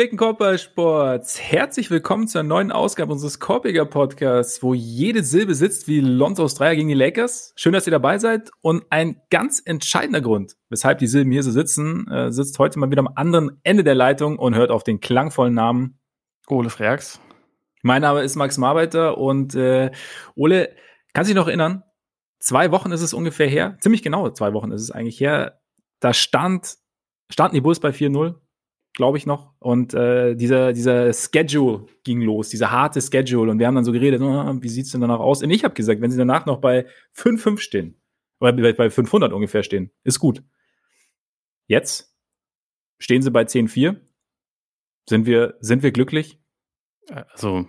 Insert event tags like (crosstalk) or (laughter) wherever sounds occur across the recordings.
Gepflegten Korbballsports, herzlich willkommen zur neuen Ausgabe unseres Korbiger Podcasts, wo jede Silbe sitzt wie Lonzos Dreier gegen die Lakers. Schön, dass ihr dabei seid und ein ganz entscheidender Grund, weshalb die Silben hier so sitzen, äh, sitzt heute mal wieder am anderen Ende der Leitung und hört auf den klangvollen Namen Ole Freaks. Mein Name ist Max Marbeiter und äh, Ole, kannst du dich noch erinnern? Zwei Wochen ist es ungefähr her, ziemlich genau zwei Wochen ist es eigentlich her. Da stand, standen die Bulls bei 4-0 glaube ich noch. Und äh, dieser, dieser Schedule ging los, dieser harte Schedule. Und wir haben dann so geredet, oh, wie sieht's denn danach aus? Und ich habe gesagt, wenn sie danach noch bei 5-5 stehen, oder bei 500 ungefähr stehen, ist gut. Jetzt stehen sie bei 10-4. Sind wir, sind wir glücklich? Also,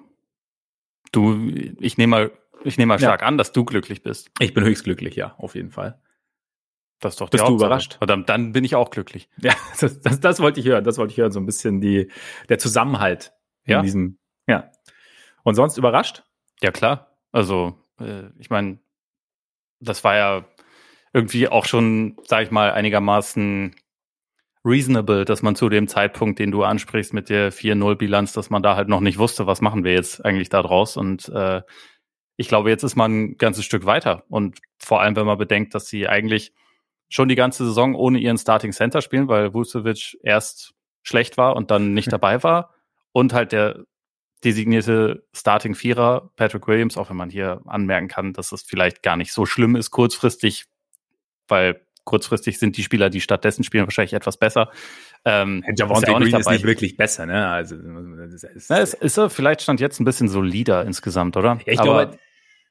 du, ich nehme mal, ich nehme mal stark ja. an, dass du glücklich bist. Ich bin höchst glücklich, ja, auf jeden Fall. Das ist doch Bist du überrascht? Verdammt, dann bin ich auch glücklich. (laughs) Ja, das, das, das wollte ich hören. Das wollte ich hören. So ein bisschen die, der Zusammenhalt ja. in diesem, ja. Und sonst überrascht? Ja, klar. Also, äh, ich meine, das war ja irgendwie auch schon, sag ich mal, einigermaßen reasonable, dass man zu dem Zeitpunkt, den du ansprichst mit der 4-0-Bilanz, dass man da halt noch nicht wusste, was machen wir jetzt eigentlich da draus. Und äh, ich glaube, jetzt ist man ein ganzes Stück weiter. Und vor allem, wenn man bedenkt, dass sie eigentlich schon die ganze Saison ohne ihren Starting Center spielen, weil Vucevic erst schlecht war und dann nicht dabei war. Und halt der designierte Starting Vierer, Patrick Williams, auch wenn man hier anmerken kann, dass es vielleicht gar nicht so schlimm ist kurzfristig, weil kurzfristig sind die Spieler, die stattdessen spielen, wahrscheinlich etwas besser. Ähm, Javante ja Green ist nicht wirklich besser, ne? Also, das ist, Na, ist, ist er vielleicht stand jetzt ein bisschen solider insgesamt, oder? Ja, ich Aber, glaube,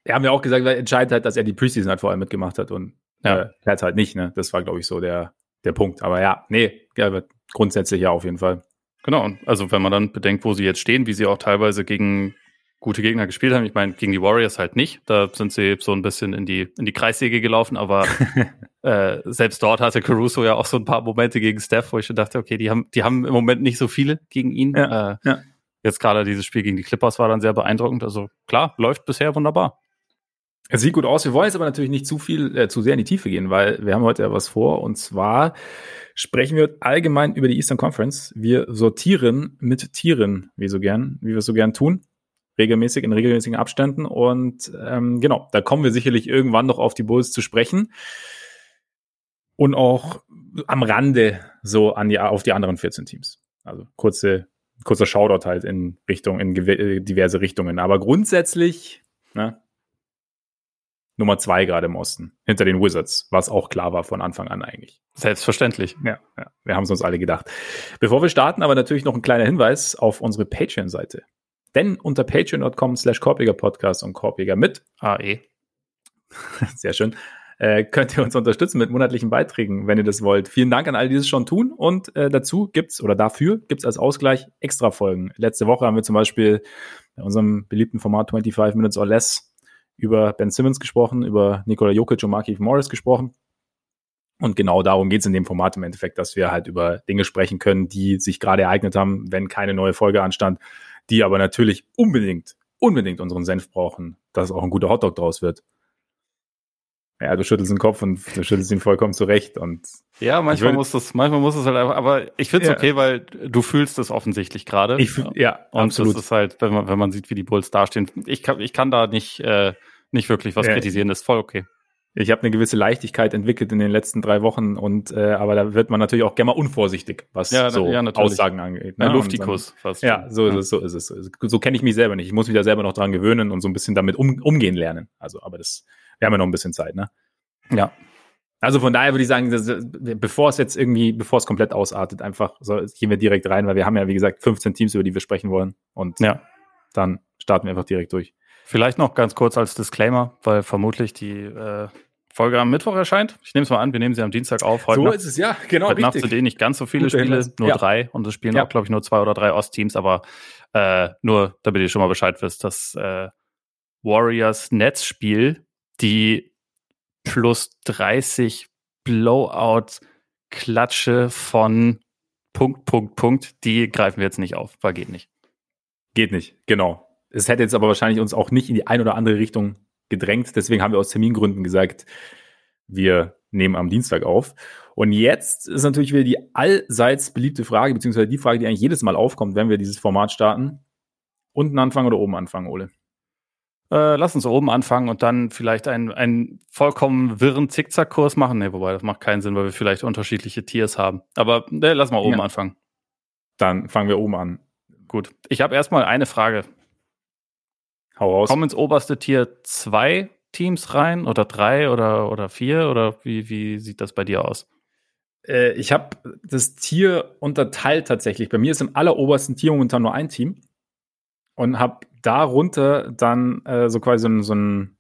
wir haben ja auch gesagt, weil entscheidend halt, dass er die Preseason halt vor allem mitgemacht hat und ja. Äh, Hertha halt nicht, ne? Das war, glaube ich, so der, der Punkt. Aber ja, nee, ja, grundsätzlich ja auf jeden Fall. Genau, also wenn man dann bedenkt, wo sie jetzt stehen, wie sie auch teilweise gegen gute Gegner gespielt haben. Ich meine, gegen die Warriors halt nicht. Da sind sie so ein bisschen in die, in die Kreissäge gelaufen, aber (laughs) äh, selbst dort hatte Caruso ja auch so ein paar Momente gegen Steph, wo ich schon dachte, okay, die haben, die haben im Moment nicht so viele gegen ihn. Ja, äh, ja. Jetzt gerade dieses Spiel gegen die Clippers war dann sehr beeindruckend. Also klar, läuft bisher wunderbar. Es sieht gut aus. Wir wollen jetzt aber natürlich nicht zu viel, äh, zu sehr in die Tiefe gehen, weil wir haben heute ja was vor. Und zwar sprechen wir allgemein über die Eastern Conference. Wir sortieren mit Tieren, wie so gern, wie wir es so gern tun. Regelmäßig, in regelmäßigen Abständen. Und ähm, genau, da kommen wir sicherlich irgendwann noch auf die Bulls zu sprechen. Und auch am Rande so an die, auf die anderen 14 Teams. Also kurze, kurzer Shoutout halt in Richtung, in diverse Richtungen. Aber grundsätzlich, ne, Nummer zwei gerade im Osten, hinter den Wizards, was auch klar war von Anfang an eigentlich. Selbstverständlich. Ja, ja wir haben es uns alle gedacht. Bevor wir starten, aber natürlich noch ein kleiner Hinweis auf unsere Patreon-Seite. Denn unter patreon.com slash Podcast und Korbjäger mit AE, (laughs) sehr schön, äh, könnt ihr uns unterstützen mit monatlichen Beiträgen, wenn ihr das wollt. Vielen Dank an alle, die es schon tun. Und äh, dazu gibt's oder dafür gibt's als Ausgleich extra Folgen. Letzte Woche haben wir zum Beispiel in unserem beliebten Format 25 Minutes or Less über Ben Simmons gesprochen, über Nikola Jokic und Markif Morris gesprochen. Und genau darum geht es in dem Format im Endeffekt, dass wir halt über Dinge sprechen können, die sich gerade ereignet haben, wenn keine neue Folge anstand, die aber natürlich unbedingt, unbedingt unseren Senf brauchen, dass auch ein guter Hotdog draus wird. Ja, du schüttelst den Kopf und du schüttelst ihn vollkommen zurecht. Und ja, manchmal muss das, manchmal muss es halt einfach, aber ich finde es ja. okay, weil du fühlst es offensichtlich gerade. Ich fühl, ja, und absolut. das ist halt, wenn man, wenn man sieht, wie die Bulls dastehen. Ich kann, ich kann da nicht, äh, nicht wirklich was ja. kritisieren, ist voll okay. Ich habe eine gewisse Leichtigkeit entwickelt in den letzten drei Wochen und äh, aber da wird man natürlich auch gerne mal unvorsichtig, was ja, so ja, Aussagen angeht. Ne? Luftikus fast. Ja, so ist es, so ist es. So, so kenne ich mich selber nicht. Ich muss mich da selber noch dran gewöhnen und so ein bisschen damit um, umgehen lernen. Also, aber das, wir haben ja noch ein bisschen Zeit, ne? Ja. Also von daher würde ich sagen, dass, bevor es jetzt irgendwie, bevor es komplett ausartet, einfach so, gehen wir direkt rein, weil wir haben ja, wie gesagt, 15 Teams, über die wir sprechen wollen. Und ja. dann starten wir einfach direkt durch. Vielleicht noch ganz kurz als Disclaimer, weil vermutlich die äh, Folge am Mittwoch erscheint. Ich nehme es mal an, wir nehmen sie am Dienstag auf. Heute so Nacht, ist es, ja, genau. Heute richtig. Nacht sind eh nicht ganz so viele Gute Spiele, Hinweis. nur ja. drei. Und es spielen ja. auch, glaube ich, nur zwei oder drei Ostteams. Aber äh, nur, damit ihr schon mal Bescheid wisst, das äh, Warriors-Netzspiel, die plus 30 Blowout-Klatsche von Punkt, Punkt, Punkt, die greifen wir jetzt nicht auf, weil geht nicht. Geht nicht, genau. Es hätte jetzt aber wahrscheinlich uns auch nicht in die eine oder andere Richtung gedrängt. Deswegen haben wir aus Termingründen gesagt, wir nehmen am Dienstag auf. Und jetzt ist natürlich wieder die allseits beliebte Frage, beziehungsweise die Frage, die eigentlich jedes Mal aufkommt, wenn wir dieses Format starten. Unten anfangen oder oben anfangen, Ole? Äh, lass uns oben anfangen und dann vielleicht einen, einen vollkommen wirren Zickzackkurs machen. Nee, wobei, das macht keinen Sinn, weil wir vielleicht unterschiedliche Tiers haben. Aber nee, lass mal oben ja. anfangen. Dann fangen wir oben an. Gut. Ich habe erstmal eine Frage. Hau raus. Kommen ins oberste Tier zwei Teams rein oder drei oder, oder vier oder wie, wie sieht das bei dir aus? Äh, ich habe das Tier unterteilt tatsächlich. Bei mir ist im allerobersten Tier momentan nur ein Team und habe darunter dann äh, so quasi so ein, so ein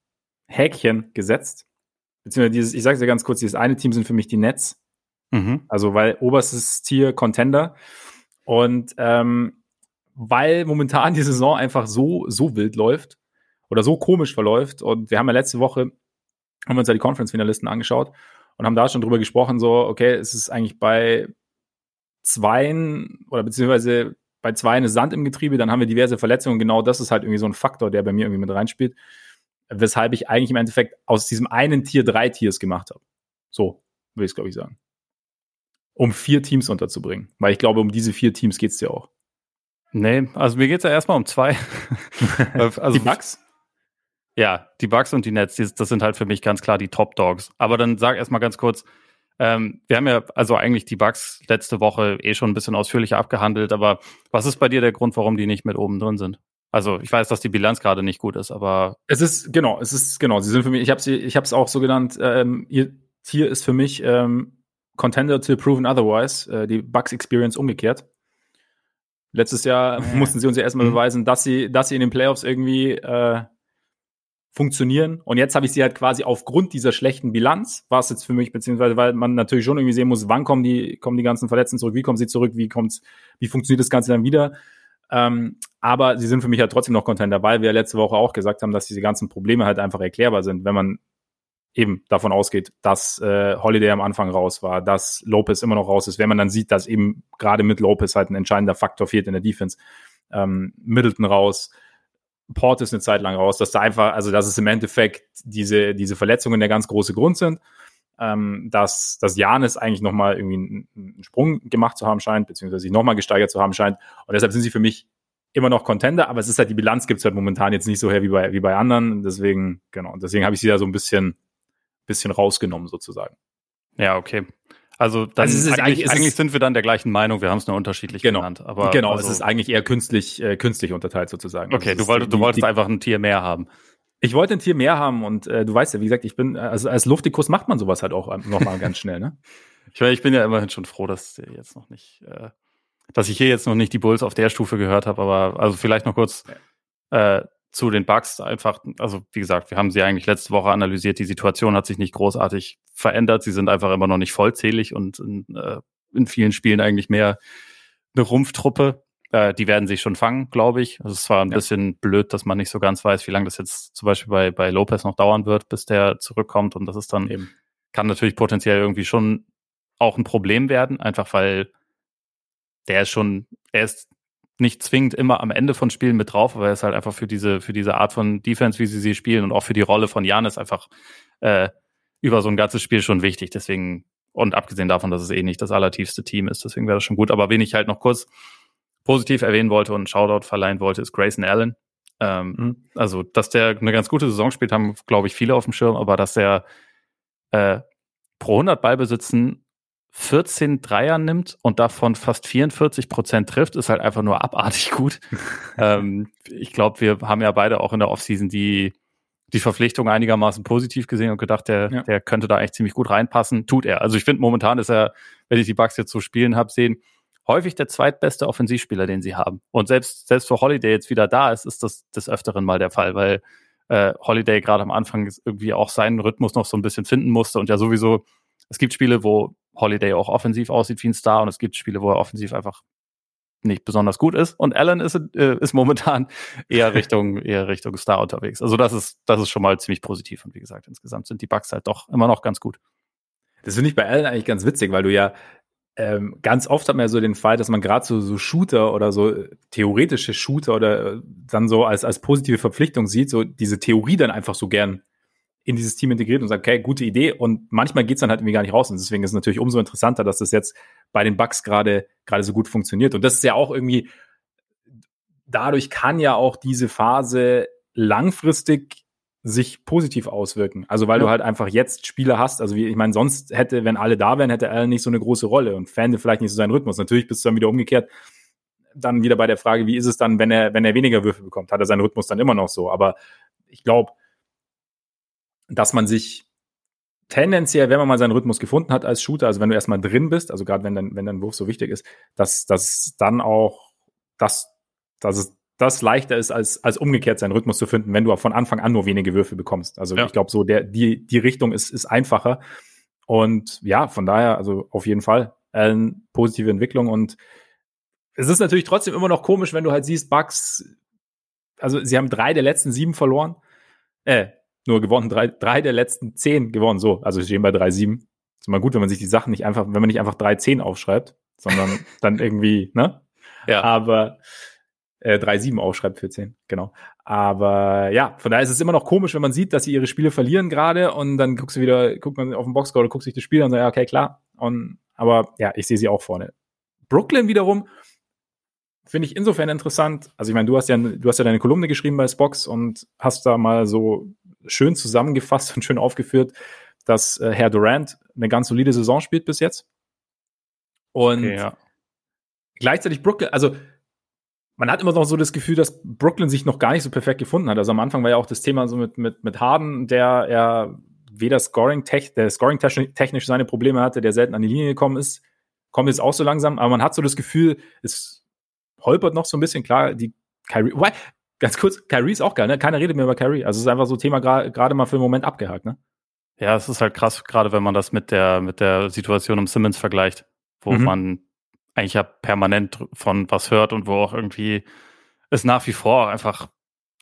Häkchen gesetzt. Beziehungsweise dieses, ich sage es dir ganz kurz, dieses eine Team sind für mich die Nets. Mhm. Also weil oberstes Tier Contender. Und ähm, weil momentan die Saison einfach so, so wild läuft oder so komisch verläuft. Und wir haben ja letzte Woche, haben wir uns ja die Conference-Finalisten angeschaut und haben da schon drüber gesprochen, so, okay, es ist eigentlich bei zweien oder beziehungsweise bei zwei eine Sand im Getriebe, dann haben wir diverse Verletzungen. Genau das ist halt irgendwie so ein Faktor, der bei mir irgendwie mit reinspielt. Weshalb ich eigentlich im Endeffekt aus diesem einen Tier drei Tiers gemacht habe. So, würde ich es, glaube ich, sagen. Um vier Teams unterzubringen. Weil ich glaube, um diese vier Teams geht es ja auch. Nee, also mir geht es ja erstmal um zwei. (laughs) also, die Bugs? Ja, die Bugs und die Nets, das sind halt für mich ganz klar die Top Dogs. Aber dann sag erstmal ganz kurz, ähm, wir haben ja also eigentlich die Bugs letzte Woche eh schon ein bisschen ausführlicher abgehandelt, aber was ist bei dir der Grund, warum die nicht mit oben drin sind? Also ich weiß, dass die Bilanz gerade nicht gut ist, aber es ist genau, es ist genau. Sie sind für mich. Ich habe sie, ich habe es auch so genannt. Ähm, ihr Tier ist für mich ähm, Contender to proven otherwise. Äh, die Bugs Experience umgekehrt. Letztes Jahr äh. mussten sie uns ja erstmal mhm. beweisen, dass sie, dass sie in den Playoffs irgendwie äh, funktionieren. Und jetzt habe ich sie halt quasi aufgrund dieser schlechten Bilanz, war es jetzt für mich, beziehungsweise weil man natürlich schon irgendwie sehen muss, wann kommen die, kommen die ganzen Verletzten zurück, wie kommen sie zurück, wie kommt's, wie funktioniert das Ganze dann wieder. Ähm, aber sie sind für mich halt trotzdem noch Contender, weil wir letzte Woche auch gesagt haben, dass diese ganzen Probleme halt einfach erklärbar sind, wenn man eben davon ausgeht, dass äh, Holiday am Anfang raus war, dass Lopez immer noch raus ist, wenn man dann sieht, dass eben gerade mit Lopez halt ein entscheidender Faktor fehlt in der Defense. Ähm, Middleton raus, Port ist eine Zeit lang raus, dass da einfach, also dass es im Endeffekt diese, diese Verletzungen der ganz große Grund sind, ähm, dass, dass Janis eigentlich nochmal irgendwie einen, einen Sprung gemacht zu haben scheint, beziehungsweise sich nochmal gesteigert zu haben scheint. Und deshalb sind sie für mich immer noch Contender, aber es ist halt, die Bilanz gibt es halt momentan jetzt nicht so her wie bei, wie bei anderen. Deswegen, genau, deswegen habe ich sie da so ein bisschen, bisschen rausgenommen sozusagen. Ja, okay. Also, dann also eigentlich, eigentlich, eigentlich sind wir dann der gleichen Meinung, wir haben es nur unterschiedlich genau, genannt. Aber genau, also, es ist eigentlich eher künstlich, äh, künstlich unterteilt sozusagen. Okay, also du, wolltest, die, du wolltest die, einfach ein Tier mehr haben. Ich wollte ein Tier mehr haben und äh, du weißt ja, wie gesagt, ich bin, also als Luftikus macht man sowas halt auch nochmal ganz schnell, ne? (laughs) Ich, meine, ich bin ja immerhin schon froh, dass jetzt noch nicht, äh, dass ich hier jetzt noch nicht die Bulls auf der Stufe gehört habe, aber also vielleicht noch kurz äh, zu den Bugs einfach, also wie gesagt, wir haben sie eigentlich letzte Woche analysiert. Die Situation hat sich nicht großartig verändert. Sie sind einfach immer noch nicht vollzählig und in, äh, in vielen Spielen eigentlich mehr eine Rumpftruppe. Äh, die werden sich schon fangen, glaube ich. Also es war ein ja. bisschen blöd, dass man nicht so ganz weiß, wie lange das jetzt zum Beispiel bei, bei Lopez noch dauern wird, bis der zurückkommt. Und das ist dann eben, kann natürlich potenziell irgendwie schon auch ein Problem werden, einfach weil der ist schon, er ist nicht zwingend immer am Ende von Spielen mit drauf, aber er ist halt einfach für diese, für diese Art von Defense, wie sie sie spielen und auch für die Rolle von Janis einfach äh, über so ein ganzes Spiel schon wichtig. Deswegen, und abgesehen davon, dass es eh nicht das allertiefste Team ist, deswegen wäre das schon gut. Aber wen ich halt noch kurz positiv erwähnen wollte und Shoutout verleihen wollte, ist Grayson Allen. Ähm, mhm. Also, dass der eine ganz gute Saison spielt, haben, glaube ich, viele auf dem Schirm, aber dass er äh, pro 100 Ballbesitzen 14 Dreier nimmt und davon fast 44 Prozent trifft, ist halt einfach nur abartig gut. (laughs) ähm, ich glaube, wir haben ja beide auch in der Offseason die, die Verpflichtung einigermaßen positiv gesehen und gedacht, der, ja. der könnte da eigentlich ziemlich gut reinpassen. Tut er. Also ich finde, momentan ist er, wenn ich die Bugs jetzt so spielen habe, sehen, häufig der zweitbeste Offensivspieler, den sie haben. Und selbst, selbst für Holiday jetzt wieder da ist, ist das des Öfteren mal der Fall, weil äh, Holiday gerade am Anfang irgendwie auch seinen Rhythmus noch so ein bisschen finden musste und ja sowieso, es gibt Spiele, wo Holiday auch offensiv aussieht wie ein Star und es gibt Spiele, wo er offensiv einfach nicht besonders gut ist. Und Allen ist, äh, ist momentan (laughs) eher Richtung, eher Richtung Star unterwegs. Also das ist, das ist schon mal ziemlich positiv. Und wie gesagt, insgesamt sind die Bugs halt doch immer noch ganz gut. Das finde ich bei Allen eigentlich ganz witzig, weil du ja ähm, ganz oft hat man ja so den Fall, dass man gerade so, so Shooter oder so äh, theoretische Shooter oder äh, dann so als, als positive Verpflichtung sieht, so diese Theorie dann einfach so gern in dieses Team integriert und sagt, okay, gute Idee. Und manchmal geht's dann halt irgendwie gar nicht raus. Und deswegen ist es natürlich umso interessanter, dass das jetzt bei den Bucks gerade gerade so gut funktioniert. Und das ist ja auch irgendwie, dadurch kann ja auch diese Phase langfristig sich positiv auswirken. Also weil ja. du halt einfach jetzt Spieler hast, also wie, ich meine, sonst hätte, wenn alle da wären, hätte Allen nicht so eine große Rolle und fände vielleicht nicht so seinen Rhythmus. Natürlich bist du dann wieder umgekehrt, dann wieder bei der Frage, wie ist es dann, wenn er, wenn er weniger Würfe bekommt? Hat er seinen Rhythmus dann immer noch so? Aber ich glaube, dass man sich tendenziell, wenn man mal seinen Rhythmus gefunden hat als Shooter, also wenn du erstmal drin bist, also gerade wenn dein, wenn dein Wurf so wichtig ist, dass, dass dann auch, dass, dass es das leichter ist, als, als umgekehrt seinen Rhythmus zu finden, wenn du von Anfang an nur wenige Würfe bekommst. Also ja. ich glaube, so der, die, die Richtung ist, ist einfacher. Und ja, von daher, also auf jeden Fall eine positive Entwicklung. Und es ist natürlich trotzdem immer noch komisch, wenn du halt siehst, Bugs, also sie haben drei der letzten sieben verloren. Äh, nur gewonnen, drei, drei der letzten zehn gewonnen, so. Also stehen bei drei sieben. Ist immer gut, wenn man sich die Sachen nicht einfach, wenn man nicht einfach drei zehn aufschreibt, sondern (laughs) dann irgendwie, ne? Ja. Aber äh, 3-7 aufschreibt für 10, genau. Aber ja, von daher ist es immer noch komisch, wenn man sieht, dass sie ihre Spiele verlieren gerade und dann guckst du wieder, guckt man auf den Boxscore oder guckt sich das Spiel an und sagt, ja, okay, klar. Und, aber ja, ich sehe sie auch vorne. Brooklyn wiederum finde ich insofern interessant. Also ich meine, du hast ja, du hast ja deine Kolumne geschrieben bei Spox und hast da mal so schön zusammengefasst und schön aufgeführt, dass äh, Herr Durant eine ganz solide Saison spielt bis jetzt. Und okay, ja. gleichzeitig Brooklyn, also man hat immer noch so das Gefühl, dass Brooklyn sich noch gar nicht so perfekt gefunden hat. Also am Anfang war ja auch das Thema so mit, mit, mit Harden, der er weder Scoring, -tech, der Scoring technisch seine Probleme hatte, der selten an die Linie gekommen ist, kommt jetzt auch so langsam, aber man hat so das Gefühl, es holpert noch so ein bisschen. Klar, die Kyrie? Ganz kurz, Kyrie ist auch geil, ne? Keiner redet mehr über Kyrie. Also es ist einfach so Thema gerade gra mal für einen Moment abgehakt, ne? Ja, es ist halt krass, gerade wenn man das mit der, mit der Situation um Simmons vergleicht, wo mhm. man eigentlich ja permanent von was hört und wo auch irgendwie es nach wie vor einfach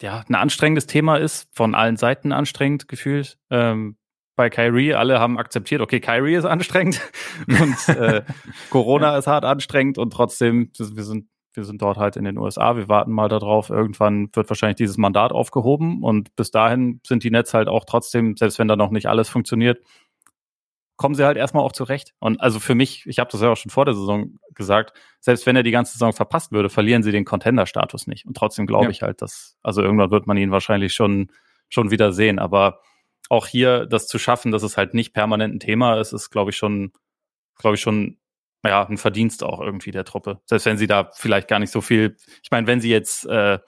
ja ein anstrengendes Thema ist, von allen Seiten anstrengend gefühlt. Ähm, bei Kyrie, alle haben akzeptiert, okay, Kyrie ist (laughs) anstrengend und äh, (laughs) Corona ist hart anstrengend und trotzdem, wir sind, wir sind dort halt in den USA, wir warten mal darauf, irgendwann wird wahrscheinlich dieses Mandat aufgehoben und bis dahin sind die Netz halt auch trotzdem, selbst wenn da noch nicht alles funktioniert, kommen sie halt erstmal auch zurecht. Und also für mich, ich habe das ja auch schon vor der Saison gesagt, selbst wenn er die ganze Saison verpasst würde, verlieren sie den Contender-Status nicht. Und trotzdem glaube ja. ich halt, dass, also irgendwann wird man ihn wahrscheinlich schon, schon wieder sehen. Aber auch hier das zu schaffen, dass es halt nicht permanent ein Thema ist, ist, glaube ich, schon, glaube ich, schon ja, ein Verdienst auch irgendwie der Truppe. Selbst wenn sie da vielleicht gar nicht so viel, ich meine, wenn sie jetzt äh,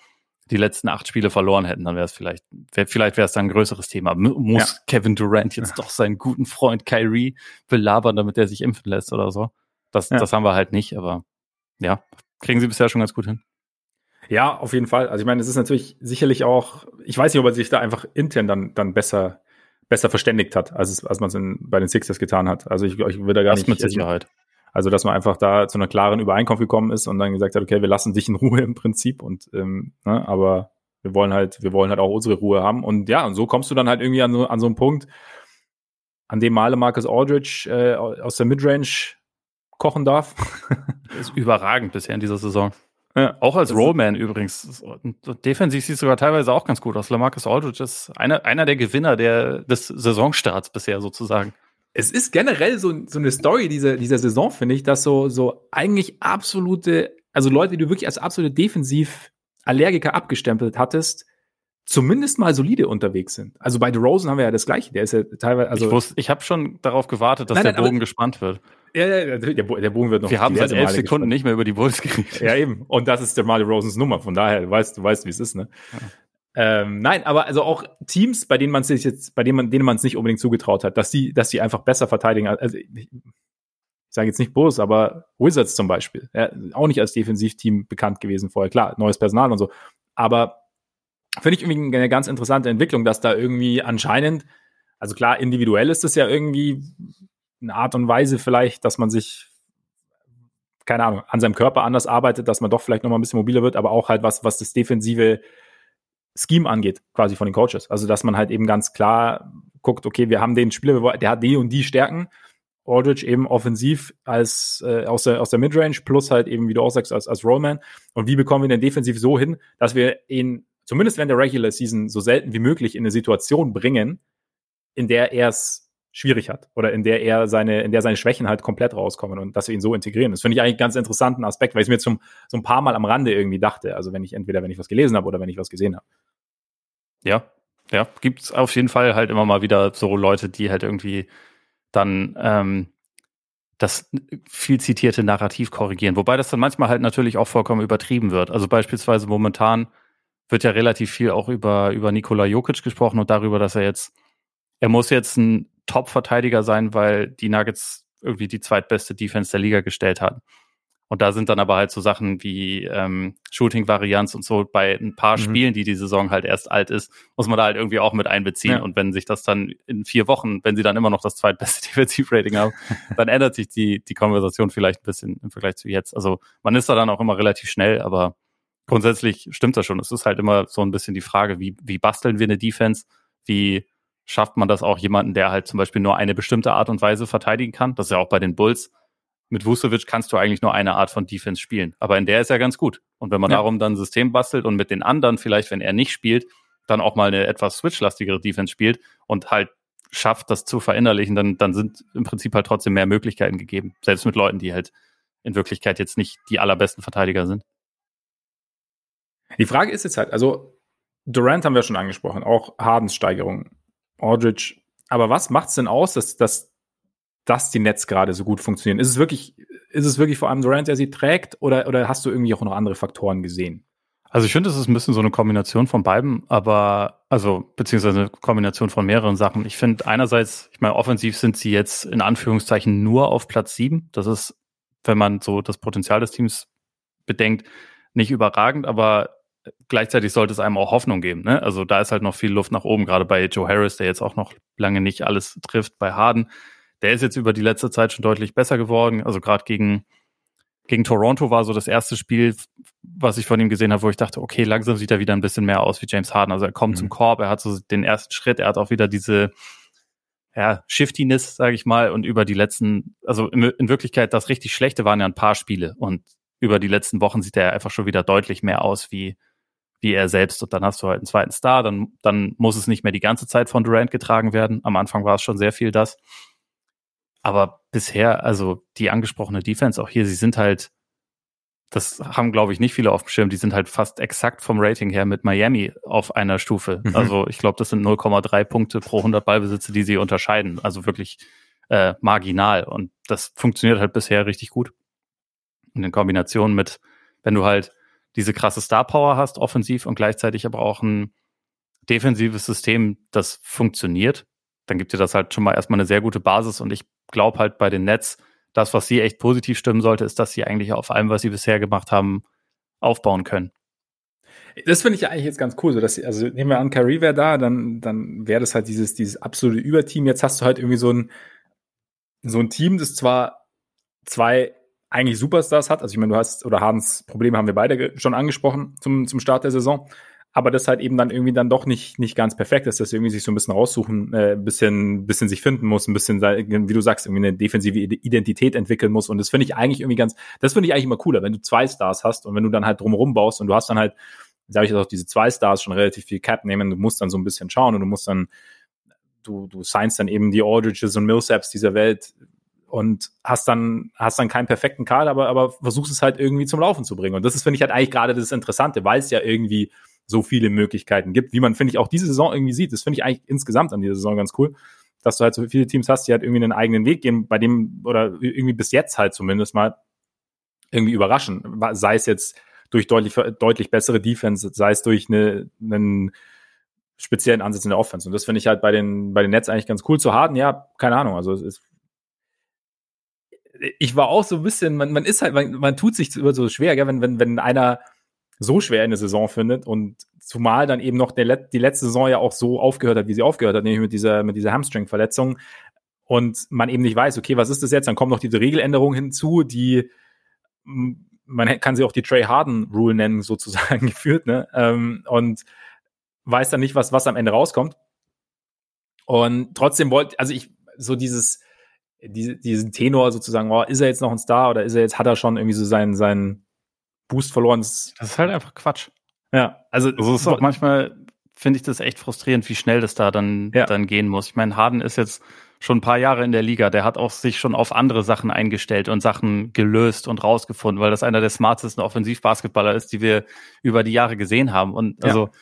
die letzten acht Spiele verloren hätten, dann wäre es vielleicht, wär, vielleicht wäre es dann ein größeres Thema. M muss ja. Kevin Durant jetzt doch seinen guten Freund Kyrie belabern, damit er sich impfen lässt oder so? Das, ja. das haben wir halt nicht, aber ja, kriegen sie bisher schon ganz gut hin. Ja, auf jeden Fall. Also ich meine, es ist natürlich sicherlich auch, ich weiß nicht, ob er sich da einfach intern dann, dann besser, besser verständigt hat, als, es, als man es bei den Sixers getan hat. Also ich, ich würde da gar das nicht. mit Sicherheit. Also, dass man einfach da zu einer klaren Übereinkunft gekommen ist und dann gesagt hat, okay, wir lassen dich in Ruhe im Prinzip und ähm, ne, aber wir wollen halt, wir wollen halt auch unsere Ruhe haben. Und ja, und so kommst du dann halt irgendwie an so, an so einen Punkt, an dem Male Marcus Aldridge äh, aus der Midrange kochen darf. (laughs) ist überragend bisher in dieser Saison. Ja, auch als Rollman übrigens. Defensiv sieht es sogar teilweise auch ganz gut aus. Lamarcus Aldridge ist einer, einer der Gewinner der, des Saisonstarts bisher sozusagen es ist generell so, so eine Story dieser, dieser Saison, finde ich, dass so, so eigentlich absolute, also Leute, die du wirklich als absolute Defensiv-Allergiker abgestempelt hattest, zumindest mal solide unterwegs sind. Also bei The Rosen haben wir ja das Gleiche. Der ist ja teilweise, also. Ich, wusste, ich habe schon darauf gewartet, dass nein, nein, der Bogen aber, gespannt wird. Ja, ja, der, der Bogen wird noch. Wir haben seit elf Sekunden gespannt. nicht mehr über die Bulls geredet. Ja, eben. Und das ist der Marley Rosens Nummer. Von daher, du weißt, du weißt, wie es ist, ne? Ja. Ähm, nein, aber also auch Teams, bei denen man sich jetzt, bei denen man, denen man es nicht unbedingt zugetraut hat, dass die, dass die einfach besser verteidigen. Also ich, ich sage jetzt nicht Bulls, aber Wizards zum Beispiel, ja, auch nicht als Defensivteam bekannt gewesen vorher. Klar, neues Personal und so, aber finde ich irgendwie eine ganz interessante Entwicklung, dass da irgendwie anscheinend, also klar, individuell ist es ja irgendwie eine Art und Weise vielleicht, dass man sich keine Ahnung, an seinem Körper anders arbeitet, dass man doch vielleicht noch mal ein bisschen mobiler wird, aber auch halt was, was das defensive Scheme angeht, quasi von den Coaches. Also, dass man halt eben ganz klar guckt, okay, wir haben den Spieler, der hat die und die Stärken. Aldridge eben offensiv als äh, aus der, aus der Midrange plus halt eben, wie du auch sagst, als, als Rollman. Und wie bekommen wir den defensiv so hin, dass wir ihn, zumindest während der Regular Season, so selten wie möglich in eine Situation bringen, in der er es schwierig hat oder in der er seine, in der seine Schwächen halt komplett rauskommen und dass wir ihn so integrieren. Das finde ich eigentlich einen ganz interessanten Aspekt, weil ich mir jetzt zum, so ein paar Mal am Rande irgendwie dachte. Also wenn ich entweder, wenn ich was gelesen habe oder wenn ich was gesehen habe. Ja, ja, gibt's auf jeden Fall halt immer mal wieder so Leute, die halt irgendwie dann ähm, das viel zitierte Narrativ korrigieren. Wobei das dann manchmal halt natürlich auch vollkommen übertrieben wird. Also beispielsweise momentan wird ja relativ viel auch über, über Nikola Jokic gesprochen und darüber, dass er jetzt, er muss jetzt ein Top-Verteidiger sein, weil die Nuggets irgendwie die zweitbeste Defense der Liga gestellt haben. Und da sind dann aber halt so Sachen wie ähm, Shooting-Varianz und so bei ein paar mhm. Spielen, die die Saison halt erst alt ist, muss man da halt irgendwie auch mit einbeziehen. Ja. Und wenn sich das dann in vier Wochen, wenn sie dann immer noch das zweitbeste (laughs) Defensive-Rating haben, (laughs) dann ändert sich die, die Konversation vielleicht ein bisschen im Vergleich zu jetzt. Also man ist da dann auch immer relativ schnell, aber grundsätzlich stimmt das schon. Es ist halt immer so ein bisschen die Frage, wie, wie basteln wir eine Defense? Wie schafft man das auch jemanden, der halt zum Beispiel nur eine bestimmte Art und Weise verteidigen kann? Das ist ja auch bei den Bulls mit Vucevic kannst du eigentlich nur eine Art von Defense spielen. Aber in der ist er ganz gut. Und wenn man ja. darum dann ein System bastelt und mit den anderen vielleicht, wenn er nicht spielt, dann auch mal eine etwas switchlastigere Defense spielt und halt schafft, das zu verinnerlichen, dann, dann sind im Prinzip halt trotzdem mehr Möglichkeiten gegeben. Selbst mit Leuten, die halt in Wirklichkeit jetzt nicht die allerbesten Verteidiger sind. Die Frage ist jetzt halt, also Durant haben wir schon angesprochen, auch Hardens Steigerung, Aldridge. Aber was macht es denn aus, dass, dass dass die Nets gerade so gut funktionieren? Ist es wirklich, ist es wirklich vor allem Durant, der sie trägt, oder, oder hast du irgendwie auch noch andere Faktoren gesehen? Also ich finde, es ist ein bisschen so eine Kombination von beiden, aber also beziehungsweise eine Kombination von mehreren Sachen. Ich finde einerseits, ich meine, offensiv sind sie jetzt in Anführungszeichen nur auf Platz sieben. Das ist, wenn man so das Potenzial des Teams bedenkt, nicht überragend, aber gleichzeitig sollte es einem auch Hoffnung geben. Ne? Also da ist halt noch viel Luft nach oben, gerade bei Joe Harris, der jetzt auch noch lange nicht alles trifft, bei Harden der ist jetzt über die letzte Zeit schon deutlich besser geworden. Also gerade gegen, gegen Toronto war so das erste Spiel, was ich von ihm gesehen habe, wo ich dachte, okay, langsam sieht er wieder ein bisschen mehr aus wie James Harden. Also er kommt mhm. zum Korb, er hat so den ersten Schritt, er hat auch wieder diese ja, Shiftiness, sage ich mal, und über die letzten, also in, in Wirklichkeit das richtig Schlechte waren ja ein paar Spiele und über die letzten Wochen sieht er einfach schon wieder deutlich mehr aus wie wie er selbst und dann hast du halt einen zweiten Star, dann, dann muss es nicht mehr die ganze Zeit von Durant getragen werden. Am Anfang war es schon sehr viel das. Aber bisher, also die angesprochene Defense, auch hier, sie sind halt, das haben, glaube ich, nicht viele auf dem Schirm, die sind halt fast exakt vom Rating her mit Miami auf einer Stufe. Mhm. Also ich glaube, das sind 0,3 Punkte pro 100 Ballbesitze, die sie unterscheiden. Also wirklich äh, marginal. Und das funktioniert halt bisher richtig gut. Und in Kombination mit, wenn du halt diese krasse Star Power hast, offensiv und gleichzeitig aber auch ein defensives System, das funktioniert, dann gibt dir das halt schon mal erstmal eine sehr gute Basis. Und ich glaube halt bei den Nets, das, was sie echt positiv stimmen sollte, ist, dass sie eigentlich auf allem, was sie bisher gemacht haben, aufbauen können. Das finde ich eigentlich jetzt ganz cool, so dass also nehmen wir an, Kyrie wäre da, dann, dann wäre das halt dieses, dieses absolute Überteam. Jetzt hast du halt irgendwie so ein, so ein Team, das zwar zwei eigentlich Superstars hat, also ich meine, du hast, oder Hans Probleme haben wir beide schon angesprochen zum, zum Start der Saison, aber das halt eben dann irgendwie dann doch nicht, nicht ganz perfekt ist, dass irgendwie sich so ein bisschen raussuchen, äh, ein bisschen, bisschen sich finden muss, ein bisschen, wie du sagst, irgendwie eine defensive Identität entwickeln muss. Und das finde ich eigentlich irgendwie ganz, das finde ich eigentlich immer cooler, wenn du zwei Stars hast und wenn du dann halt drumherum baust und du hast dann halt, sage ich jetzt auch, diese zwei Stars schon relativ viel Cap nehmen, du musst dann so ein bisschen schauen und du musst dann, du, du signst dann eben die Aldridges und Millsaps dieser Welt und hast dann, hast dann keinen perfekten Kader, aber, aber versuchst es halt irgendwie zum Laufen zu bringen. Und das ist, finde ich, halt eigentlich gerade das Interessante, weil es ja irgendwie so viele Möglichkeiten gibt, wie man, finde ich, auch diese Saison irgendwie sieht. Das finde ich eigentlich insgesamt an dieser Saison ganz cool, dass du halt so viele Teams hast, die halt irgendwie einen eigenen Weg gehen, bei dem, oder irgendwie bis jetzt halt zumindest mal irgendwie überraschen. Sei es jetzt durch deutlich, deutlich bessere Defense, sei es durch eine, einen speziellen Ansatz in der Offense. Und das finde ich halt bei den, bei den Nets eigentlich ganz cool zu harten. Ja, keine Ahnung. Also es ist, ich war auch so ein bisschen, man, man ist halt, man, man tut sich so schwer, gell, wenn, wenn, wenn einer so schwer in der Saison findet und zumal dann eben noch der, die letzte Saison ja auch so aufgehört hat, wie sie aufgehört hat, nämlich mit dieser, mit dieser Hamstring-Verletzung und man eben nicht weiß, okay, was ist das jetzt? Dann kommt noch diese Regeländerung hinzu, die man kann sie auch die Trey Harden Rule nennen, (laughs) sozusagen geführt, ne? Ähm, und weiß dann nicht, was, was am Ende rauskommt. Und trotzdem wollte, also ich, so dieses, diese, diesen Tenor sozusagen, oh, ist er jetzt noch ein Star oder ist er jetzt, hat er schon irgendwie so seinen, seinen, Boost verloren. Das ist halt einfach Quatsch. Ja, also, also ist auch manchmal finde ich das echt frustrierend, wie schnell das da dann, ja. dann gehen muss. Ich meine, Harden ist jetzt schon ein paar Jahre in der Liga. Der hat auch sich schon auf andere Sachen eingestellt und Sachen gelöst und rausgefunden, weil das einer der smartesten Offensivbasketballer ist, die wir über die Jahre gesehen haben. Und also ja.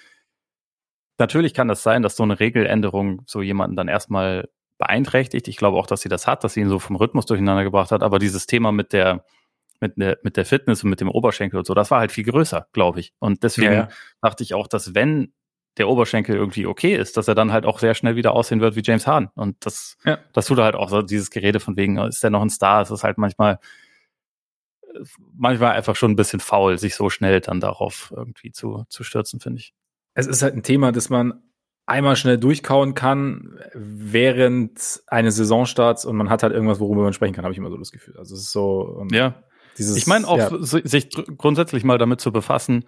natürlich kann das sein, dass so eine Regeländerung so jemanden dann erstmal beeinträchtigt. Ich glaube auch, dass sie das hat, dass sie ihn so vom Rhythmus durcheinander gebracht hat. Aber dieses Thema mit der mit der, mit der Fitness und mit dem Oberschenkel und so, das war halt viel größer, glaube ich. Und deswegen ja, dachte ich auch, dass wenn der Oberschenkel irgendwie okay ist, dass er dann halt auch sehr schnell wieder aussehen wird wie James Harden. Und das, ja. das tut halt auch so dieses Gerede von wegen, ist der noch ein Star? Es ist halt manchmal, manchmal einfach schon ein bisschen faul, sich so schnell dann darauf irgendwie zu, zu stürzen, finde ich. Es ist halt ein Thema, das man einmal schnell durchkauen kann während eines Saisonstarts und man hat halt irgendwas, worüber man sprechen kann, habe ich immer so das Gefühl. Also es ist so. ja. Dieses, ich meine auch, ja. sich grundsätzlich mal damit zu befassen,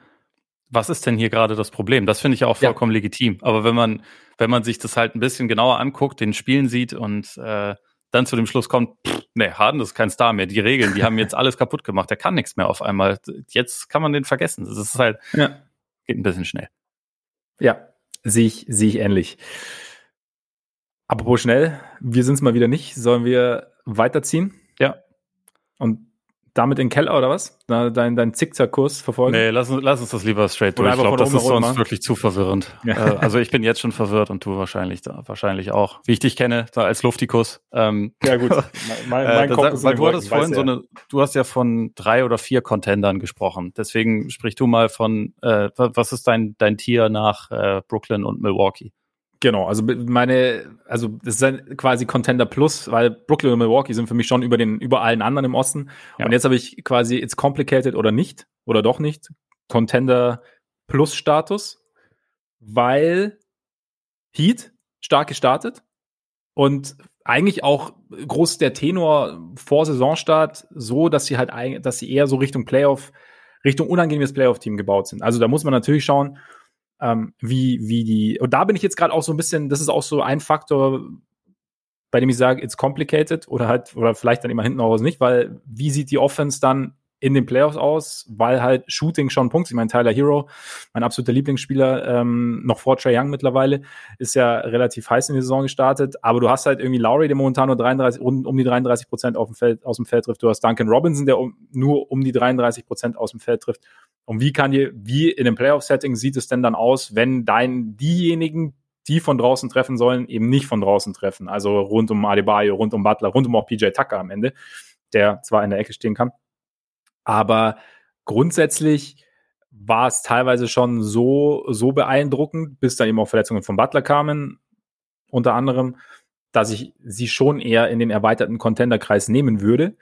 was ist denn hier gerade das Problem? Das finde ich auch vollkommen ja. legitim. Aber wenn man, wenn man sich das halt ein bisschen genauer anguckt, den Spielen sieht und äh, dann zu dem Schluss kommt, pff, nee, Harden ist kein Star mehr. Die Regeln, die haben jetzt alles kaputt gemacht. Der kann nichts mehr auf einmal. Jetzt kann man den vergessen. Das ist halt, ja. geht ein bisschen schnell. Ja, sehe ich, sehe ich ähnlich. Apropos schnell, wir sind es mal wieder nicht. Sollen wir weiterziehen? Ja. Und damit in den Keller oder was? Dein, dein Zickzackkurs verfolgen? Nee, lass, lass uns das lieber straight durch. Ich glaube, das ist sonst wirklich zu verwirrend. (laughs) Ja. Äh, also ich bin jetzt schon verwirrt und du wahrscheinlich wahrscheinlich auch. Wie ich dich kenne, da als Luftikus. Ähm, (laughs) ja gut, (laughs) mein, mein äh, Kopf ist Weil du hattest vorhin so eine, du hast ja von drei oder vier Contendern gesprochen. Deswegen sprich du mal von, äh, was ist dein, dein Tier nach äh, Brooklyn und Milwaukee? Genau, also meine, also das ist quasi Contender Plus, weil Brooklyn und Milwaukee sind für mich schon über den, über allen anderen im Osten. Ja. Und jetzt habe ich quasi It's Complicated oder nicht, oder doch nicht, Contender Plus Status, weil Heat stark gestartet und eigentlich auch groß der Tenor vor Saisonstart so, dass sie halt, dass sie eher so Richtung Playoff, Richtung unangenehmes Playoff-Team gebaut sind. Also da muss man natürlich schauen, ähm, wie, wie die, und da bin ich jetzt gerade auch so ein bisschen, das ist auch so ein Faktor, bei dem ich sage, it's complicated oder halt, oder vielleicht dann immer hinten raus nicht, weil wie sieht die Offense dann in den Playoffs aus, weil halt Shooting schon Punkt. Ich meine, Tyler Hero, mein absoluter Lieblingsspieler, ähm, noch vor Trey Young mittlerweile, ist ja relativ heiß in die Saison gestartet. Aber du hast halt irgendwie Lowry, der momentan nur 33, um, um die 33 Prozent auf dem Feld, aus dem Feld trifft. Du hast Duncan Robinson, der um, nur um die 33 Prozent aus dem Feld trifft. Und wie kann dir, wie in einem Playoff-Setting sieht es denn dann aus, wenn dein, diejenigen, die von draußen treffen sollen, eben nicht von draußen treffen? Also rund um Adebayo, rund um Butler, rund um auch PJ Tucker am Ende, der zwar in der Ecke stehen kann. Aber grundsätzlich war es teilweise schon so, so beeindruckend, bis dann eben auch Verletzungen von Butler kamen, unter anderem, dass ich sie schon eher in den erweiterten Contenderkreis nehmen würde.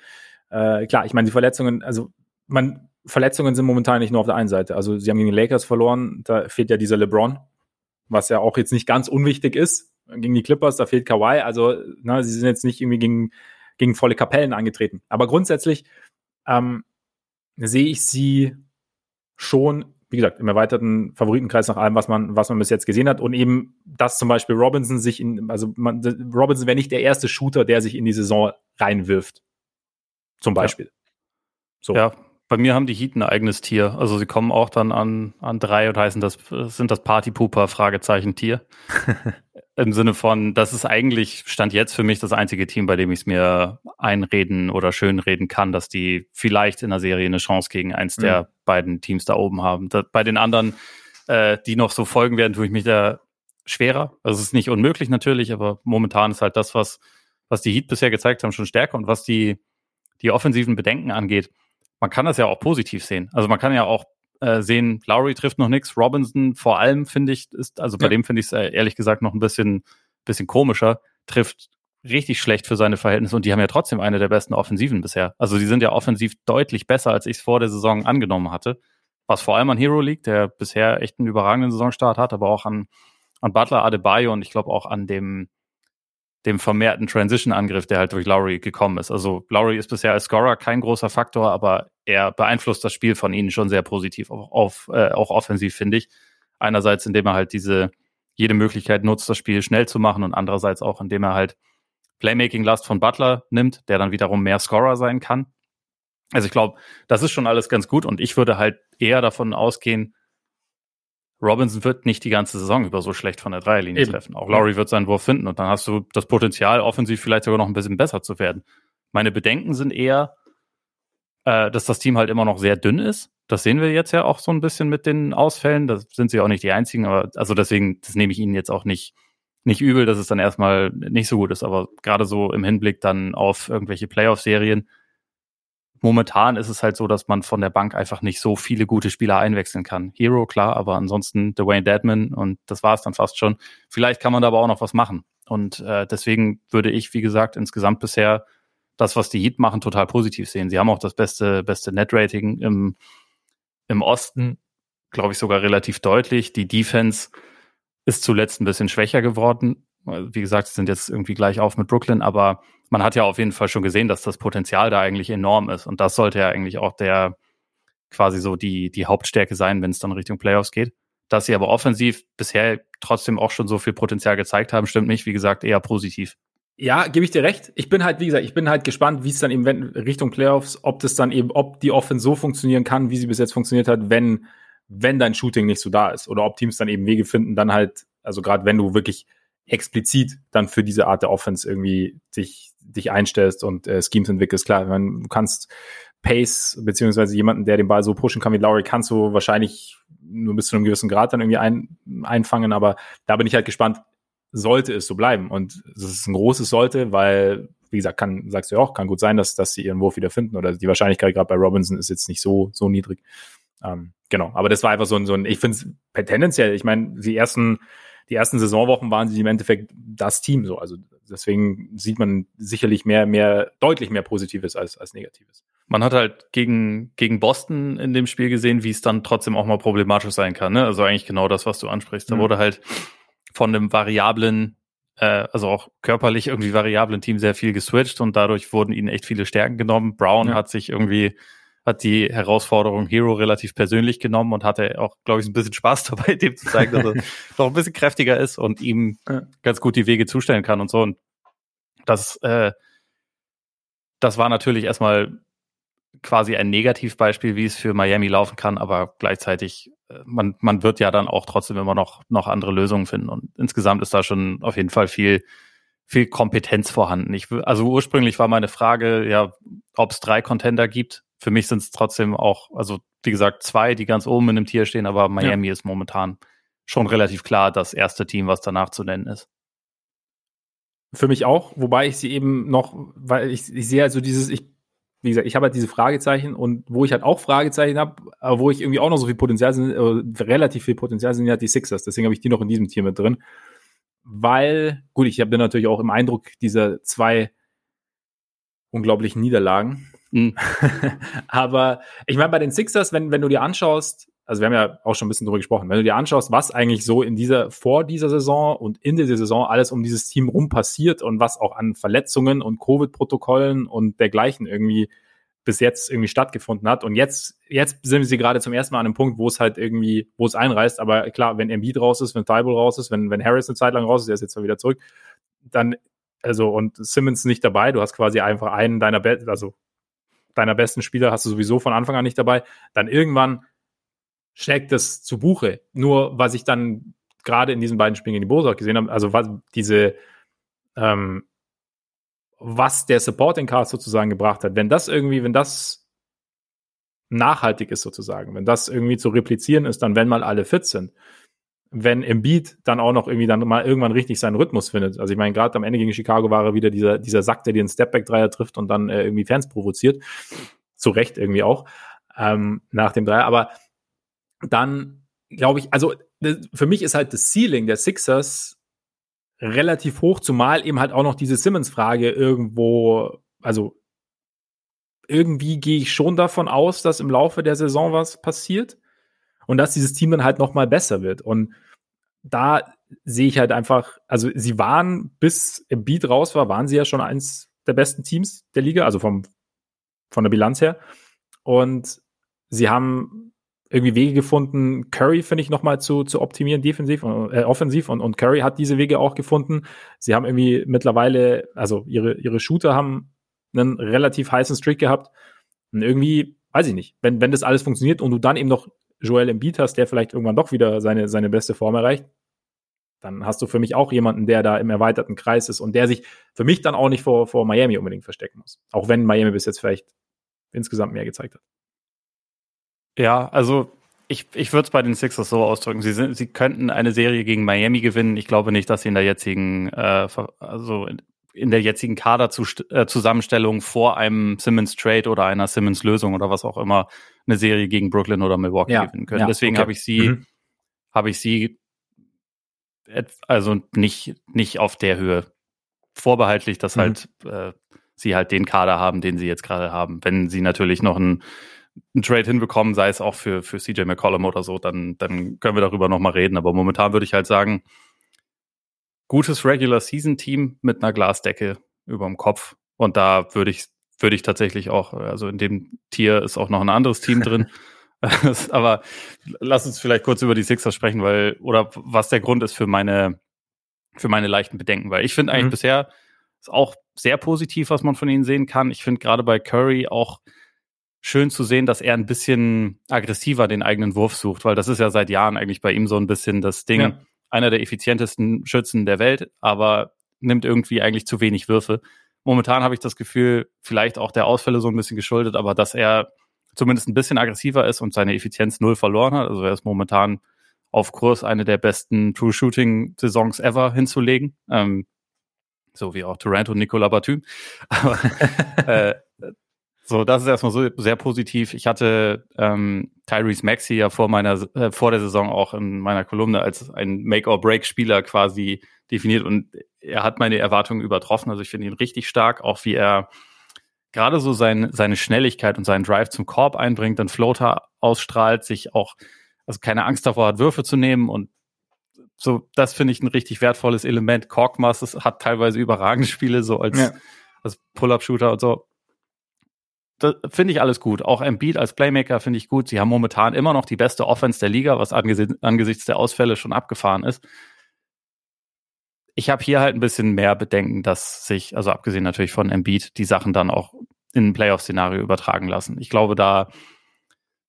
Äh, klar, ich meine, die Verletzungen, also man, Verletzungen sind momentan nicht nur auf der einen Seite. Also sie haben gegen die Lakers verloren, da fehlt ja dieser LeBron, was ja auch jetzt nicht ganz unwichtig ist. Gegen die Clippers, da fehlt Kawhi. Also, na, sie sind jetzt nicht irgendwie gegen, gegen volle Kapellen angetreten. Aber grundsätzlich ähm, sehe ich sie schon, wie gesagt, im erweiterten Favoritenkreis nach allem, was man, was man bis jetzt gesehen hat. Und eben, dass zum Beispiel Robinson sich in, also man, Robinson wäre nicht der erste Shooter, der sich in die Saison reinwirft. Zum Beispiel. Ja. So. Ja, bei mir haben die Heat ein eigenes Tier. Also sie kommen auch dann an, an drei und heißen das, sind das Partypooper, Fragezeichen Tier. (laughs) Im Sinne von, das ist eigentlich, stand jetzt für mich das einzige Team, bei dem ich es mir einreden oder schönreden kann, dass die vielleicht in der Serie eine Chance gegen eins mhm. der beiden Teams da oben haben. Da, bei den anderen, äh, die noch so folgen werden, tue ich mich da schwerer. Also es ist nicht unmöglich natürlich, aber momentan ist halt das, was, was die Heat bisher gezeigt haben, schon stärker und was die, die offensiven Bedenken angeht. Man kann das ja auch positiv sehen. Also man kann ja auch äh, sehen, Lowry trifft noch nichts. Robinson vor allem finde ich, ist, also bei ja. dem finde ich es äh, ehrlich gesagt noch ein bisschen, bisschen komischer, trifft richtig schlecht für seine Verhältnisse und die haben ja trotzdem eine der besten Offensiven bisher. Also die sind ja offensiv deutlich besser, als ich es vor der Saison angenommen hatte. Was vor allem an Hero liegt, der bisher echt einen überragenden Saisonstart hat, aber auch an, an Butler, Adebayo und ich glaube auch an dem, dem vermehrten Transition-Angriff, der halt durch Lowry gekommen ist. Also Lowry ist bisher als Scorer kein großer Faktor, aber er beeinflusst das Spiel von ihnen schon sehr positiv, auch, auf, äh, auch offensiv, finde ich. Einerseits, indem er halt diese jede Möglichkeit nutzt, das Spiel schnell zu machen und andererseits auch, indem er halt Playmaking-Last von Butler nimmt, der dann wiederum mehr Scorer sein kann. Also ich glaube, das ist schon alles ganz gut und ich würde halt eher davon ausgehen, Robinson wird nicht die ganze Saison über so schlecht von der Dreierlinie Eben. treffen. Auch Laurie wird seinen Wurf finden und dann hast du das Potenzial, offensiv vielleicht sogar noch ein bisschen besser zu werden. Meine Bedenken sind eher, äh, dass das Team halt immer noch sehr dünn ist. Das sehen wir jetzt ja auch so ein bisschen mit den Ausfällen. Da sind sie auch nicht die einzigen, aber also deswegen, das nehme ich ihnen jetzt auch nicht, nicht übel, dass es dann erstmal nicht so gut ist. Aber gerade so im Hinblick dann auf irgendwelche Playoff-Serien, momentan ist es halt so, dass man von der Bank einfach nicht so viele gute Spieler einwechseln kann. Hero, klar, aber ansonsten Dwayne Deadman und das war es dann fast schon. Vielleicht kann man da aber auch noch was machen. Und äh, deswegen würde ich, wie gesagt, insgesamt bisher das, was die Heat machen, total positiv sehen. Sie haben auch das beste, beste Net-Rating im, im Osten, glaube ich, sogar relativ deutlich. Die Defense ist zuletzt ein bisschen schwächer geworden. Wie gesagt, sie sind jetzt irgendwie gleich auf mit Brooklyn, aber man hat ja auf jeden Fall schon gesehen, dass das Potenzial da eigentlich enorm ist. Und das sollte ja eigentlich auch der quasi so die, die Hauptstärke sein, wenn es dann Richtung Playoffs geht. Dass sie aber offensiv bisher trotzdem auch schon so viel Potenzial gezeigt haben, stimmt nicht. Wie gesagt, eher positiv. Ja, gebe ich dir recht. Ich bin halt, wie gesagt, ich bin halt gespannt, wie es dann eben Richtung Playoffs, ob das dann eben, ob die Offense so funktionieren kann, wie sie bis jetzt funktioniert hat, wenn, wenn dein Shooting nicht so da ist. Oder ob Teams dann eben Wege finden, dann halt, also gerade wenn du wirklich explizit dann für diese Art der Offense irgendwie dich, dich einstellst und äh, Schemes entwickelst. Klar, meine, du kannst Pace, beziehungsweise jemanden, der den Ball so pushen kann wie Lowry, kannst du wahrscheinlich nur bis zu einem gewissen Grad dann irgendwie ein, einfangen, aber da bin ich halt gespannt, sollte es so bleiben. Und es ist ein großes sollte, weil, wie gesagt, kann, sagst du ja auch, kann gut sein, dass, dass sie ihren Wurf wieder finden oder die Wahrscheinlichkeit gerade bei Robinson ist jetzt nicht so, so niedrig. Ähm, genau, aber das war einfach so ein, so ein ich finde es tendenziell, ich meine, die ersten, die ersten Saisonwochen waren sie im Endeffekt das Team so. Also deswegen sieht man sicherlich mehr, mehr, deutlich mehr Positives als, als Negatives. Man hat halt gegen, gegen Boston in dem Spiel gesehen, wie es dann trotzdem auch mal problematisch sein kann. Ne? Also eigentlich genau das, was du ansprichst. Da mhm. wurde halt von einem variablen, äh, also auch körperlich irgendwie variablen Team sehr viel geswitcht und dadurch wurden ihnen echt viele Stärken genommen. Brown ja. hat sich irgendwie hat die Herausforderung Hero relativ persönlich genommen und hatte auch, glaube ich, ein bisschen Spaß (laughs) dabei, dem zu zeigen, dass er (laughs) noch ein bisschen kräftiger ist und ihm ja. ganz gut die Wege zustellen kann und so. Und das, äh, das war natürlich erstmal quasi ein Negativbeispiel, wie es für Miami laufen kann, aber gleichzeitig, äh, man, man wird ja dann auch trotzdem immer noch, noch andere Lösungen finden. Und insgesamt ist da schon auf jeden Fall viel, viel Kompetenz vorhanden. Ich, also ursprünglich war meine Frage, ja, ob es drei Contender gibt. Für mich sind es trotzdem auch, also wie gesagt, zwei, die ganz oben in dem Tier stehen, aber Miami ja. ist momentan schon relativ klar das erste Team, was danach zu nennen ist. Für mich auch, wobei ich sie eben noch, weil ich, ich sehe also dieses, ich wie gesagt, ich habe halt diese Fragezeichen und wo ich halt auch Fragezeichen habe, aber wo ich irgendwie auch noch so viel Potenzial sind, äh, relativ viel Potenzial sind ja die Sixers. Deswegen habe ich die noch in diesem Tier mit drin. Weil, gut, ich habe natürlich auch im Eindruck dieser zwei unglaublichen Niederlagen. Mhm. (laughs) aber ich meine, bei den Sixers, wenn, wenn du dir anschaust, also wir haben ja auch schon ein bisschen drüber gesprochen, wenn du dir anschaust, was eigentlich so in dieser, vor dieser Saison und in dieser Saison alles um dieses Team rum passiert und was auch an Verletzungen und Covid-Protokollen und dergleichen irgendwie bis jetzt irgendwie stattgefunden hat. Und jetzt, jetzt sind sie gerade zum ersten Mal an einem Punkt, wo es halt irgendwie, wo es einreißt. Aber klar, wenn Embiid raus ist, wenn Thibault raus ist, wenn, wenn Harris eine Zeit lang raus ist, der ist jetzt mal wieder zurück, dann, also, und Simmons nicht dabei, du hast quasi einfach einen deiner, Be also, deiner besten Spieler hast du sowieso von Anfang an nicht dabei, dann irgendwann schlägt das zu Buche. Nur was ich dann gerade in diesen beiden Spielen in die Bose auch gesehen habe, also was diese, ähm, was der Supporting Cast sozusagen gebracht hat, wenn das irgendwie, wenn das nachhaltig ist sozusagen, wenn das irgendwie zu replizieren ist, dann wenn mal alle fit sind, wenn Embiid dann auch noch irgendwie dann mal irgendwann richtig seinen Rhythmus findet. Also ich meine, gerade am Ende gegen Chicago war er wieder dieser, dieser Sack, der den Stepback-Dreier trifft und dann äh, irgendwie Fans provoziert. Zu Recht irgendwie auch ähm, nach dem Dreier. Aber dann glaube ich, also für mich ist halt das Ceiling der Sixers relativ hoch, zumal eben halt auch noch diese Simmons-Frage irgendwo, also irgendwie gehe ich schon davon aus, dass im Laufe der Saison was passiert und dass dieses Team dann halt noch mal besser wird. Und da sehe ich halt einfach, also sie waren bis im Beat raus war, waren sie ja schon eins der besten Teams der Liga, also vom von der Bilanz her. Und sie haben irgendwie Wege gefunden, Curry, finde ich, nochmal zu, zu optimieren, defensiv, äh, offensiv. Und, und Curry hat diese Wege auch gefunden. Sie haben irgendwie mittlerweile, also ihre, ihre Shooter haben einen relativ heißen Streak gehabt. Und irgendwie, weiß ich nicht, wenn, wenn das alles funktioniert und du dann eben noch Joel Embiid hast, der vielleicht irgendwann doch wieder seine, seine beste Form erreicht, dann hast du für mich auch jemanden, der da im erweiterten Kreis ist und der sich für mich dann auch nicht vor, vor Miami unbedingt verstecken muss. Auch wenn Miami bis jetzt vielleicht insgesamt mehr gezeigt hat. Ja, also ich, ich würde es bei den Sixers so ausdrücken. Sie, sind, sie könnten eine Serie gegen Miami gewinnen. Ich glaube nicht, dass sie in der jetzigen, äh, also in der jetzigen Kaderzusammenstellung äh, vor einem Simmons Trade oder einer Simmons Lösung oder was auch immer eine Serie gegen Brooklyn oder Milwaukee ja, gewinnen können. Ja, Deswegen okay. habe ich sie, mhm. habe ich sie also nicht, nicht auf der Höhe. Vorbehaltlich, dass mhm. halt äh, sie halt den Kader haben, den sie jetzt gerade haben. Wenn sie natürlich noch einen, einen Trade hinbekommen, sei es auch für, für CJ McCollum oder so, dann, dann können wir darüber nochmal reden. Aber momentan würde ich halt sagen, gutes Regular Season Team mit einer Glasdecke über dem Kopf. Und da würde ich, würde ich tatsächlich auch, also in dem Tier ist auch noch ein anderes Team drin. (laughs) (laughs) Aber lass uns vielleicht kurz über die Sixers sprechen, weil, oder was der Grund ist für meine, für meine leichten Bedenken, weil ich finde eigentlich mhm. bisher ist auch sehr positiv, was man von ihnen sehen kann. Ich finde gerade bei Curry auch schön zu sehen, dass er ein bisschen aggressiver den eigenen Wurf sucht, weil das ist ja seit Jahren eigentlich bei ihm so ein bisschen das Ding. Ja. Einer der effizientesten Schützen der Welt, aber nimmt irgendwie eigentlich zu wenig Würfe. Momentan habe ich das Gefühl, vielleicht auch der Ausfälle so ein bisschen geschuldet, aber dass er zumindest ein bisschen aggressiver ist und seine Effizienz null verloren hat. Also er ist momentan auf Kurs, eine der besten True Shooting Saisons ever hinzulegen. Ähm, so wie auch Toronto Nicola Batum. (laughs) Aber äh, so, das ist erstmal so sehr positiv. Ich hatte ähm, Tyrese Maxey ja vor meiner äh, vor der Saison auch in meiner Kolumne als ein Make-or-Break-Spieler quasi definiert und er hat meine Erwartungen übertroffen. Also ich finde ihn richtig stark, auch wie er gerade so sein, seine Schnelligkeit und seinen Drive zum Korb einbringt, dann Floater ausstrahlt, sich auch, also keine Angst davor hat, Würfe zu nehmen und so, das finde ich ein richtig wertvolles Element. Korkmasters hat teilweise überragende Spiele, so als, ja. als Pull-Up-Shooter und so. Das finde ich alles gut. Auch Embiid als Playmaker finde ich gut. Sie haben momentan immer noch die beste Offense der Liga, was angesichts der Ausfälle schon abgefahren ist ich habe hier halt ein bisschen mehr Bedenken, dass sich, also abgesehen natürlich von Embiid, die Sachen dann auch in ein Playoff-Szenario übertragen lassen. Ich glaube, da,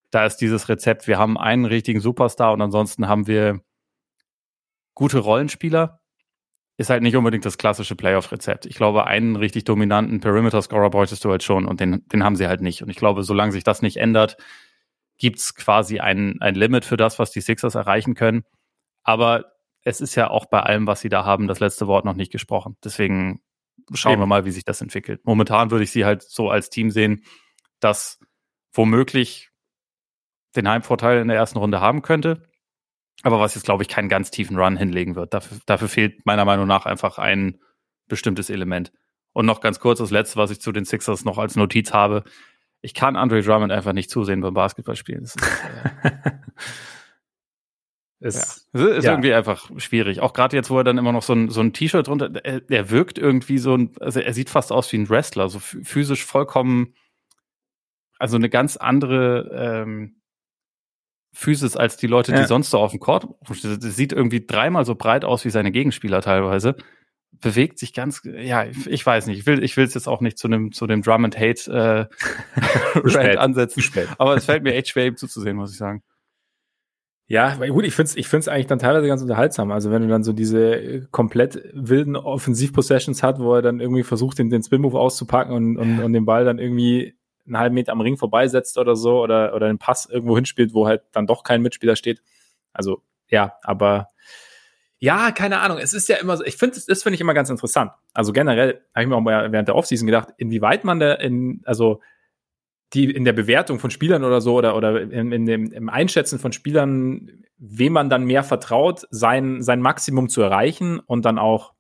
da ist dieses Rezept, wir haben einen richtigen Superstar und ansonsten haben wir gute Rollenspieler. Ist halt nicht unbedingt das klassische Playoff-Rezept. Ich glaube, einen richtig dominanten Perimeter-Scorer bräuchtest du halt schon und den, den haben sie halt nicht. Und ich glaube, solange sich das nicht ändert, gibt's quasi ein, ein Limit für das, was die Sixers erreichen können. Aber es ist ja auch bei allem, was sie da haben, das letzte Wort noch nicht gesprochen. Deswegen schauen Eben. wir mal, wie sich das entwickelt. Momentan würde ich sie halt so als Team sehen, das womöglich den Heimvorteil in der ersten Runde haben könnte. Aber was jetzt, glaube ich, keinen ganz tiefen Run hinlegen wird. Dafür, dafür fehlt meiner Meinung nach einfach ein bestimmtes Element. Und noch ganz kurz das letzte, was ich zu den Sixers noch als Notiz habe. Ich kann Andre Drummond einfach nicht zusehen beim Basketballspielen. Das ist, äh, (laughs) Ist, ja. ist ja. irgendwie einfach schwierig. Auch gerade jetzt, wo er dann immer noch so ein, so ein T-Shirt drunter, er, er, wirkt irgendwie so ein, also er sieht fast aus wie ein Wrestler, so physisch vollkommen, also eine ganz andere ähm, Physis als die Leute, die ja. sonst so auf dem Court. Das sieht irgendwie dreimal so breit aus wie seine Gegenspieler teilweise. Bewegt sich ganz, ja, ich weiß nicht. Ich will, ich will es jetzt auch nicht zu einem, zu dem Drum and Hate äh, (laughs) ansetzen. Aber es fällt mir echt schwer, ihm zuzusehen, muss ich sagen. Ja, gut, ich finde es ich find's eigentlich dann teilweise ganz unterhaltsam. Also wenn du dann so diese äh, komplett wilden Offensiv-Possessions hat, wo er dann irgendwie versucht, den, den Spin-Move auszupacken und, und, und den Ball dann irgendwie einen halben Meter am Ring vorbeisetzt oder so oder, oder einen Pass irgendwo hinspielt, wo halt dann doch kein Mitspieler steht. Also ja, aber ja, keine Ahnung. Es ist ja immer so, ich finde, das finde ich immer ganz interessant. Also generell habe ich mir auch mal während der Offseason gedacht, inwieweit man da in, also die in der Bewertung von Spielern oder so oder, oder in, in dem, im Einschätzen von Spielern, wem man dann mehr vertraut, sein, sein Maximum zu erreichen und dann auch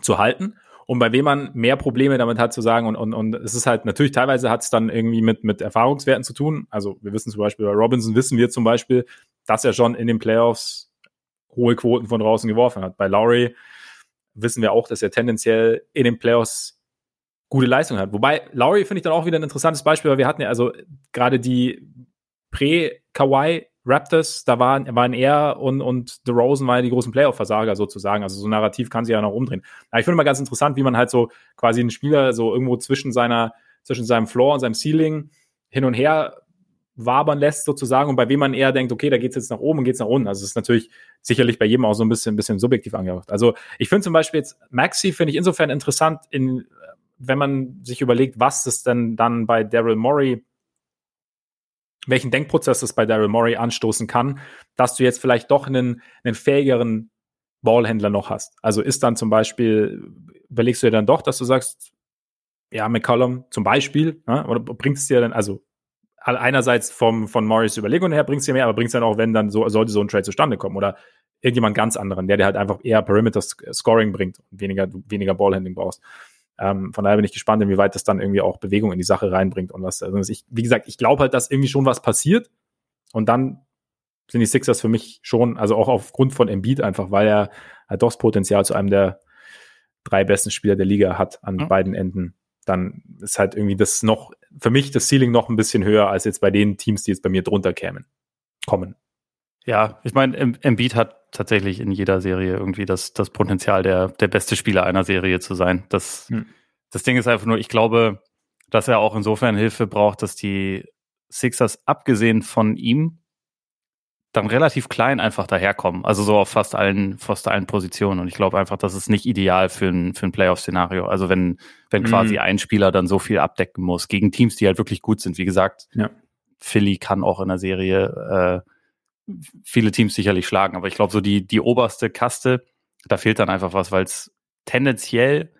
zu halten. Und bei wem man mehr Probleme damit hat zu sagen, und, und, und es ist halt natürlich teilweise hat es dann irgendwie mit, mit Erfahrungswerten zu tun. Also wir wissen zum Beispiel bei Robinson wissen wir zum Beispiel, dass er schon in den Playoffs hohe Quoten von draußen geworfen hat. Bei Lowry wissen wir auch, dass er tendenziell in den Playoffs gute Leistung hat. Wobei, Lowry finde ich dann auch wieder ein interessantes Beispiel, weil wir hatten ja also gerade die Prä-Kawhi Raptors, da waren, waren er und, und The Rosen waren ja die großen Playoff-Versager sozusagen. Also so Narrativ kann sich ja noch umdrehen. Aber ich finde mal ganz interessant, wie man halt so quasi einen Spieler so irgendwo zwischen seiner, zwischen seinem Floor und seinem Ceiling hin und her wabern lässt sozusagen und bei wem man eher denkt, okay, da geht's jetzt nach oben und geht's nach unten. Also es ist natürlich sicherlich bei jedem auch so ein bisschen, ein bisschen subjektiv angehaucht. Also ich finde zum Beispiel jetzt Maxi finde ich insofern interessant, in, wenn man sich überlegt, was es denn dann bei Daryl Morey welchen Denkprozess es bei Daryl Morey anstoßen kann, dass du jetzt vielleicht doch einen, einen fähigeren Ballhändler noch hast. Also ist dann zum Beispiel, überlegst du dir dann doch, dass du sagst, ja, McCollum zum Beispiel, ne, oder bringst du dir dann, also einerseits vom, von Morris Überlegungen her bringst du dir mehr, aber bringst dann auch, wenn dann so, sollte so ein Trade zustande kommen oder irgendjemand ganz anderen, der dir halt einfach eher Perimeter Scoring bringt und weniger, weniger Ballhandling brauchst. Ähm, von daher bin ich gespannt, inwieweit das dann irgendwie auch Bewegung in die Sache reinbringt und was. Also ich, wie gesagt, ich glaube halt, dass irgendwie schon was passiert und dann sind die Sixers für mich schon, also auch aufgrund von Embiid einfach, weil er halt doch das Potenzial zu einem der drei besten Spieler der Liga hat an mhm. beiden Enden. Dann ist halt irgendwie das noch, für mich das Ceiling noch ein bisschen höher als jetzt bei den Teams, die jetzt bei mir drunter kämen, kommen. Ja, ich meine, Embiid hat tatsächlich in jeder Serie irgendwie das, das Potenzial, der, der beste Spieler einer Serie zu sein. Das, hm. das Ding ist einfach nur, ich glaube, dass er auch insofern Hilfe braucht, dass die Sixers, abgesehen von ihm, dann relativ klein einfach daherkommen. Also so auf fast allen, fast allen Positionen. Und ich glaube einfach, das ist nicht ideal für ein, für ein Playoff-Szenario. Also wenn, wenn mhm. quasi ein Spieler dann so viel abdecken muss gegen Teams, die halt wirklich gut sind. Wie gesagt, ja. Philly kann auch in der Serie äh, viele Teams sicherlich schlagen. Aber ich glaube, so die, die oberste Kaste, da fehlt dann einfach was, weil es tendenziell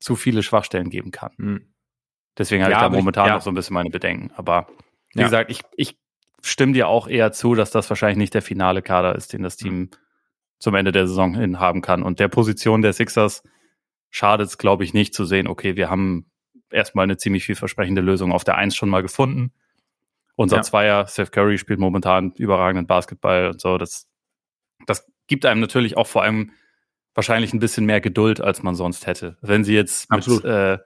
zu viele Schwachstellen geben kann. Mhm. Deswegen habe ja, ich da momentan ich, ja. noch so ein bisschen meine Bedenken. Aber wie ja. gesagt, ich, ich stimme dir auch eher zu, dass das wahrscheinlich nicht der finale Kader ist, den das Team mhm. zum Ende der Saison hin haben kann. Und der Position der Sixers schadet es, glaube ich, nicht zu sehen, okay, wir haben erstmal eine ziemlich vielversprechende Lösung auf der Eins schon mal gefunden. Unser ja. Zweier, Seth Curry, spielt momentan überragenden Basketball und so. Das, das gibt einem natürlich auch vor allem wahrscheinlich ein bisschen mehr Geduld, als man sonst hätte. Wenn sie jetzt mit, äh,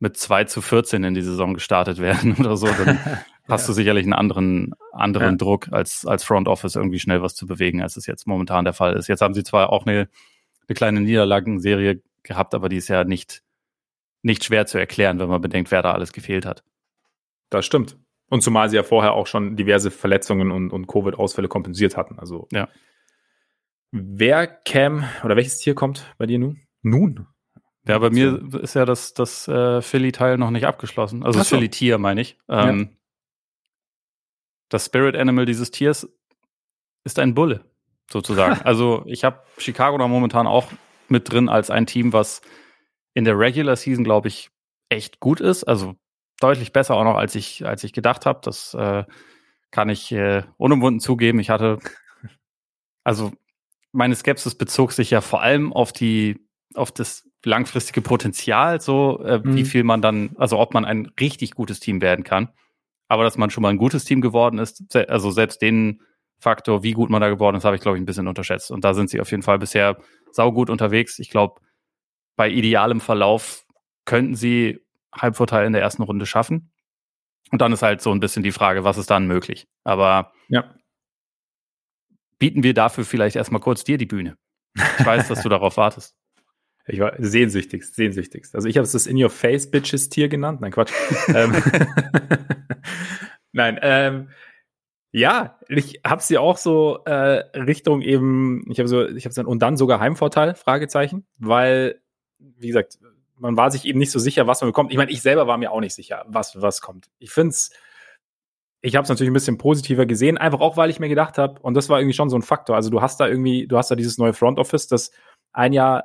mit 2 zu 14 in die Saison gestartet (laughs) werden oder so, dann (laughs) hast ja. du sicherlich einen anderen, anderen ja. Druck, als, als Front Office irgendwie schnell was zu bewegen, als es jetzt momentan der Fall ist. Jetzt haben sie zwar auch eine, eine kleine Niederlagenserie gehabt, aber die ist ja nicht, nicht schwer zu erklären, wenn man bedenkt, wer da alles gefehlt hat. Das stimmt. Und zumal sie ja vorher auch schon diverse Verletzungen und, und Covid-Ausfälle kompensiert hatten. Also ja. wer Cam oder welches Tier kommt bei dir nun? Nun? Ja, bei mir ist ja das, das äh, Philly-Teil noch nicht abgeschlossen. Also das Philly-Tier meine ich. Ähm, das Spirit Animal dieses Tiers ist ein Bulle, sozusagen. (laughs) also ich habe Chicago da momentan auch mit drin als ein Team, was in der Regular Season, glaube ich, echt gut ist. Also deutlich besser auch noch, als ich, als ich gedacht habe. Das äh, kann ich äh, unumwunden zugeben. Ich hatte, (laughs) also meine Skepsis bezog sich ja vor allem auf die, auf das langfristige Potenzial, so äh, mhm. wie viel man dann, also ob man ein richtig gutes Team werden kann. Aber dass man schon mal ein gutes Team geworden ist, also selbst den Faktor, wie gut man da geworden ist, habe ich, glaube ich, ein bisschen unterschätzt. Und da sind sie auf jeden Fall bisher saugut unterwegs. Ich glaube, bei idealem Verlauf könnten sie Halbvorteil in der ersten Runde schaffen. Und dann ist halt so ein bisschen die Frage, was ist dann möglich? Aber ja. bieten wir dafür vielleicht erstmal kurz dir die Bühne. Ich weiß, dass du (laughs) darauf wartest. Ich war sehnsüchtigst, sehnsüchtigst. Also ich habe es das In Your Face Bitches Tier genannt. Nein, Quatsch. Ähm, (laughs) Nein, ähm, ja, ich habe sie auch so äh, Richtung eben, ich habe so, ich habe dann und dann sogar Heimvorteil Fragezeichen, weil wie gesagt, man war sich eben nicht so sicher, was man bekommt. Ich meine, ich selber war mir auch nicht sicher, was was kommt. Ich finde es ich habe es natürlich ein bisschen positiver gesehen, einfach auch, weil ich mir gedacht habe, und das war irgendwie schon so ein Faktor. Also du hast da irgendwie, du hast da dieses neue Front Office, das ein Jahr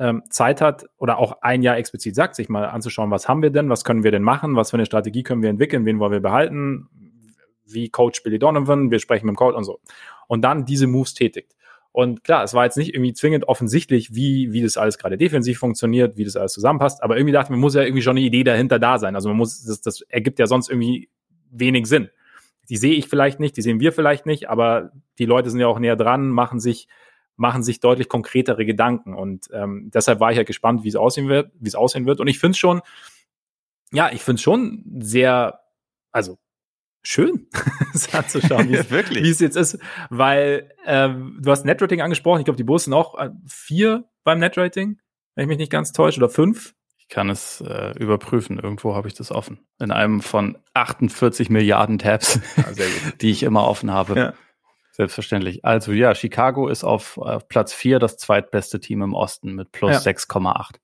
ähm, Zeit hat oder auch ein Jahr explizit sagt, sich mal anzuschauen, was haben wir denn, was können wir denn machen, was für eine Strategie können wir entwickeln, wen wollen wir behalten, wie Coach Billy Donovan, wir sprechen mit dem Coach und so. Und dann diese Moves tätigt. Und klar, es war jetzt nicht irgendwie zwingend offensichtlich, wie, wie das alles gerade defensiv funktioniert, wie das alles zusammenpasst, aber irgendwie dachte man, muss ja irgendwie schon eine Idee dahinter da sein. Also man muss, das, das ergibt ja sonst irgendwie wenig Sinn. Die sehe ich vielleicht nicht, die sehen wir vielleicht nicht, aber die Leute sind ja auch näher dran, machen sich machen sich deutlich konkretere Gedanken. Und ähm, deshalb war ich ja gespannt, wie es aussehen wird, wie es aussehen wird. Und ich finde es schon, ja, ich finde es schon sehr, also schön, (laughs) es anzuschauen, wie (laughs) es wirklich, wie es jetzt ist, weil ähm, du hast Netrating angesprochen. Ich glaube, die Bulls sind auch äh, vier beim Netrating, wenn ich mich nicht ganz täusche, oder fünf. Ich kann es äh, überprüfen. Irgendwo habe ich das offen. In einem von 48 Milliarden Tabs, ja, (laughs) die ich immer offen habe. Ja. Selbstverständlich. Also ja, Chicago ist auf, auf Platz 4 das zweitbeste Team im Osten mit plus ja. 6,8.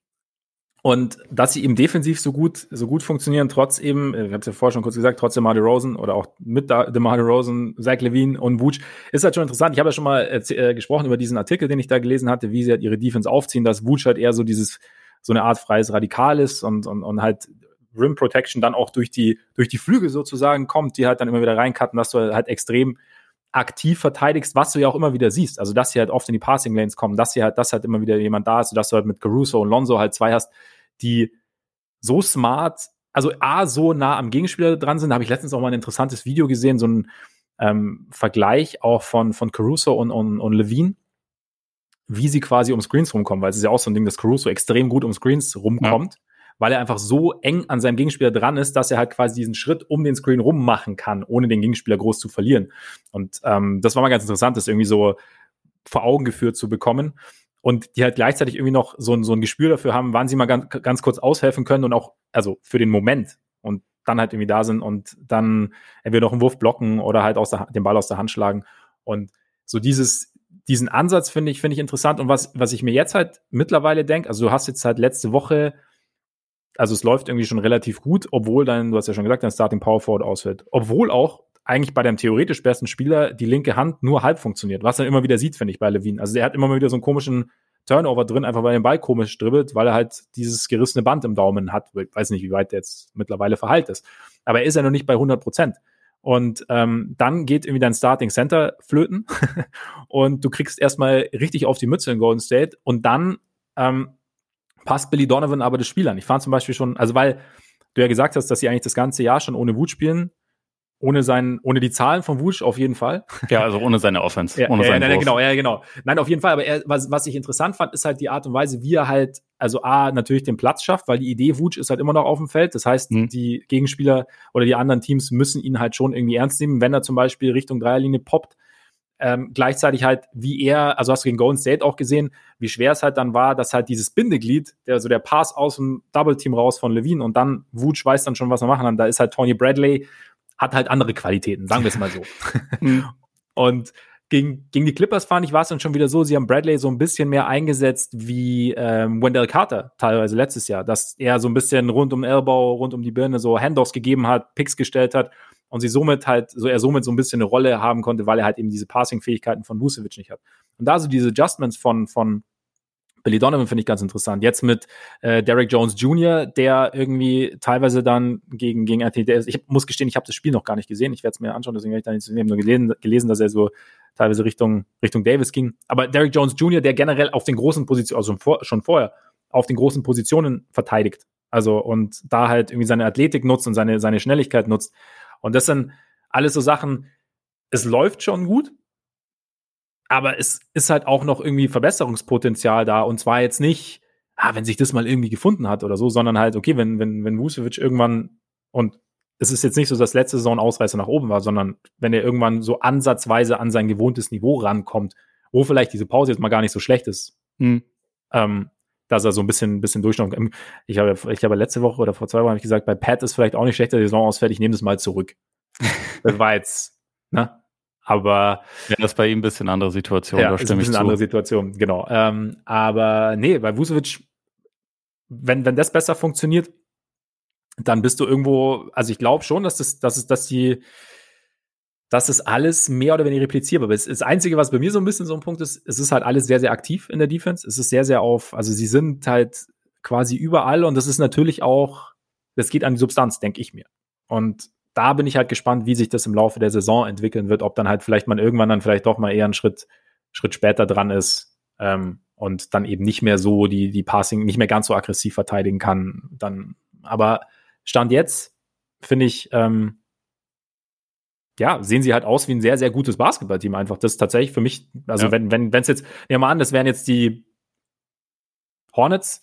Und dass sie eben defensiv so gut, so gut funktionieren, trotz eben, ich habe es ja vorher schon kurz gesagt, trotz DeMar Rosen oder auch mit DeMar Rosen, Zach Levine und Wutsch, ist halt schon interessant. Ich habe ja schon mal äh, gesprochen über diesen Artikel, den ich da gelesen hatte, wie sie halt ihre Defense aufziehen, dass Wutsch halt eher so dieses, so eine Art freies Radikal ist und, und, und halt Rim Protection dann auch durch die, durch die Flügel sozusagen kommt, die halt dann immer wieder reincutten, dass du halt extrem aktiv verteidigst, was du ja auch immer wieder siehst. Also, dass sie halt oft in die Passing Lanes kommen, dass sie halt, dass halt immer wieder jemand da ist, dass du halt mit Caruso und Lonzo halt zwei hast, die so smart, also A, so nah am Gegenspieler dran sind. Da habe ich letztens auch mal ein interessantes Video gesehen, so ein ähm, Vergleich auch von, von Caruso und, und, und Levine, wie sie quasi um Screens rumkommen, weil es ist ja auch so ein Ding, dass Caruso extrem gut um Screens rumkommt. Ja weil er einfach so eng an seinem Gegenspieler dran ist, dass er halt quasi diesen Schritt um den Screen rum machen kann, ohne den Gegenspieler groß zu verlieren. Und ähm, das war mal ganz interessant, das irgendwie so vor Augen geführt zu bekommen. Und die halt gleichzeitig irgendwie noch so ein, so ein Gespür dafür haben, wann sie mal ganz, ganz kurz aushelfen können und auch, also für den Moment und dann halt irgendwie da sind und dann entweder noch einen Wurf blocken oder halt aus der, den Ball aus der Hand schlagen. Und so dieses, diesen Ansatz finde ich, finde ich interessant. Und was, was ich mir jetzt halt mittlerweile denke, also du hast jetzt halt letzte Woche also es läuft irgendwie schon relativ gut, obwohl dann, du hast ja schon gesagt, dein Starting Power Forward ausfällt. Obwohl auch eigentlich bei dem theoretisch besten Spieler die linke Hand nur halb funktioniert, was man immer wieder sieht, finde ich, bei Levine. Also er hat immer wieder so einen komischen Turnover drin, einfach weil er den Ball komisch dribbelt, weil er halt dieses gerissene Band im Daumen hat. Ich weiß nicht, wie weit der jetzt mittlerweile verheilt ist. Aber er ist ja noch nicht bei 100 Prozent. Und ähm, dann geht irgendwie dein Starting Center flöten (laughs) und du kriegst erstmal richtig auf die Mütze in Golden State und dann ähm, passt Billy Donovan aber das Spiel an. Ich fand zum Beispiel schon, also weil du ja gesagt hast, dass sie eigentlich das ganze Jahr schon ohne Wut spielen, ohne sein, ohne die Zahlen von Wusch auf jeden Fall. (laughs) Ja, also ohne seine Offense, ja, ohne ja, nein, genau, ja, genau. Nein, auf jeden Fall. Aber er, was, was ich interessant fand, ist halt die Art und Weise, wie er halt, also A, natürlich den Platz schafft, weil die Idee Wutsch ist halt immer noch auf dem Feld. Das heißt, mhm. die Gegenspieler oder die anderen Teams müssen ihn halt schon irgendwie ernst nehmen, wenn er zum Beispiel Richtung Dreierlinie poppt ähm, gleichzeitig halt, wie er, also hast du gegen Golden State auch gesehen, wie schwer es halt dann war, dass halt dieses Bindeglied, der so der Pass aus dem Double Team raus von Levine und dann Wutsch weiß dann schon, was er machen kann. Da ist halt Tony Bradley, hat halt andere Qualitäten, sagen wir es mal so. (laughs) (laughs) Mhm. und gegen, gegen die Clippers fand ich, war es dann schon wieder so, sie haben Bradley so ein bisschen mehr eingesetzt wie ähm, Wendell Carter teilweise letztes Jahr, dass er so ein bisschen rund um den Elbow, rund um die Birne so Handoffs gegeben hat, Picks gestellt hat und sie somit halt, so er somit so ein bisschen eine Rolle haben konnte, weil er halt eben diese Passing-Fähigkeiten von Vucevic nicht hat. Und da so diese Adjustments von, von Billy Donovan finde ich ganz interessant. Jetzt mit äh, Derek Jones Jr., der irgendwie teilweise dann gegen, gegen Anthony Davis, ich muss gestehen, ich habe das Spiel noch gar nicht gesehen, ich werde es mir anschauen, deswegen habe ich da nicht nehmen, nur gelesen, gelesen, dass er so teilweise Richtung, Richtung Davis ging. Aber Derek Jones Jr., der generell auf den großen Positionen, also vor, schon vorher, auf den großen Positionen verteidigt. Also und da halt irgendwie seine Athletik nutzt und seine, seine Schnelligkeit nutzt. Und das sind alles so Sachen, es läuft schon gut, aber es ist halt auch noch irgendwie Verbesserungspotenzial da. Und zwar jetzt nicht, ah, wenn sich das mal irgendwie gefunden hat oder so, sondern halt, okay, wenn, wenn, wenn Vucevic irgendwann, und es ist jetzt nicht so, dass letzte Saison Ausreißer nach oben war, sondern wenn er irgendwann so ansatzweise an sein gewohntes Niveau rankommt, wo vielleicht diese Pause jetzt mal gar nicht so schlecht ist, hm. ähm, dass er so ein bisschen, bisschen durchschnauft. Ich habe, ich habe letzte Woche oder vor zwei Wochen habe ich gesagt, bei Pat ist vielleicht auch nicht schlecht, der Saison ausfällt, ich nehme das mal zurück. (laughs) das war jetzt, ne? Aber. Ja, das ist bei ihm ein bisschen andere Situation, ja, da stimme ist ein bisschen andere Situation, genau. Ähm, aber nee, bei Vucevic, wenn, wenn das besser funktioniert, dann bist du irgendwo, also ich glaube schon, dass das, dass es, dass die, das ist alles mehr oder weniger replizierbar. Aber das Einzige, was bei mir so ein bisschen so ein Punkt ist, es ist halt alles sehr, sehr aktiv in der Defense. Es ist sehr, sehr auf, also sie sind halt quasi überall und das ist natürlich auch, das geht an die Substanz, denke ich mir. Und da bin ich halt gespannt, wie sich das im Laufe der Saison entwickeln wird, ob dann halt vielleicht man irgendwann dann vielleicht doch mal eher einen Schritt, Schritt später dran ist ähm, und dann eben nicht mehr so die, die Passing, nicht mehr ganz so aggressiv verteidigen kann. Dann, aber Stand jetzt, finde ich, ähm, ja, sehen sie halt aus wie ein sehr, sehr gutes Basketballteam einfach. Das ist tatsächlich für mich, also ja. wenn, wenn, wenn es jetzt, nehmen wir mal an, das wären jetzt die Hornets,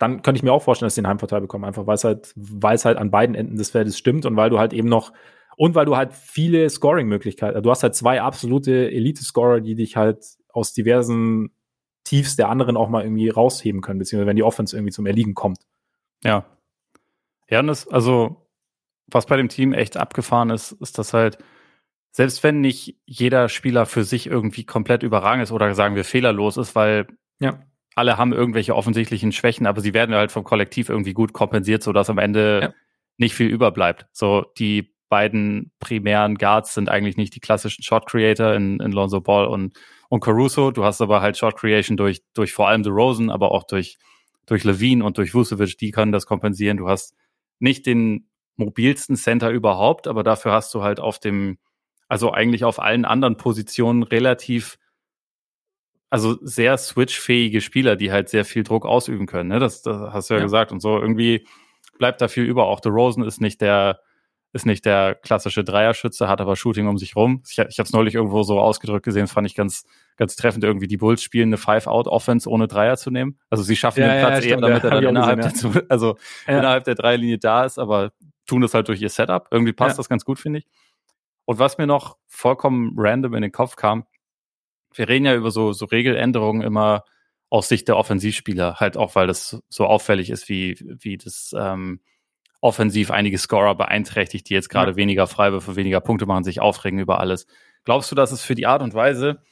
dann könnte ich mir auch vorstellen, dass sie den Heimvorteil bekommen, einfach weil es halt, weil es halt an beiden Enden des Feldes stimmt und weil du halt eben noch, und weil du halt viele Scoring-Möglichkeiten, du hast halt zwei absolute Elite-Scorer, die dich halt aus diversen Tiefs der anderen auch mal irgendwie rausheben können, beziehungsweise wenn die Offense irgendwie zum Erliegen kommt. Ja. Ja, und das, also, was bei dem Team echt abgefahren ist, ist, dass halt, selbst wenn nicht jeder Spieler für sich irgendwie komplett überragend ist oder sagen wir fehlerlos ist, weil ja. Alle haben irgendwelche offensichtlichen Schwächen, aber sie werden halt vom Kollektiv irgendwie gut kompensiert, sodass am Ende ja. nicht viel überbleibt. So, die beiden primären Guards sind eigentlich nicht die klassischen Shot Creator in, in Lonzo Ball und, und Caruso. Du hast aber halt Shot Creation durch, durch vor allem The Rosen, aber auch durch, durch Levine und durch Vucevic, die können das kompensieren. Du hast nicht den mobilsten Center überhaupt, aber dafür hast du halt auf dem, also eigentlich auf allen anderen Positionen relativ, also sehr switchfähige Spieler, die halt sehr viel Druck ausüben können. Ne? Das, das hast du ja, ja, gesagt. Und so irgendwie bleibt da viel über. Auch The Rosen ist nicht der, ist nicht der klassische Dreierschütze, hat aber Shooting um sich rum. Ich, ich habe es neulich irgendwo so ausgedrückt gesehen, das fand ich ganz, ganz treffend. Irgendwie die Bulls spielen eine Five-Out-Offense ohne Dreier zu nehmen. Also sie schaffen ja, den Platz ja, eher, damit er dann innerhalb, gesehen, der, also innerhalb der Dreierlinie da ist, aber tun das halt durch ihr Setup. Irgendwie passt das ganz gut, finde ich. Und was mir noch vollkommen random in den Kopf kam, wir reden ja über so, so Regeländerungen immer aus Sicht der Offensivspieler, halt auch, weil das so auffällig ist, wie, wie das ähm, offensiv einige Scorer beeinträchtigt, die jetzt gerade ja. weniger Freiwürfe, weniger Punkte machen, sich aufregen über alles. Glaubst du, dass es für die Art und Weise,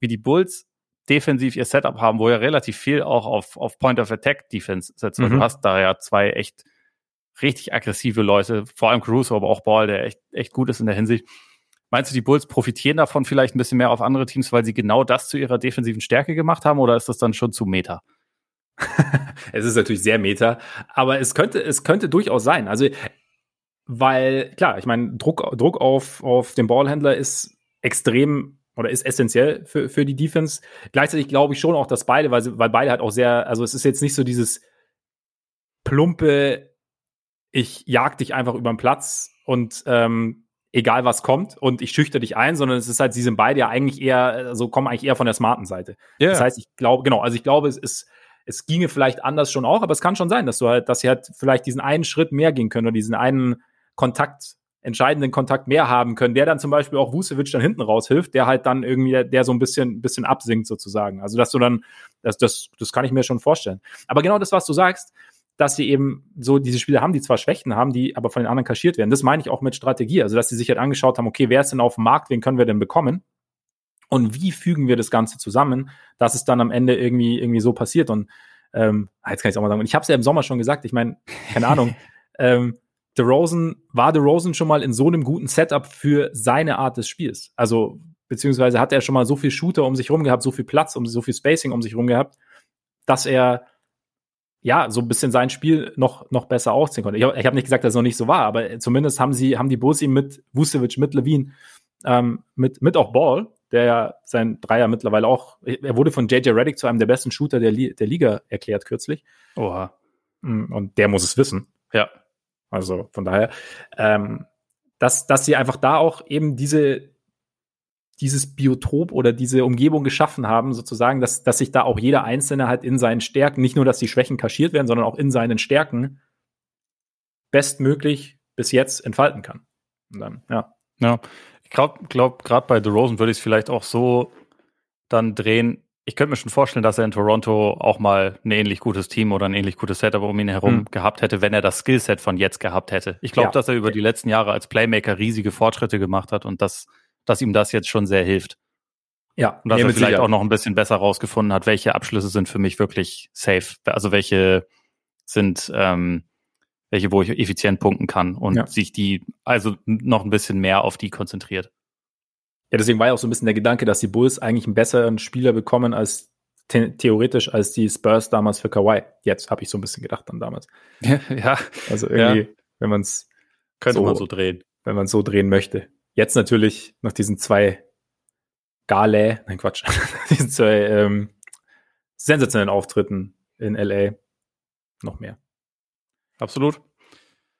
wie die Bulls defensiv ihr Setup haben, wo ja relativ viel auch auf, auf Point of Attack Defense setzt, mhm. du hast da ja zwei echt richtig aggressive Leute, vor allem Caruso, aber auch Ball, der echt, echt gut ist in der Hinsicht. Meinst du, die Bulls profitieren davon vielleicht ein bisschen mehr auf andere Teams, weil sie genau das zu ihrer defensiven Stärke gemacht haben, oder ist das dann schon zu Meta? (laughs) es ist natürlich sehr Meta, aber es könnte, es könnte durchaus sein. Also, weil, klar, ich meine, Druck, Druck auf, auf den Ballhändler ist extrem oder ist essentiell für, für die Defense. Gleichzeitig glaube ich schon auch, dass beide, weil, weil beide halt auch sehr, also es ist jetzt nicht so dieses plumpe, ich jag dich einfach über den Platz und ähm, egal was kommt und ich schüchter dich ein, sondern es ist halt, sie sind beide ja eigentlich eher, also kommen eigentlich eher von der smarten Seite. Yeah. Das heißt, ich glaube, genau, also ich glaube, es ist, es ginge vielleicht anders schon auch, aber es kann schon sein, dass du halt, dass sie halt vielleicht diesen einen Schritt mehr gehen können oder diesen einen Kontakt, entscheidenden Kontakt mehr haben können, der dann zum Beispiel auch Vucevic dann hinten raushilft, der halt dann irgendwie, der so ein bisschen, bisschen absinkt sozusagen. Also, dass du dann, das, das, das kann ich mir schon vorstellen. Aber genau das, was du sagst, dass sie eben so diese Spiele haben, die zwar Schwächen haben, die aber von den anderen kaschiert werden. Das meine ich auch mit Strategie. Also, dass sie sich halt angeschaut haben, okay, wer ist denn auf dem Markt, wen können wir denn bekommen? und wie fügen wir das Ganze zusammen, dass es dann am Ende irgendwie, irgendwie so passiert. Und ähm, ah, jetzt kann ich es auch mal sagen. Und ich habe es ja im Sommer schon gesagt, ich meine, keine Ahnung, (laughs) ähm, The Rosen, war The Rosen schon mal in so einem guten Setup für seine Art des Spiels? Also, beziehungsweise hat er schon mal so viel Shooter um sich rum gehabt, so viel Platz, um so viel Spacing um sich rum gehabt, dass er ja, so ein bisschen sein Spiel noch, noch besser aufziehen konnte. Ich, habe nicht gesagt, dass es noch nicht so war, aber zumindest haben sie, haben die Bulls ihm mit Vucevic, mit Levine, ähm, mit, mit auch Ball, der ja sein Dreier mittlerweile auch, er wurde von JJ Reddick zu einem der besten Shooter der, der Liga erklärt kürzlich. Oha. Mm, und der muss es wissen. Ja. Also von daher, ähm, dass, dass sie einfach da auch eben diese, dieses Biotop oder diese Umgebung geschaffen haben, sozusagen, dass, dass sich da auch jeder Einzelne halt in seinen Stärken, nicht nur, dass die Schwächen kaschiert werden, sondern auch in seinen Stärken bestmöglich bis jetzt entfalten kann. Und dann, ja. Ja, ich glaube, glaub, gerade bei The Rosen würde ich es vielleicht auch so dann drehen. Ich könnte mir schon vorstellen, dass er in Toronto auch mal ein ähnlich gutes Team oder ein ähnlich gutes Setup um ihn herum hm. gehabt hätte, wenn er das Skillset von jetzt gehabt hätte. Ich glaube, ja. dass er über die letzten Jahre als Playmaker riesige Fortschritte gemacht hat und dass, dass ihm das jetzt schon sehr hilft. Ja. Und dass er vielleicht auch noch ein bisschen besser rausgefunden hat, welche Abschlüsse sind für mich wirklich safe. Also welche sind ähm, welche, wo ich effizient punkten kann und ja. sich die also noch ein bisschen mehr auf die konzentriert. Ja, deswegen war ja auch so ein bisschen der Gedanke, dass die Bulls eigentlich einen besseren Spieler bekommen als the theoretisch als die Spurs damals für Kawhi. Jetzt habe ich so ein bisschen gedacht dann damals. (laughs) ja. Also irgendwie, ja. wenn man es könnte so, man so drehen, wenn man es so drehen möchte. Jetzt natürlich nach diesen zwei Gale, nein Quatsch, (laughs) diesen zwei ähm, sensationellen Auftritten in LA noch mehr. Absolut.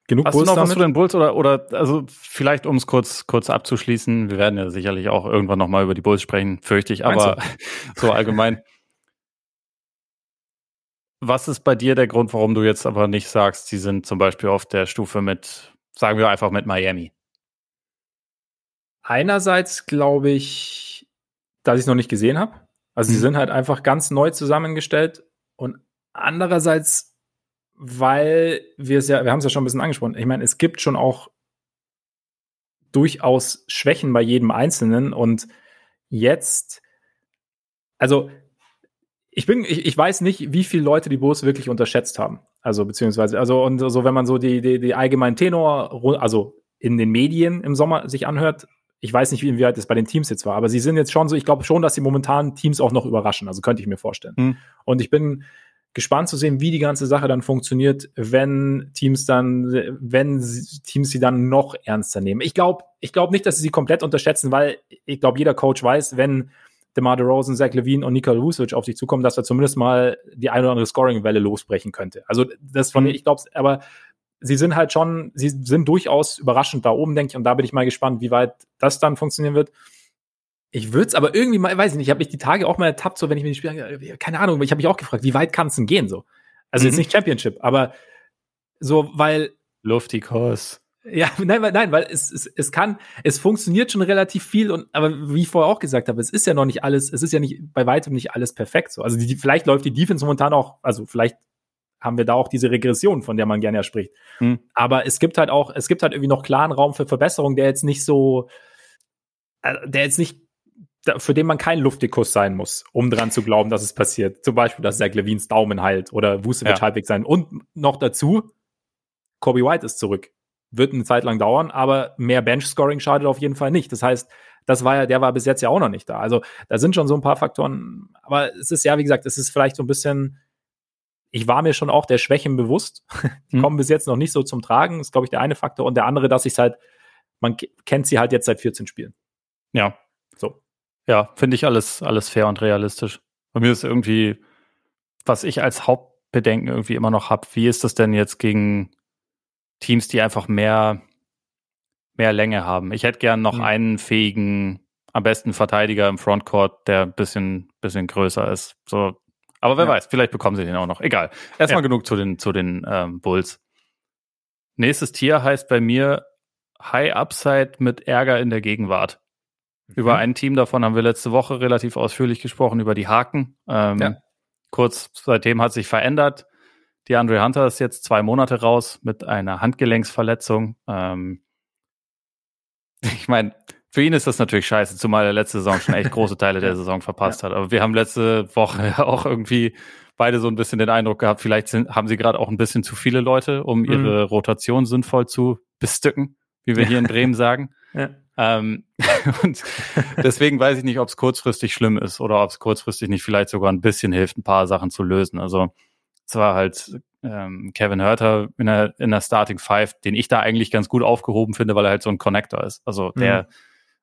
Genug Hast Bulls du noch damit? was zu den Bulls oder, oder also vielleicht um es kurz, kurz abzuschließen, wir werden ja sicherlich auch irgendwann nochmal über die Bulls sprechen, fürchte ich, aber (laughs) so allgemein. Was ist bei dir der Grund, warum du jetzt aber nicht sagst, sie sind zum Beispiel auf der Stufe mit, sagen wir einfach mit Miami? Einerseits glaube ich, dass ich es noch nicht gesehen habe. Also hm. sie sind halt einfach ganz neu zusammengestellt und andererseits weil wir es ja, wir haben es ja schon ein bisschen angesprochen. Ich meine, es gibt schon auch durchaus Schwächen bei jedem Einzelnen und jetzt, also ich bin, ich, ich weiß nicht, wie viele Leute die Bulls wirklich unterschätzt haben. Also beziehungsweise, also und so, wenn man so die, die, die allgemeinen Tenor, also in den Medien im Sommer sich anhört, ich weiß nicht, wie weit es bei den Teams jetzt war, aber sie sind jetzt schon so, ich glaube schon, dass sie momentan Teams auch noch überraschen. Also könnte ich mir vorstellen. Hm. Und ich bin gespannt zu sehen, wie die ganze Sache dann funktioniert, wenn Teams dann, wenn Teams sie dann noch ernster nehmen. Ich glaube, ich glaube nicht, dass sie sie komplett unterschätzen, weil ich glaube, jeder Coach weiß, wenn DeMar DeRozan, Zach Levine und Nikola Vucevic auf sich zukommen, dass er zumindest mal die eine oder andere Scoring-Welle losbrechen könnte. Also das von, mhm. ich glaube, aber sie sind halt schon, sie sind durchaus überraschend da oben, denke ich, und da bin ich mal gespannt, wie weit das dann funktionieren wird. Ich würde es aber irgendwie mal, weiß ich nicht, ich habe mich die Tage auch mal ertappt, so wenn ich mir die Spiele, keine Ahnung, ich habe mich auch gefragt, wie weit kann es denn gehen so? Also mhm. jetzt nicht Championship, aber so, weil. Lofty Kurs. Ja, (laughs) nein, weil, nein, weil es, es, es kann, es funktioniert schon relativ viel und, aber wie ich vorher auch gesagt habe, es ist ja noch nicht alles, es ist ja nicht, bei weitem nicht alles perfekt so. Also die, vielleicht läuft die Defense momentan auch, also vielleicht haben wir da auch diese Regression, von der man gerne ja spricht. Hm. Aber es gibt halt auch, es gibt halt irgendwie noch klaren Raum für Verbesserung, der jetzt nicht so, äh, der jetzt nicht für den man kein Luftikus sein muss, um dran zu glauben, dass es passiert. Zum Beispiel, dass Zach Levins Daumen heilt oder Vucevic ja. halbwegs sein. Und noch dazu, Kobe White ist zurück. Wird eine Zeit lang dauern, aber mehr Bench-Scoring schadet auf jeden Fall nicht. Das heißt, das war ja, der war bis jetzt ja auch noch nicht da. Also da sind schon so ein paar Faktoren. Aber es ist ja, wie gesagt, es ist vielleicht so ein bisschen, ich war mir schon auch der Schwächen bewusst. (laughs) Die mhm. kommen bis jetzt noch nicht so zum Tragen. Das ist, glaube ich, der eine Faktor. Und der andere, dass ich es halt, man kennt sie halt jetzt seit 14 Spielen. Ja. So. Ja, finde ich alles, alles fair und realistisch. Bei mir ist irgendwie, was ich als Hauptbedenken irgendwie immer noch habe, wie ist das denn jetzt gegen Teams, die einfach mehr, mehr Länge haben? Ich hätte gern noch mhm. einen fähigen, am besten Verteidiger im Frontcourt, der ein bisschen, bisschen größer ist. So. Aber wer ja. weiß, vielleicht bekommen sie den auch noch. Egal. Erstmal ja. genug zu den, zu den ähm, Bulls. Nächstes Tier heißt bei mir High Upside mit Ärger in der Gegenwart. Über mhm. ein Team davon haben wir letzte Woche relativ ausführlich gesprochen, über die Haken. Ähm, ja. Kurz seitdem hat sich verändert. Die Andre Hunter ist jetzt zwei Monate raus mit einer Handgelenksverletzung. Ähm, (laughs) ich meine, für ihn ist das natürlich scheiße, zumal er letzte Saison schon echt große Teile (laughs) der Saison verpasst ja. hat. Aber wir haben letzte Woche (laughs) auch irgendwie beide so ein bisschen den Eindruck gehabt, vielleicht sind, haben sie gerade auch ein bisschen zu viele Leute, um mhm. ihre Rotation sinnvoll zu bestücken, wie wir hier in (laughs) Bremen sagen. Ja. Ähm, und deswegen weiß ich nicht, ob es kurzfristig schlimm ist oder ob es kurzfristig nicht vielleicht sogar ein bisschen hilft, ein paar Sachen zu lösen. Also zwar halt ähm, Kevin Hurter in der, in der Starting Five, den ich da eigentlich ganz gut aufgehoben finde, weil er halt so ein Connector ist. Also der, mhm.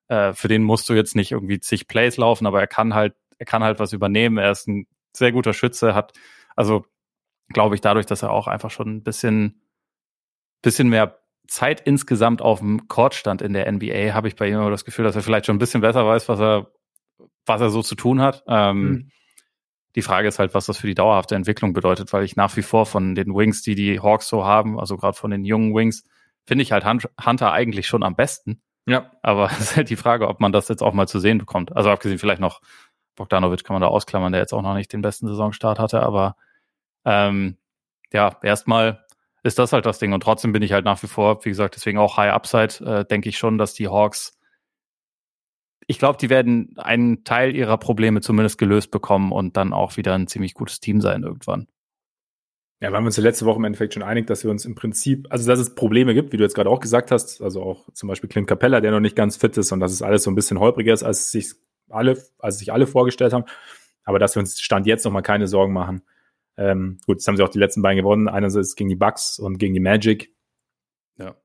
Äh, für den musst du jetzt nicht irgendwie zig Plays laufen, aber er kann halt, er kann halt was übernehmen. Er ist ein sehr guter Schütze, hat, also glaube ich, dadurch, dass er auch einfach schon ein bisschen, bisschen mehr Zeit insgesamt auf dem Court stand in der NBA, habe ich bei ihm immer das Gefühl, dass er vielleicht schon ein bisschen besser weiß, was er, was er so zu tun hat. Ähm, mhm. Die Frage ist halt, was das für die dauerhafte Entwicklung bedeutet, weil ich nach wie vor von den Wings, die die Hawks so haben, also gerade von den jungen Wings, finde ich halt Hunter eigentlich schon am besten. Ja. Aber (laughs) es ist halt die Frage, ob man das jetzt auch mal zu sehen bekommt. Also abgesehen vielleicht noch Bogdanovic kann man da ausklammern, der jetzt auch noch nicht den besten Saisonstart hatte, aber ähm, ja, erstmal ist das halt das Ding. Und trotzdem bin ich halt nach wie vor, wie gesagt, deswegen auch High Upside, äh, denke ich schon, dass die Hawks, ich glaube, die werden einen Teil ihrer Probleme zumindest gelöst bekommen und dann auch wieder ein ziemlich gutes Team sein irgendwann. Ja, wir haben uns ja letzte Woche im Endeffekt schon einig, dass wir uns im Prinzip, also dass es Probleme gibt, wie du jetzt gerade auch gesagt hast, also auch zum Beispiel Clint Capella, der noch nicht ganz fit ist und dass es alles so ein bisschen holpriger ist, als sich alle, als sich alle vorgestellt haben. Aber dass wir uns Stand jetzt noch mal keine Sorgen machen, ähm, gut, jetzt haben sie auch die letzten beiden gewonnen. Einerseits gegen die Bucks und gegen die Magic. Ja.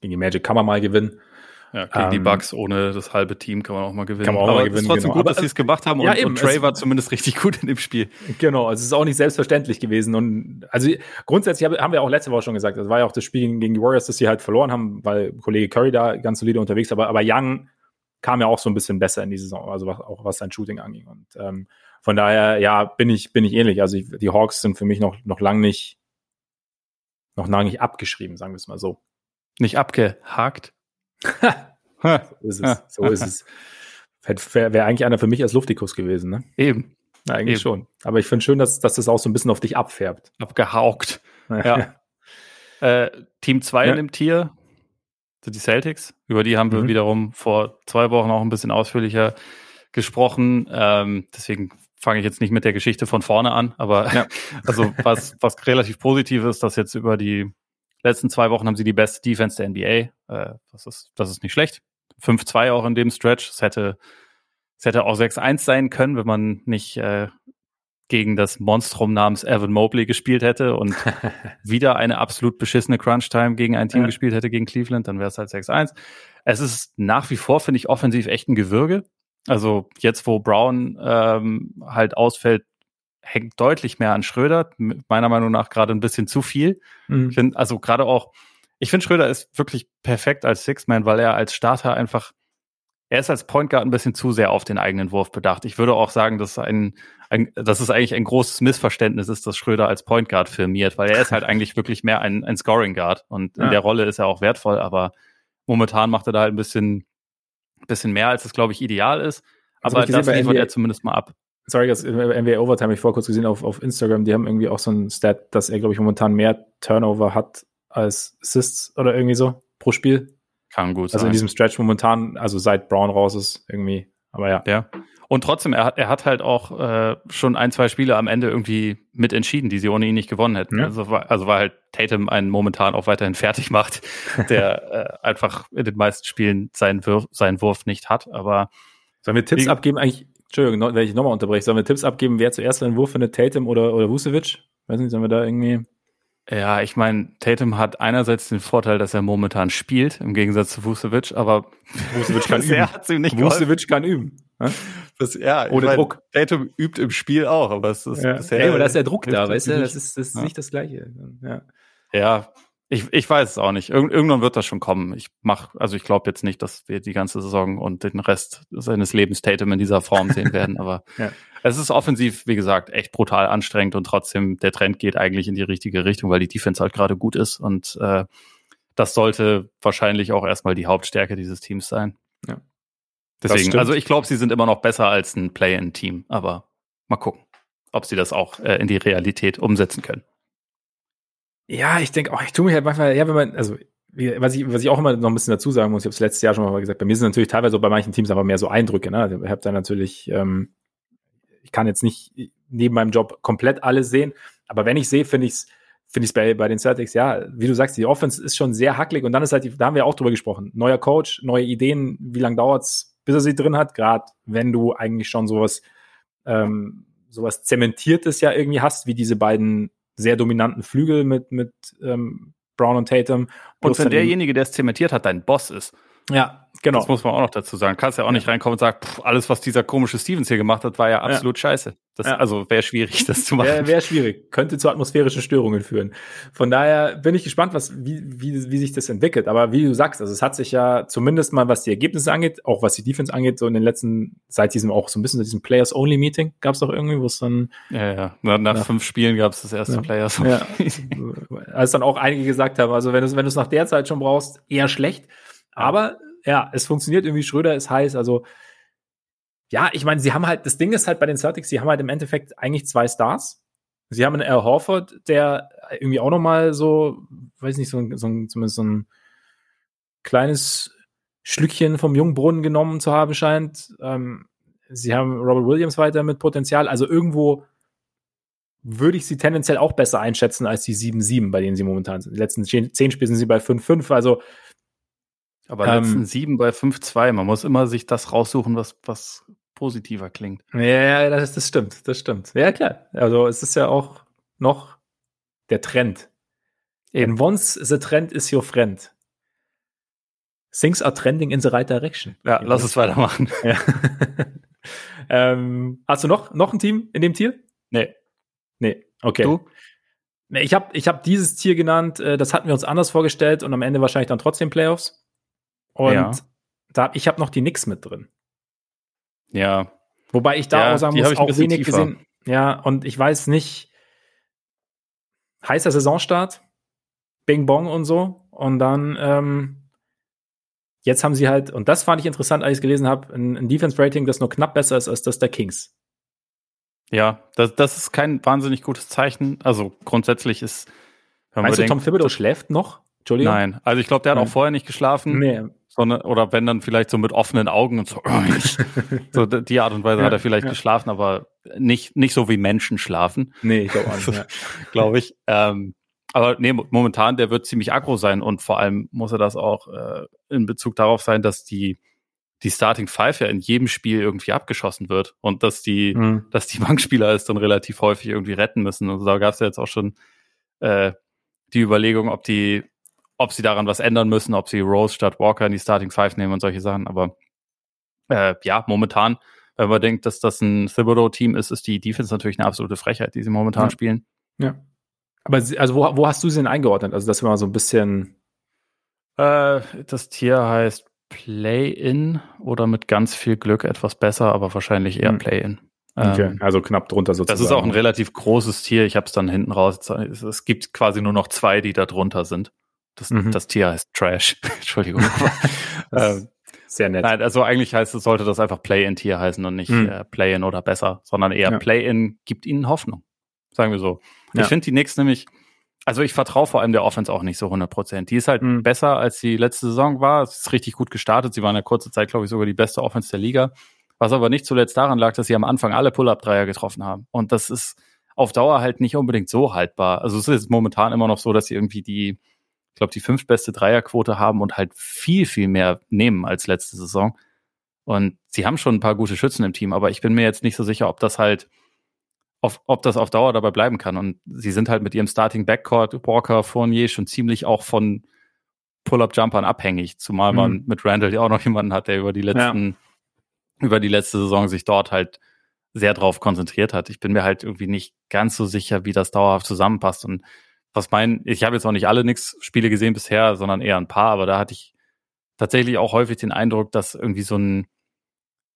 Gegen die Magic kann man mal gewinnen. Ja, gegen ähm, die Bucks ohne das halbe Team kann man auch mal gewinnen. Kann man auch Aber mal gewinnen. Es ist trotzdem genau. gut, dass sie es gemacht haben ja, und, eben, und Trey war zumindest richtig gut in dem Spiel. Genau, also es ist auch nicht selbstverständlich gewesen. Und also grundsätzlich haben wir auch letzte Woche schon gesagt, das war ja auch das Spiel gegen die Warriors, das sie halt verloren haben, weil Kollege Curry da ganz solide unterwegs war. Aber, aber Young kam ja auch so ein bisschen besser in die Saison, also was, auch was sein Shooting anging. Und ähm, von daher, ja, bin ich, bin ich ähnlich. Also ich, die Hawks sind für mich noch, noch lang nicht, noch lange nicht abgeschrieben, sagen wir es mal so. Nicht abgehakt? (laughs) so ist es. So ist es. Wäre wär eigentlich einer für mich als Luftikus gewesen, ne? Eben. Ja, eigentlich Eben. schon. Aber ich finde schön, dass, dass das auch so ein bisschen auf dich abfärbt. Abgehaucht. Ja. äh, Team 2 ja. in dem Tier sind die Celtics. Über die haben wir mhm. wiederum vor zwei Wochen auch ein bisschen ausführlicher gesprochen. Ähm, deswegen fange ich jetzt nicht mit der Geschichte von vorne an, aber ja. (laughs) also was, was relativ positiv ist, dass jetzt über die letzten zwei Wochen haben sie die beste Defense der NBA. Äh, das, ist, das ist nicht schlecht. 5-2 auch in dem Stretch. Es hätte, es hätte auch 6-1 sein können, wenn man nicht äh, gegen das Monstrum namens Evan Mobley gespielt hätte und (laughs) wieder eine absolut beschissene Crunch-Time gegen ein Team ja. gespielt hätte gegen Cleveland, dann wäre es halt 6-1. Es ist nach wie vor, finde ich, offensiv echt ein Gewürge. Also jetzt, wo Brown ähm, halt ausfällt, hängt deutlich mehr an Schröder. Meiner Meinung nach gerade ein bisschen zu viel. Mhm. Ich find, also gerade auch, ich finde Schröder ist wirklich perfekt als Six-Man, weil er als Starter einfach, er ist als Point Guard ein bisschen zu sehr auf den eigenen Wurf bedacht. Ich würde auch sagen, dass ein, ein dass es eigentlich ein großes Missverständnis ist, dass Schröder als Point Guard firmiert, weil er ist halt eigentlich wirklich mehr ein, ein Scoring Guard und ja. in der Rolle ist er auch wertvoll, aber momentan macht er da halt ein bisschen bisschen mehr, als es, glaube ich, ideal ist. Aber das, das liefert er zumindest mal ab. Sorry, das NBA Overtime habe ich vor kurz gesehen auf, auf Instagram. Die haben irgendwie auch so ein Stat, dass er, glaube ich, momentan mehr Turnover hat als Assists oder irgendwie so pro Spiel. Kann gut Also sein. in diesem Stretch momentan, also seit Brown raus ist, irgendwie. Aber ja. Ja. Und trotzdem, er hat, er hat halt auch äh, schon ein, zwei Spiele am Ende irgendwie mitentschieden, die sie ohne ihn nicht gewonnen hätten. Ja. Also, war, also weil halt Tatum einen momentan auch weiterhin fertig macht, (laughs) der äh, einfach in den meisten Spielen seinen, Wurf, seinen Wurf nicht hat. Aber sollen wir Tipps abgeben? Eigentlich, Entschuldigung, wenn ich nochmal unterbreche, sollen wir Tipps abgeben, wer zuerst einen Wurf findet, Tatum oder, oder Vucevic? Weiß nicht, sollen wir da irgendwie. Ja, ich meine, Tatum hat einerseits den Vorteil, dass er momentan spielt, im Gegensatz zu Vucevic, aber Vucevic (laughs) kann üben. Hat's ihm nicht Vucevic kann üben. Das, ja, ohne mein, Druck. Tatum übt im Spiel auch, aber es ist ja. bisher. Ey, aber da ist der Druck da, weißt du? Das ist, das ist ja. nicht das Gleiche. Ja, ja ich, ich weiß es auch nicht. Irg irgendwann wird das schon kommen. Ich mach, also ich glaube jetzt nicht, dass wir die ganze Saison und den Rest seines Lebens Tatum in dieser Form sehen werden, (laughs) aber ja. es ist offensiv, wie gesagt, echt brutal anstrengend und trotzdem der Trend geht eigentlich in die richtige Richtung, weil die Defense halt gerade gut ist und äh, das sollte wahrscheinlich auch erstmal die Hauptstärke dieses Teams sein. Ja. Deswegen, also ich glaube, sie sind immer noch besser als ein Play-in-Team, aber mal gucken, ob sie das auch äh, in die Realität umsetzen können. Ja, ich denke auch, ich tue mich halt manchmal, ja, wenn man, also was ich, was ich auch immer noch ein bisschen dazu sagen muss, ich habe es letztes Jahr schon mal gesagt, bei mir sind natürlich teilweise bei manchen Teams aber mehr so Eindrücke. Ne? Also ich habe da natürlich, ähm, ich kann jetzt nicht neben meinem Job komplett alles sehen, aber wenn ich sehe, finde ich es finde ich es bei, bei den Celtics, ja, wie du sagst, die Offense ist schon sehr hacklig und dann ist halt, die, da haben wir auch drüber gesprochen, neuer Coach, neue Ideen, wie lange dauert's bis er sie drin hat, gerade wenn du eigentlich schon sowas, ähm, sowas Zementiertes ja irgendwie hast, wie diese beiden sehr dominanten Flügel mit, mit ähm, Brown und Tatum. Und wenn derjenige, der es zementiert hat, dein Boss ist. Ja, genau. Das muss man auch noch dazu sagen. Kannst ja auch nicht reinkommen und sagen, pff, alles, was dieser komische Stevens hier gemacht hat, war ja absolut ja. scheiße. Das, ja. Also wäre schwierig, das zu machen. Wäre wär schwierig. Könnte zu atmosphärischen Störungen führen. Von daher bin ich gespannt, was, wie, wie, wie sich das entwickelt. Aber wie du sagst, also es hat sich ja zumindest mal, was die Ergebnisse angeht, auch was die Defense angeht, so in den letzten, seit diesem auch so ein bisschen diesem Players-Only-Meeting gab es doch irgendwie, wo es dann. Ja, ja. Nach, nach, fünf Spielen gab es das erste ja. Players-Only. Ja. Als dann auch einige gesagt haben, also wenn du es wenn du es nach der Zeit schon brauchst, eher schlecht. Aber ja, es funktioniert irgendwie. Schröder ist heiß. Also, ja, ich meine, sie haben halt, das Ding ist halt bei den Celtics, sie haben halt im Endeffekt eigentlich zwei Stars. Sie haben einen Al Horford, der irgendwie auch nochmal so, weiß nicht, so, so, zumindest so ein kleines Schlückchen vom Jungbrunnen genommen zu haben scheint. Ähm, sie haben Robert Williams weiter mit Potenzial. Also irgendwo würde ich sie tendenziell auch besser einschätzen als die 7-7, bei denen sie momentan sind. Die letzten zehn Spiele sind sie bei 5-5. Also aber ähm, letzten sieben bei 5-2. Man muss immer sich das raussuchen, was, was positiver klingt. Ja, das, das stimmt, das stimmt. Ja, klar. Also es ist ja auch noch der Trend. Eben. once the trend is your friend. Things are trending in the right direction. Ja, lass es weitermachen. (laughs) Ja. ähm, hast du noch, noch ein Team in dem Tier? Nee. Nee, okay. Du? Ich habe ich hab dieses Tier genannt, äh, das hatten wir uns anders vorgestellt und am Ende wahrscheinlich dann trotzdem Playoffs. Und ja. da, ich habe noch die Nix mit drin. Ja. Wobei ich da ja, auch sagen muss, auch wenig tiefer. gesehen. Ja, und ich weiß nicht, heißer Saisonstart, Bing Bong und so. Und dann, ähm, jetzt haben sie halt, und das fand ich interessant, als ich es gelesen habe, ein, ein Defense-Rating, das nur knapp besser ist als das der Kings. Ja, das, das ist kein wahnsinnig gutes Zeichen. Also grundsätzlich ist Meinst du, Tom Thibodeau schläft noch? Entschuldigung? Nein, also ich glaube, der hat Nein. auch vorher nicht geschlafen. Nee. Sondern, oder wenn dann vielleicht so mit offenen Augen und so. (laughs) so die Art und Weise ja, hat er vielleicht ja. geschlafen, aber nicht, nicht so wie Menschen schlafen. Nee, ich glaube auch nicht. (laughs) Ja. glaube ich. Ähm, aber nee, momentan, der wird ziemlich aggro sein und vor allem muss er das auch äh, in Bezug darauf sein, dass die, die Starting Five ja in jedem Spiel irgendwie abgeschossen wird und dass die, mhm. dass die (laughs) Bankspieler es dann relativ häufig irgendwie retten müssen. Also da gab es ja jetzt auch schon äh, die Überlegung, ob die, ob sie daran was ändern müssen, ob sie Rose statt Walker in die Starting Five nehmen und solche Sachen. Aber äh, ja, momentan, wenn man denkt, dass das ein Thibodeau-Team ist, ist die Defense natürlich eine absolute Frechheit, die sie momentan ja. spielen. Ja. Aber also wo, wo hast du sie denn eingeordnet? Also das war so ein bisschen. Äh, das Tier heißt Play-In oder mit ganz viel Glück etwas besser, aber wahrscheinlich eher hm. Play-In. Okay, ähm, also knapp drunter sozusagen. Das ist auch ein relativ großes Tier. Ich habe es dann hinten raus. Es gibt quasi nur noch zwei, die da drunter sind. Das, mhm. das Tier heißt Trash. (laughs) Entschuldigung. (laughs) ähm, sehr nett. Nein, also eigentlich heißt es, sollte das einfach Play-In-Tier heißen und nicht mhm. äh, Play-In oder besser, sondern eher ja. Play-In gibt ihnen Hoffnung. Sagen wir so. Ja. Ich finde die Knicks nämlich, also ich vertraue vor allem der Offense auch nicht so 100 Prozent. Die ist halt mhm. besser, als die letzte Saison war. Es ist richtig gut gestartet. Sie waren ja kurze Zeit, glaube ich, sogar die beste Offense der Liga. Was aber nicht zuletzt daran lag, dass sie am Anfang alle Pull-Up-Dreier getroffen haben. Und das ist auf Dauer halt nicht unbedingt so haltbar. Also es ist momentan immer noch so, dass sie irgendwie die, ich glaube, die fünftbeste Dreierquote haben und halt viel, viel mehr nehmen als letzte Saison. Und sie haben schon ein paar gute Schützen im Team, aber ich bin mir jetzt nicht so sicher, ob das halt auf, ob das auf Dauer dabei bleiben kann. Und sie sind halt mit ihrem Starting Backcourt, Walker, Fournier, schon ziemlich auch von Pull-Up-Jumpern abhängig, zumal mhm. man mit Randall ja auch noch jemanden hat, der über die letzten, ja. über die letzte Saison sich dort halt sehr drauf konzentriert hat. Ich bin mir halt irgendwie nicht ganz so sicher, wie das dauerhaft zusammenpasst. Und was mein, ich habe jetzt auch nicht alle nix Spiele gesehen bisher, sondern eher ein paar, aber da hatte ich tatsächlich auch häufig den Eindruck, dass irgendwie so ein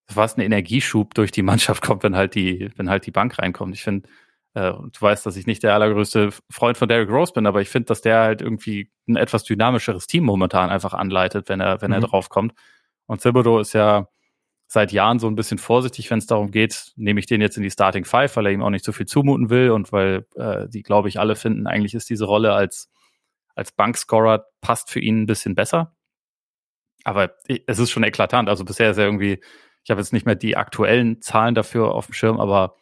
fast ein Energieschub durch die Mannschaft (laughs) kommt, wenn halt die, wenn halt die Bank reinkommt. Ich finde, äh, du weißt, dass ich nicht der allergrößte Freund von Derrick Rose bin, aber ich finde, dass der halt irgendwie ein etwas dynamischeres Team momentan einfach anleitet, wenn er, wenn mhm. er drauf kommt. Und Thibodeau ist ja seit Jahren so ein bisschen vorsichtig, wenn es darum geht, nehme ich den jetzt in die Starting Five, weil er ihm auch nicht zu viel zumuten will und weil äh, die, glaube ich, alle finden, eigentlich ist diese Rolle als, als Bankscorer passt für ihn ein bisschen besser. Aber es ist schon eklatant. Also bisher ist er irgendwie ich habe jetzt nicht mehr die aktuellen Zahlen dafür auf dem Schirm, aber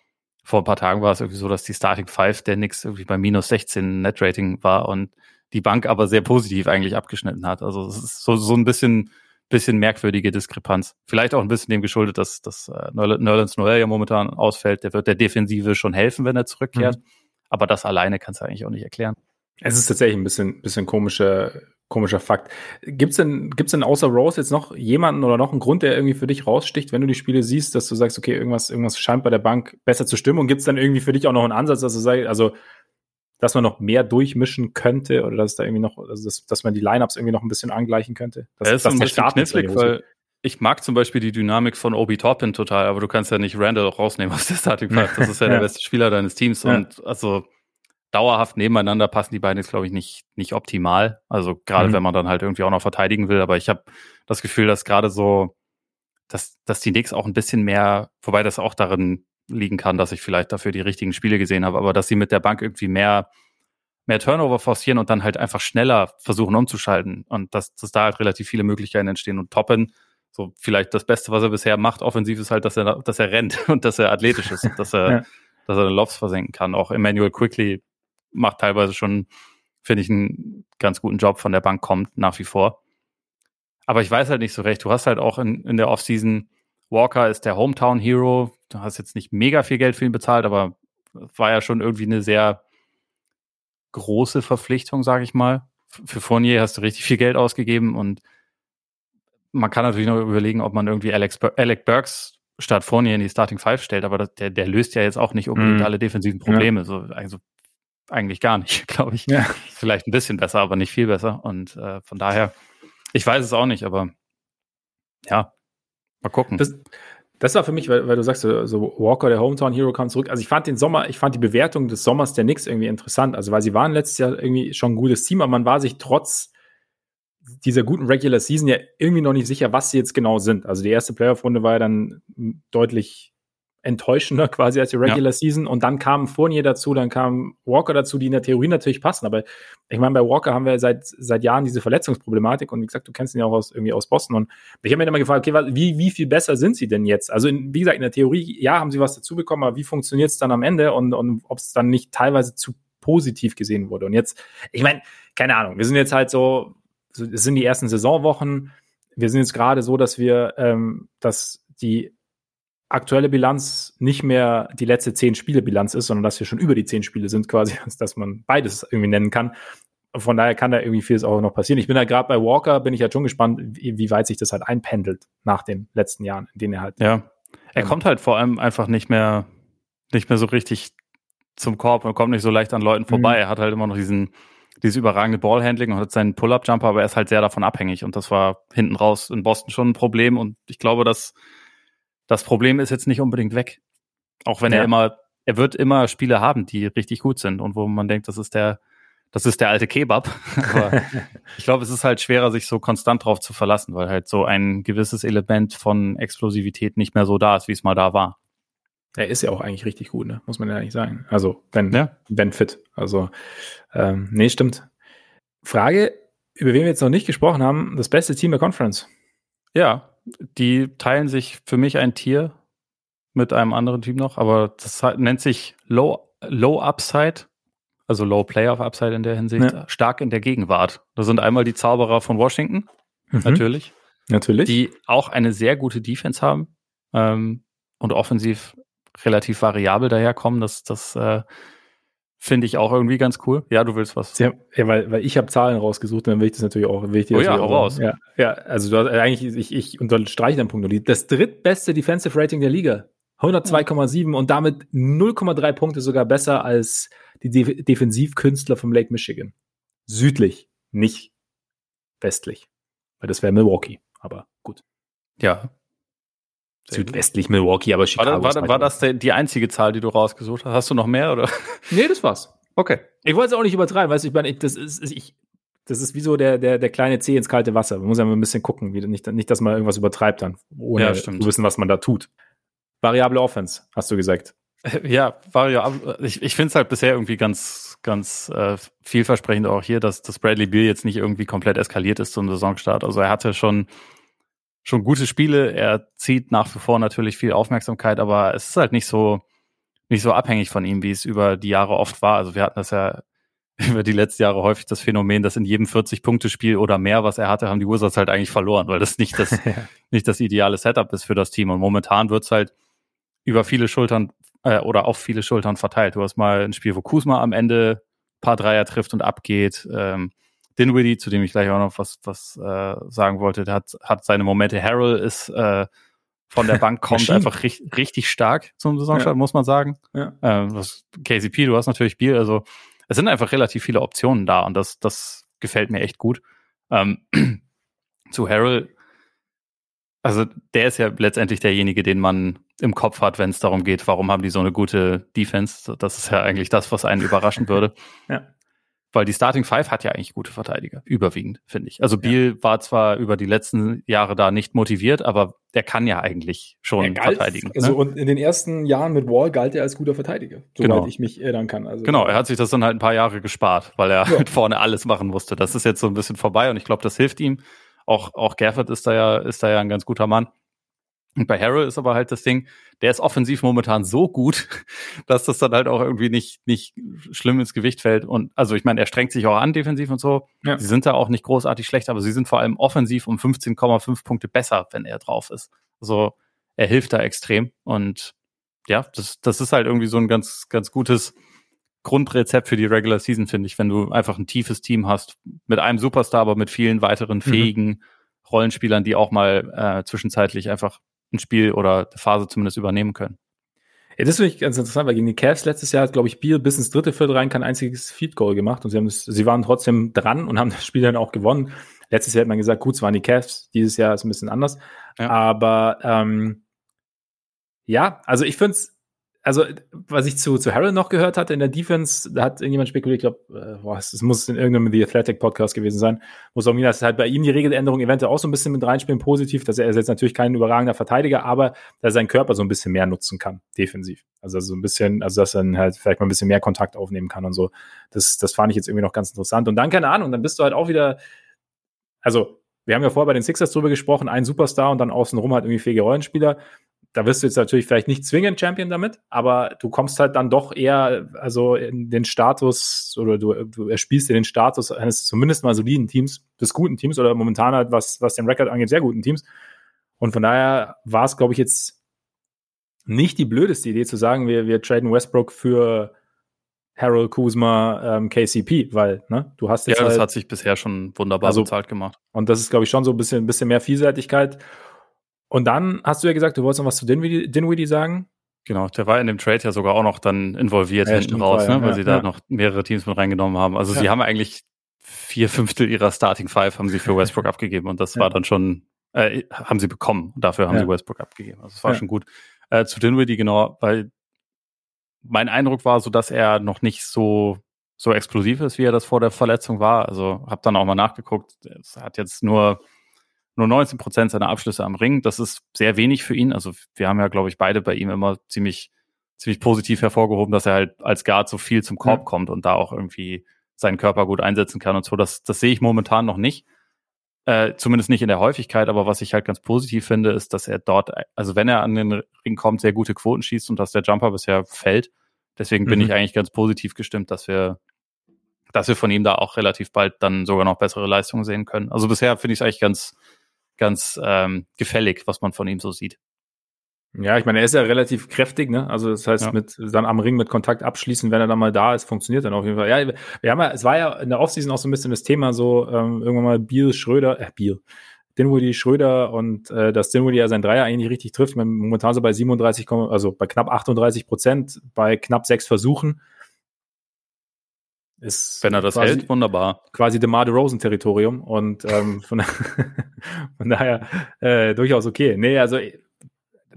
vor ein paar Tagen war es irgendwie so, dass die Starting Five der Nix irgendwie bei minus 16 Net Rating war und die Bank aber sehr positiv eigentlich abgeschnitten hat. Also es ist so, so ein bisschen, bisschen merkwürdige Diskrepanz. Vielleicht auch ein bisschen dem geschuldet, dass, dass äh, Nerlens Noel ja momentan ausfällt. Der wird der Defensive schon helfen, wenn er zurückkehrt. Mhm. Aber das alleine kannst du eigentlich auch nicht erklären. Es ist tatsächlich ein bisschen, bisschen komische Komischer Fakt. Gibt's denn, gibt's denn außer Rose jetzt noch jemanden oder noch einen Grund, der irgendwie für dich raussticht, wenn du die Spiele siehst, dass du sagst, okay, irgendwas, irgendwas scheint bei der Bank besser zu stimmen? Und gibt's dann irgendwie für dich auch noch einen Ansatz, dass du sagst, also, dass man noch mehr durchmischen könnte oder dass da irgendwie noch, also dass, dass man die Lineups irgendwie noch ein bisschen angleichen könnte? Das, ist ein bisschen knifflig, weil ich mag zum Beispiel die Dynamik von Obi Toppin total, aber du kannst ja nicht Randall auch rausnehmen aus der Starting Five. Das ist ja, (laughs) ja. der beste Spieler deines Teams ja. und also dauerhaft nebeneinander passen die beiden jetzt, glaube ich, nicht, nicht optimal. Also gerade mhm. wenn man dann halt irgendwie auch noch verteidigen will. Aber ich habe das Gefühl, dass gerade so, dass, dass die Knicks auch ein bisschen mehr, wobei das auch darin liegen kann, dass ich vielleicht dafür die richtigen Spiele gesehen habe, aber dass sie mit der Bank irgendwie mehr, mehr Turnover forcieren und dann halt einfach schneller versuchen umzuschalten und dass, dass da halt relativ viele Möglichkeiten entstehen und toppen. So vielleicht das Beste, was er bisher macht, offensiv ist halt, dass er, dass er rennt (laughs) und dass er athletisch ist und dass er, (laughs) ja. dass er den Lofts versenken kann. Auch Emmanuel Quickly macht teilweise schon, finde ich, einen ganz guten Job von der Bank kommt, nach wie vor. Aber ich weiß halt nicht so recht. Du hast halt auch in, in der Offseason, Walker ist der Hometown Hero. Du hast jetzt nicht mega viel Geld für ihn bezahlt, aber war ja schon irgendwie eine sehr große Verpflichtung, sage ich mal. Für Fournier hast du richtig viel Geld ausgegeben und man kann natürlich noch überlegen, ob man irgendwie Alex, Alec Burks statt Fournier in die Starting Five stellt, aber das, der, der löst ja jetzt auch nicht unbedingt mm. alle defensiven Probleme. Ja. So, also eigentlich gar nicht, (laughs) glaube ich. Ja. Vielleicht ein bisschen besser, aber nicht viel besser. Und äh, von daher, ich weiß es auch nicht, aber ja, mal gucken. Das, das war für mich, weil, weil du sagst, so, Walker, der Hometown Hero, kam zurück. Also ich fand den Sommer, ich fand die Bewertung des Sommers der Knicks irgendwie interessant. Also weil sie waren letztes Jahr irgendwie schon ein gutes Team, aber man war sich trotz dieser guten Regular Season ja irgendwie noch nicht sicher, was sie jetzt genau sind. Also die erste Playoff-Runde war ja dann deutlich enttäuschender quasi als die Regular ja. Season. Und dann kam Fournier dazu, dann kam Walker dazu, die in der Theorie natürlich passen. Aber ich meine, bei Walker haben wir seit, seit Jahren diese Verletzungsproblematik. Und wie gesagt, du kennst ihn ja auch aus, irgendwie aus Boston. Und ich habe mir immer gefragt, okay, wie, wie viel besser sind sie denn jetzt? Also, in, wie gesagt, in der Theorie, ja, haben sie was dazu bekommen, aber wie funktioniert es dann am Ende? Und, und ob es dann nicht teilweise zu positiv gesehen wurde. Und jetzt, ich meine, keine Ahnung, wir sind jetzt halt so, es sind die ersten Saisonwochen. Wir sind jetzt gerade so, dass wir, ähm, dass die aktuelle Bilanz nicht mehr die letzte zehn Spiele Bilanz ist, sondern dass wir schon über die zehn Spiele sind quasi, (laughs) dass man beides irgendwie nennen kann. Von daher kann da irgendwie vieles auch noch passieren. Ich bin da gerade bei Walker, bin ich halt schon gespannt, wie, wie, weit sich das halt einpendelt nach den letzten Jahren, in denen er halt. Ja, er ähm, kommt halt vor allem einfach nicht mehr, nicht mehr so richtig zum Korb und kommt nicht so leicht an Leuten vorbei. Mhm. Er hat halt immer noch diesen, dieses überragende Ballhandling und hat seinen Pull-Up-Jumper, aber er ist halt sehr davon abhängig und das war hinten raus in Boston schon ein Problem und ich glaube, dass das Problem ist jetzt nicht unbedingt weg. Auch wenn ja. er immer, er wird immer Spiele haben, die richtig gut sind und wo man denkt, das ist der, das ist der alte Kebab. (laughs) Aber (laughs) ich glaube, es ist halt schwerer, sich so konstant drauf zu verlassen, weil halt so ein gewisses Element von Explosivität nicht mehr so da ist, wie es mal da war. Er ist ja auch eigentlich richtig gut, ne? muss man ja nicht sagen. Also, wenn, ja. wenn fit. Also, ähm, nee, stimmt. Frage, über wen wir jetzt noch nicht gesprochen haben, das beste Team der Conference. Ja, die teilen sich für mich ein Tier mit einem anderen Team noch, aber das nennt sich Low, Low Upside, also Low Playoff Upside in der Hinsicht, ja. stark in der Gegenwart. Das sind einmal die Zauberer von Washington, mhm. natürlich. Natürlich. Die auch eine sehr gute Defense haben ähm, und offensiv relativ variabel daherkommen. Das, das äh, Finde ich auch irgendwie ganz cool. Ja, du willst was. Ja, weil, weil ich habe Zahlen rausgesucht, dann will ich das natürlich auch. Will ich dir oh ja, auch raus. Ja, ja, also du hast eigentlich, ich, ich unterstreiche deinen Punkt. Das drittbeste Defensive Rating der Liga. 102,7 und damit 0,3 Punkte sogar besser als die De Defensivkünstler vom Lake Michigan. Südlich, nicht westlich. Weil das wäre Milwaukee, aber gut. Ja, Südwestlich Milwaukee, aber Chicago. War, war, war das der, die einzige Zahl, die du rausgesucht hast? Hast du noch mehr oder? (laughs) Nee, das war's. Okay. Ich wollte es auch nicht übertreiben, weißt du, ich meine, das ist, ich, das ist wie so der, der, der kleine Zeh ins kalte Wasser. Man muss ja mal ein bisschen gucken, wie, nicht, nicht, dass man irgendwas übertreibt dann, ohne ja, zu wissen, was man da tut. Variable Offense, hast du gesagt. Ja, variable. Ich, ich finde es halt bisher irgendwie ganz, ganz äh, vielversprechend auch hier, dass, dass Bradley Beal jetzt nicht irgendwie komplett eskaliert ist zum Saisonstart. Also er hatte schon schon gute Spiele. Er zieht nach wie vor natürlich viel Aufmerksamkeit, aber es ist halt nicht so, nicht so abhängig von ihm, wie es über die Jahre oft war. Also wir hatten das ja (laughs) über die letzten Jahre häufig das Phänomen, dass in jedem 40-Punkte-Spiel oder mehr, was er hatte, haben die Wizards halt eigentlich verloren, weil das nicht das, (laughs) nicht das ideale Setup ist für das Team. Und momentan wird's halt über viele Schultern äh, oder auf viele Schultern verteilt. Du hast mal ein Spiel, wo Kuzma am Ende paar Dreier trifft und abgeht. Ähm, Dinwiddie, zu dem ich gleich auch noch was, was äh, sagen wollte, der hat, hat seine Momente. Harold ist äh, von der Bank (laughs) kommt einfach richtig, richtig stark zum Saisonstart, ja. muss man sagen. Ja. Ähm, das KCP, du hast natürlich Biel, also es sind einfach relativ viele Optionen da und das, das gefällt mir echt gut. Ähm, (clears throat) zu Harold, also der ist ja letztendlich derjenige, den man im Kopf hat, wenn es darum geht, warum haben die so eine gute Defense. Das ist ja eigentlich das, was einen überraschen würde. (laughs) Ja. Weil die Starting Five hat ja eigentlich gute Verteidiger, überwiegend, finde ich. Also Biel ja. war zwar über die letzten Jahre da nicht motiviert, aber der kann ja eigentlich schon galt, verteidigen. Also ne? und in den ersten Jahren mit Wall galt er als guter Verteidiger, soweit genau. ich mich erinnern kann. Also genau, er hat sich das dann halt ein paar Jahre gespart, weil er ja. halt vorne alles machen musste. Das ist jetzt so ein bisschen vorbei und ich glaube, das hilft ihm. Auch, auch Gerford ist da ja, ist da ja ein ganz guter Mann. Und bei Harrell ist aber halt das Ding, der ist offensiv momentan so gut, (laughs) dass das dann halt auch irgendwie nicht, nicht schlimm ins Gewicht fällt. Und also ich meine, er strengt sich auch an defensiv und so. Ja. Sie sind da auch nicht großartig schlecht, aber sie sind vor allem offensiv um 15,5 Punkte besser, wenn er drauf ist. Also er hilft da extrem. Und ja, das, das ist halt irgendwie so ein ganz, ganz gutes Grundrezept für die Regular Season, finde ich, wenn du einfach ein tiefes Team hast, mit einem Superstar, aber mit vielen weiteren mhm. fähigen mhm. Rollenspielern, die auch mal äh, zwischenzeitlich einfach ein Spiel oder eine Phase zumindest übernehmen können. Ja, das finde ich ganz interessant, weil gegen die Cavs letztes Jahr hat, glaube ich, Biel bis ins dritte Viertel rein kein einziges Feed Goal gemacht und sie haben das, sie waren trotzdem dran und haben das Spiel dann auch gewonnen. Letztes Jahr hat man gesagt, gut, es waren die Cavs, dieses Jahr ist ein bisschen anders. Ja. Aber ähm, ja, also ich finde es, also was ich zu, zu Harold noch gehört hatte in der Defense, da hat irgendjemand spekuliert, ich glaube, äh, es muss in irgendeinem The Athletic Podcast gewesen sein, es auch dass halt bei ihm die Regeländerung eventuell auch so ein bisschen mit reinspielen, positiv, dass er, er ist jetzt natürlich kein überragender Verteidiger, aber dass er seinen Körper so ein bisschen mehr nutzen kann, defensiv. Also so ein bisschen, also dass er dann halt vielleicht mal ein bisschen mehr Kontakt aufnehmen kann und so. Das, das fand ich jetzt irgendwie noch ganz interessant. Und dann, keine Ahnung, dann bist du halt auch wieder, also wir haben ja vorher bei den Sixers drüber gesprochen, ein Superstar und dann außenrum halt irgendwie fähige Rollenspieler da wirst du jetzt natürlich vielleicht nicht zwingend Champion damit, aber du kommst halt dann doch eher also in den Status oder du, du erspielst dir den Status eines zumindest mal soliden Teams, des guten Teams oder momentan halt, was, was den Rekord angeht, sehr guten Teams. Und von daher war es, glaube ich, jetzt nicht die blödeste Idee zu sagen, wir, wir traden Westbrook für Harold Kuzma, ähm, KCP, weil ne, du hast jetzt. Ja, das halt, hat sich bisher schon wunderbar also, bezahlt gemacht. Und das ist, glaube ich, schon so ein bisschen, ein bisschen mehr Vielseitigkeit. Und dann hast du ja gesagt, du wolltest noch was zu Dinwiddie, Dinwiddie sagen. Genau, der war in dem Trade ja sogar auch noch dann involviert ja, hinten raus, ne, weil ja, sie da noch mehrere Teams mit reingenommen haben. Also sie haben eigentlich vier Fünftel ihrer Starting Five haben sie für (laughs) Westbrook abgegeben und das war dann schon, äh, haben sie bekommen. Dafür haben sie Westbrook abgegeben. Also das war schon gut. Äh, zu Dinwiddie genau, weil mein Eindruck war so, dass er noch nicht so so explosiv ist, wie er das vor der Verletzung war. Also habe dann auch mal nachgeguckt. Es hat jetzt nur nur 19 Prozent seiner Abschlüsse am Ring. Das ist sehr wenig für ihn. Also wir haben ja, glaube ich, beide bei ihm immer ziemlich, ziemlich positiv hervorgehoben, dass er halt als Guard so viel zum Korb ja. kommt und da auch irgendwie seinen Körper gut einsetzen kann und so. Das, das sehe ich momentan noch nicht. Äh, zumindest nicht in der Häufigkeit, aber was ich halt ganz positiv finde, ist, dass er dort, also wenn er an den Ring kommt, sehr gute Quoten schießt und dass der Jumper bisher fällt. Deswegen bin mhm. ich eigentlich ganz positiv gestimmt, dass wir, dass wir von ihm da auch relativ bald dann sogar noch bessere Leistungen sehen können. Also bisher finde ich es eigentlich ganz, ganz ähm, gefällig, was man von ihm so sieht. Ja, ich meine, er ist ja relativ kräftig, ne? Also das heißt, ja. mit dann am Ring mit Kontakt abschließen, wenn er dann mal da ist, funktioniert dann auf jeden Fall. Ja, wir haben ja, es war ja in der Offseason auch so ein bisschen das Thema, so ähm, irgendwann mal Biel, Schröder, äh, Biel, Dinwiddie, Schröder und äh, dass Dinwiddie ja sein Dreier eigentlich richtig trifft. Momentan so bei 37, also bei knapp 38 Prozent, bei knapp sechs Versuchen. Ist Wenn er das quasi, hält, wunderbar. Quasi DeMar DeRozan-Territorium und ähm, (laughs) von, von daher äh, durchaus okay. Nee, also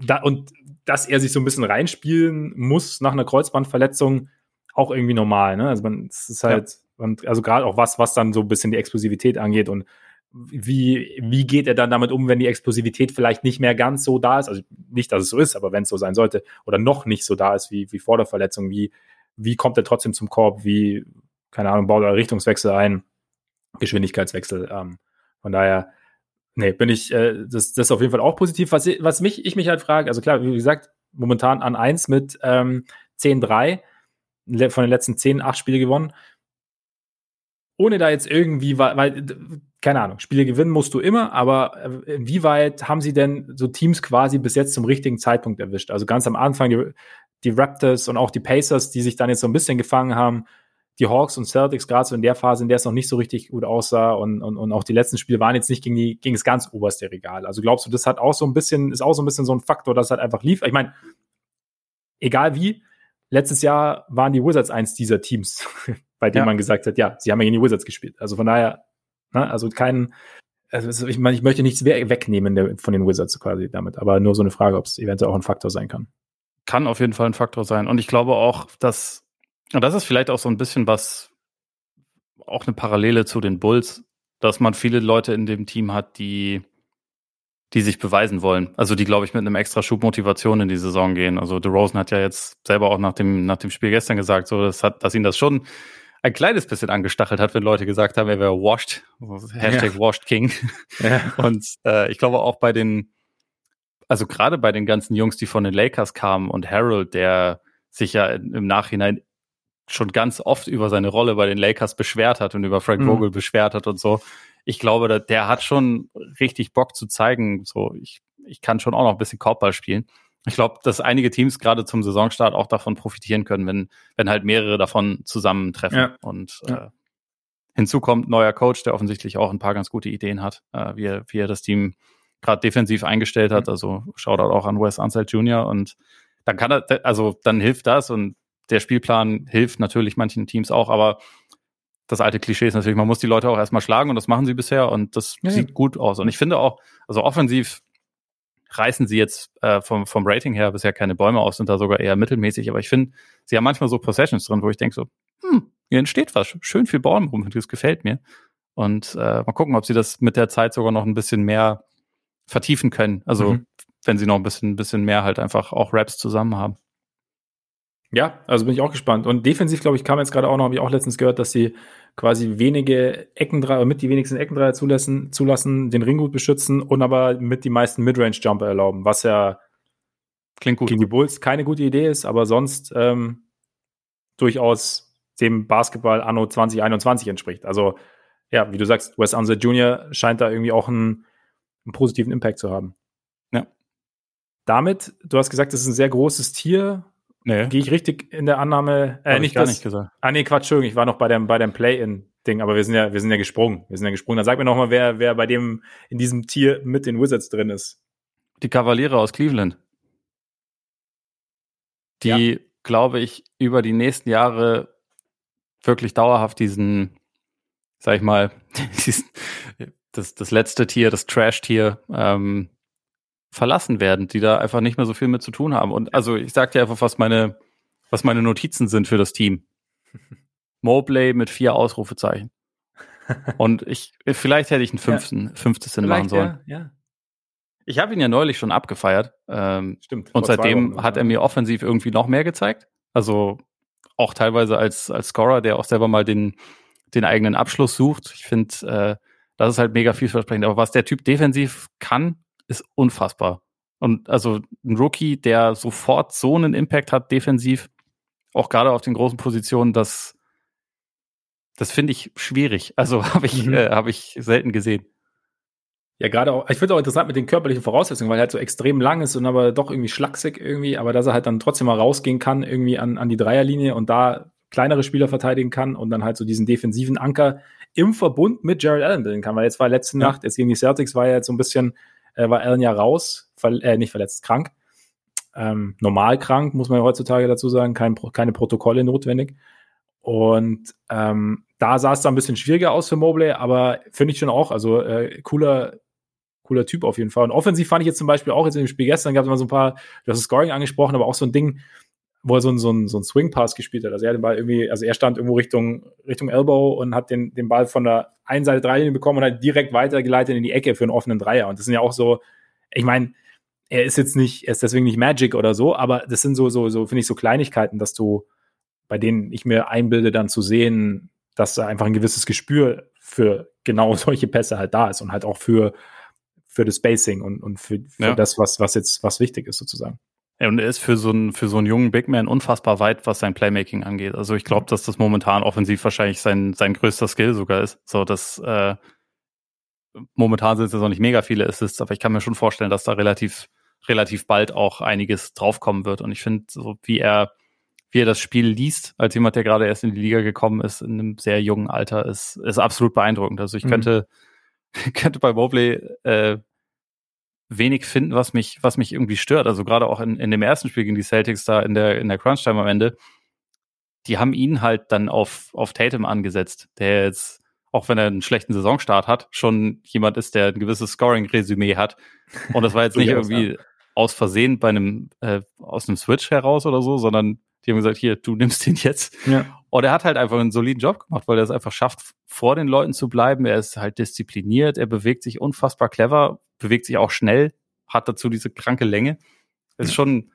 da, und dass er sich so ein bisschen reinspielen muss nach einer Kreuzbandverletzung, auch irgendwie normal. Ne? Also man, es ist halt, ja. und, also gerade auch was, was dann so ein bisschen die Explosivität angeht und wie, wie geht er dann damit um, wenn die Explosivität vielleicht nicht mehr ganz so da ist? Also nicht, dass es so ist, aber wenn es so sein sollte oder noch nicht so da ist wie, wie vor der Verletzung, wie, wie kommt er trotzdem zum Korb? Wie, keine Ahnung, baut er Richtungswechsel ein, Geschwindigkeitswechsel. Ähm, von daher, nee, bin ich, äh, das, das ist auf jeden Fall auch positiv. Was, was mich, ich mich halt frage, also klar, wie gesagt, momentan an 1 mit ähm, 10-3, von den letzten 10, 8 Spiele gewonnen. Ohne da jetzt irgendwie, weil, weil, keine Ahnung, Spiele gewinnen musst du immer, aber äh, inwieweit haben sie denn so Teams quasi bis jetzt zum richtigen Zeitpunkt erwischt? Also ganz am Anfang die, die Raptors und auch die Pacers, die sich dann jetzt so ein bisschen gefangen haben, die Hawks und Celtics, gerade so in der Phase, in der es noch nicht so richtig gut aussah und, und, und auch die letzten Spiele waren jetzt nicht gegen, die, gegen das ganz oberste Regal. Also glaubst du, das hat auch so ein bisschen, ist auch so ein bisschen so ein Faktor, dass halt einfach lief? Ich meine, egal wie, letztes Jahr waren die Wizards eins dieser Teams, (laughs) bei denen ja. man gesagt hat, ja, sie haben ja gegen die Wizards gespielt. Also von daher, ne, also kein, also ich meine, ich möchte nichts wegnehmen von den Wizards quasi damit, aber nur so eine Frage, ob es eventuell auch ein Faktor sein kann. Kann auf jeden Fall ein Faktor sein. Und ich glaube auch, dass und das ist vielleicht auch so ein bisschen was, auch eine Parallele zu den Bulls, dass man viele Leute in dem Team hat, die, die sich beweisen wollen. Also die, glaube ich, mit einem extra Schub Motivation in die Saison gehen. Also DeRozan hat ja jetzt selber auch nach dem, nach dem Spiel gestern gesagt, so, das hat, dass ihn das schon ein kleines bisschen angestachelt hat, wenn Leute gesagt haben, er wäre washed, Hashtag ja. washed King. Ja. Und äh, ich glaube auch bei den, also gerade bei den ganzen Jungs, die von den Lakers kamen und Harold, der sich ja im Nachhinein schon ganz oft über seine Rolle bei den Lakers beschwert hat und über Frank mhm. Vogel beschwert hat und so. Ich glaube, der, der hat schon richtig Bock zu zeigen, so ich, ich kann schon auch noch ein bisschen Korbball spielen. Ich glaube, dass einige Teams gerade zum Saisonstart auch davon profitieren können, wenn, wenn halt mehrere davon zusammentreffen. Ja. Und ja. Äh, hinzu kommt neuer Coach, der offensichtlich auch ein paar ganz gute Ideen hat, äh, wie, er, wie er das Team gerade defensiv eingestellt hat. Mhm. Also schaut auch an Wes Anseld Jr. und dann kann er, also dann hilft das und der Spielplan hilft natürlich manchen Teams auch, aber das alte Klischee ist natürlich, man muss die Leute auch erstmal schlagen und das machen sie bisher und das ja, sieht gut aus. Und ich finde auch, also offensiv reißen sie jetzt äh, vom, vom Rating her bisher keine Bäume aus, sind da sogar eher mittelmäßig. Aber ich finde, sie haben manchmal so Possessions drin, wo ich denke so, hm, hier entsteht was, schön viel Ball rum, das gefällt mir. Und äh, mal gucken, ob sie das mit der Zeit sogar noch ein bisschen mehr vertiefen können. Also mhm. wenn sie noch ein bisschen, bisschen mehr halt einfach auch Raps zusammen haben. Ja, also bin ich auch gespannt. Und defensiv, glaube ich, kam jetzt gerade auch noch, habe ich auch letztens gehört, dass sie quasi wenige Eckendreier, mit die wenigsten Eckendreier zulassen, zulassen, den Ring gut beschützen und aber mit die meisten Midrange-Jumper erlauben, was ja Klingt gut. gegen die Bulls keine gute Idee ist, aber sonst ähm, durchaus dem Basketball anno 2021 entspricht. Also ja, wie du sagst, Wes Unser Jr. scheint da irgendwie auch einen, einen positiven Impact zu haben. Ja. Damit, du hast gesagt, das ist ein sehr großes Tier, Nee. Gehe ich richtig in der Annahme? Äh, nicht gar das, nicht gesagt. Ah, nee, Quatsch, Entschuldigung, ich war noch bei dem, bei dem Play-In-Ding, aber wir sind ja, wir sind ja gesprungen. Wir sind ja gesprungen. Dann sag mir noch mal, wer, wer bei dem, in diesem Tier mit den Wizards drin ist. Die Kavaliere aus Cleveland. Die, ja. glaube ich, über die nächsten Jahre wirklich dauerhaft diesen, sag ich mal, (laughs) diesen, das, das letzte Tier, das Trash-Tier, ähm, verlassen werden, die da einfach nicht mehr so viel mit zu tun haben. Und also ich sag dir einfach, was meine, was meine Notizen sind für das Team. (laughs) Mobley mit vier Ausrufezeichen. Und ich, vielleicht hätte ich einen fünften, ja. fünftes Sinn machen sollen. Ja, ja. Ich habe ihn ja neulich schon abgefeiert. Ähm, Stimmt. Und seitdem Wochen, hat er mir offensiv irgendwie noch mehr gezeigt. Also auch teilweise als, als Scorer, der auch selber mal den, den eigenen Abschluss sucht. Ich finde, äh, das ist halt mega vielversprechend. Aber was der Typ defensiv kann, ist unfassbar. Und also ein Rookie, der sofort so einen Impact hat defensiv, auch gerade auf den großen Positionen, das, das finde ich schwierig. Also (laughs) habe ich, mhm. äh, hab ich selten gesehen. Ja, gerade auch, ich finde auch interessant mit den körperlichen Voraussetzungen, weil er halt so extrem lang ist und aber doch irgendwie schlaksig irgendwie, aber dass er halt dann trotzdem mal rausgehen kann, irgendwie an, an die Dreierlinie und da kleinere Spieler verteidigen kann und dann halt so diesen defensiven Anker im Verbund mit Jared Allen bilden kann, weil jetzt war letzte ja. Nacht, jetzt gegen die Celtics war er jetzt so ein bisschen, äh, war Allen ja raus, ver äh, nicht verletzt, krank. Ähm, normal krank, muss man ja heutzutage dazu sagen, kein, keine Protokolle notwendig. Und ähm, da sah es da ein bisschen schwieriger aus für Mobley, aber finde ich schon auch, also äh, cooler, cooler Typ auf jeden Fall. Und offensiv fand ich jetzt zum Beispiel auch jetzt dem Spiel gestern, gab es mal so ein paar, du hast das Scoring angesprochen, aber auch so ein Ding, wo er so ein, so ein, so ein Swing-Pass gespielt hat. Also er hat den Ball irgendwie, also er stand irgendwo Richtung, Richtung Elbow und hat den, den Ball von der einen Seite Dreilinie bekommen und hat direkt weitergeleitet in die Ecke für einen offenen Dreier. Und das sind ja auch so, ich meine, er ist jetzt nicht, er ist deswegen nicht Magic oder so, aber das sind so, so, so, finde ich, so Kleinigkeiten, dass du, bei denen ich mir einbilde, dann zu sehen, dass da einfach ein gewisses Gespür für genau (laughs) solche Pässe halt da ist und halt auch für, für das Spacing und, und für, für ja. das, was, was jetzt, was wichtig ist sozusagen. Ja, und er ist für so einen, für so einen jungen Big Man unfassbar weit, was sein Playmaking angeht. Also ich glaube, dass das momentan offensiv wahrscheinlich sein, sein größter Skill sogar ist. So, dass äh, momentan sind es noch nicht mega viele Assists, aber ich kann mir schon vorstellen, dass da relativ, relativ bald auch einiges draufkommen wird. Und ich finde, so wie er, wie er das Spiel liest, als jemand, der gerade erst in die Liga gekommen ist, in einem sehr jungen Alter, ist, ist absolut beeindruckend. Also ich mhm. könnte, (laughs) könnte bei Mobley äh, wenig finden, was mich, was mich irgendwie stört. Also gerade auch in, in dem ersten Spiel gegen die Celtics da in der, in der Crunch-Time am Ende, die haben ihn halt dann auf, auf Tatum angesetzt, der jetzt, auch wenn er einen schlechten Saisonstart hat, schon jemand ist, der ein gewisses Scoring-Resümee hat. Und das war jetzt (laughs) nicht irgendwie aus Versehen bei einem, äh, aus einem Switch heraus oder so, sondern die haben gesagt, hier, du nimmst den jetzt. Ja. Und er hat halt einfach einen soliden Job gemacht, weil er es einfach schafft, vor den Leuten zu bleiben. Er ist halt diszipliniert, er bewegt sich unfassbar clever, bewegt sich auch schnell, hat dazu diese kranke Länge. Ist schon,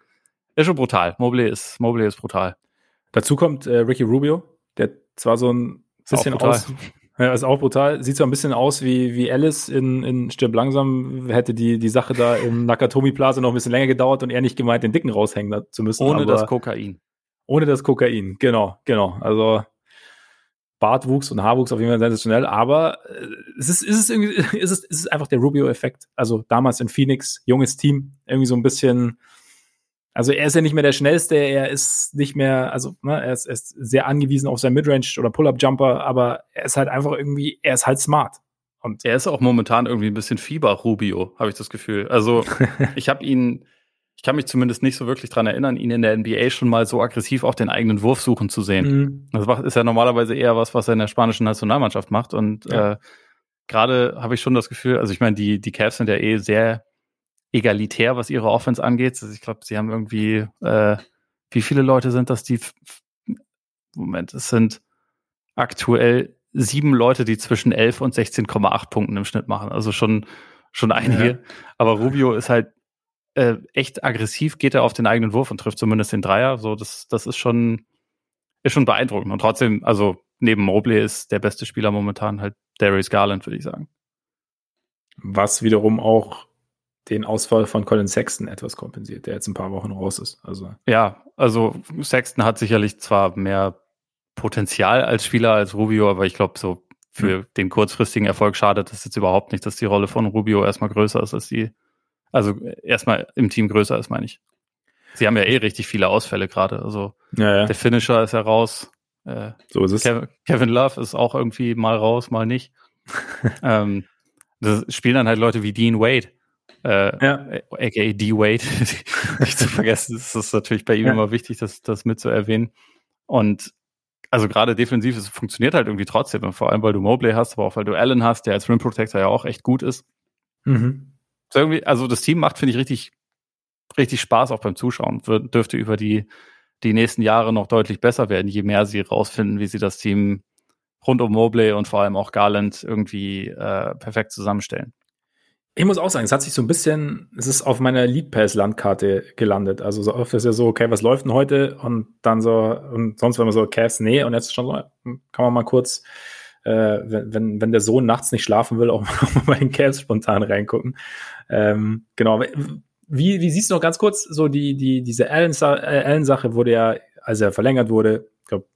ist schon brutal. Mobley ist, Mobley ist brutal. Dazu kommt äh, Ricky Rubio, der zwar so ein bisschen aus, ja, ist auch brutal. Sieht so ein bisschen aus wie, wie Alice in, in Stirb langsam. Hätte die, die Sache da im Nakatomi Plaza noch ein bisschen länger gedauert und er nicht gemeint, den Dicken raushängen zu müssen. Ohne das Kokain. Ohne das Kokain, genau, genau. Also Bartwuchs und Haarwuchs auf jeden Fall sensationell, aber äh, es ist, ist (laughs) es irgendwie, ist es, ist es einfach der Rubio-Effekt. Also damals in Phoenix, junges Team, irgendwie so ein bisschen, also er ist ja nicht mehr der schnellste, er ist nicht mehr, also ne, er, ist, er ist sehr angewiesen auf sein Midrange oder Pull-Up-Jumper, aber er ist halt einfach irgendwie, er ist halt smart. Und er ist auch momentan irgendwie ein bisschen Fieber-Rubio, habe ich das Gefühl. Also (laughs) ich habe ihn ich kann mich zumindest nicht so wirklich dran erinnern, ihn in der NBA schon mal so aggressiv auf den eigenen Wurf suchen zu sehen. Mhm. Das ist ja normalerweise eher was, was er in der spanischen Nationalmannschaft macht. Und ja. äh, gerade habe ich schon das Gefühl, also ich meine, die, die Cavs sind ja eh sehr egalitär, was ihre Offense angeht. Also ich glaube, sie haben irgendwie, äh, wie viele Leute sind das, die, Moment, es sind aktuell sieben Leute, die zwischen 11 und 16,8 Punkten im Schnitt machen. Also schon, schon einige. Ja. Aber Rubio ist halt äh, echt aggressiv, geht er auf den eigenen Wurf und trifft zumindest den Dreier. So, das, das ist schon, ist schon beeindruckend. Und trotzdem, also neben Mobley ist der beste Spieler momentan halt Darius Garland, würde ich sagen. Was wiederum auch den Ausfall von Colin Sexton etwas kompensiert, der jetzt ein paar Wochen raus ist. Also ja, also Sexton hat sicherlich zwar mehr Potenzial als Spieler als Rubio, aber ich glaube, so für mhm. den kurzfristigen Erfolg schadet es jetzt überhaupt nicht, dass die Rolle von Rubio erstmal größer ist als die, also erstmal im Team größer ist, meine ich. Sie haben ja eh richtig viele Ausfälle gerade. Also ja, ja. der Finisher ist ja raus. Äh, so ist es. Kevin, Kevin Love ist auch irgendwie mal raus, mal nicht. (laughs) ähm, das spielen dann halt Leute wie Dean Wade. Äh, ja. aka D. Wade, (laughs) nicht zu vergessen. Das ist natürlich bei ihm ja. immer wichtig, das, das mitzuerwähnen. Und also gerade defensiv, es funktioniert halt irgendwie trotzdem. vor allem, weil du Mobley hast, aber auch weil du Allen hast, der als Rim Protector ja auch echt gut ist. Mhm. Irgendwie, also das Team macht, finde ich, richtig, richtig Spaß auch beim Zuschauen. Wir, dürfte über die, die nächsten Jahre noch deutlich besser werden, je mehr sie rausfinden, wie sie das Team rund um Mobley und vor allem auch Garland irgendwie äh, perfekt zusammenstellen. Ich muss auch sagen, es hat sich so ein bisschen, es ist auf meiner Lead Pass Landkarte gelandet. Also so oft ist ja so, okay, was läuft denn heute? Und dann so, und sonst war immer so, Cavs, nee, und jetzt schon so, kann man mal kurz, äh, wenn, wenn, wenn der Sohn nachts nicht schlafen will, (laughs) auch mal bei den Cavs spontan reingucken. Ähm, genau. Wie, wie siehst du noch ganz kurz, so die, die, diese Allen-Sache wurde ja, als er verlängert wurde, ich glaube,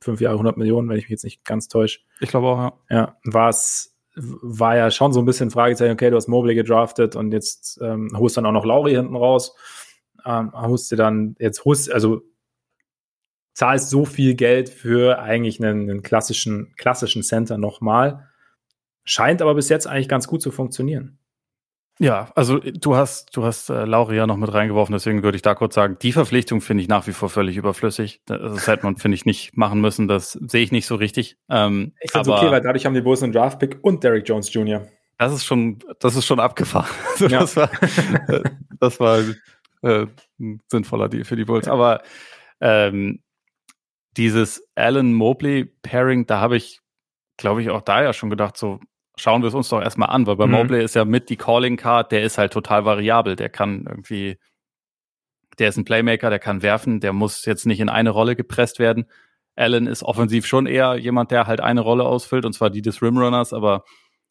fünf Jahre, 100 Millionen, wenn ich mich jetzt nicht ganz täusche. Ich glaube auch, ja. Ja, war es war ja schon so ein bisschen Fragezeichen, okay, du hast Mobley gedraftet und jetzt ähm, holst dann auch noch Lauri hinten raus. Ähm, holst du dann, jetzt holst, also zahlst so viel Geld für eigentlich einen, einen klassischen, klassischen Center nochmal. Scheint aber bis jetzt eigentlich ganz gut zu funktionieren. Ja, also du hast, du hast äh, Lauri ja noch mit reingeworfen, deswegen würde ich da kurz sagen, die Verpflichtung finde ich nach wie vor völlig überflüssig. Das hätte man, finde ich, nicht machen müssen. Das sehe ich nicht so richtig. Ähm, ich finde es okay, weil dadurch haben die Bulls einen Draftpick und Derrick Jones Jr. Das ist schon, das ist schon abgefahren. (laughs) Also ja. Das war, das war äh, ein sinnvoller Deal für die Bulls. Aber ähm, dieses Allen Mobley Pairing, da habe ich, glaube ich, auch da ja schon gedacht, so schauen wir es uns doch erstmal an, weil bei mhm. Mobley ist ja mit die Calling Card, der ist halt total variabel. Der kann irgendwie, der ist ein Playmaker, der kann werfen, der muss jetzt nicht in eine Rolle gepresst werden. Allen ist offensiv schon eher jemand, der halt eine Rolle ausfüllt, und zwar die des Rimrunners, aber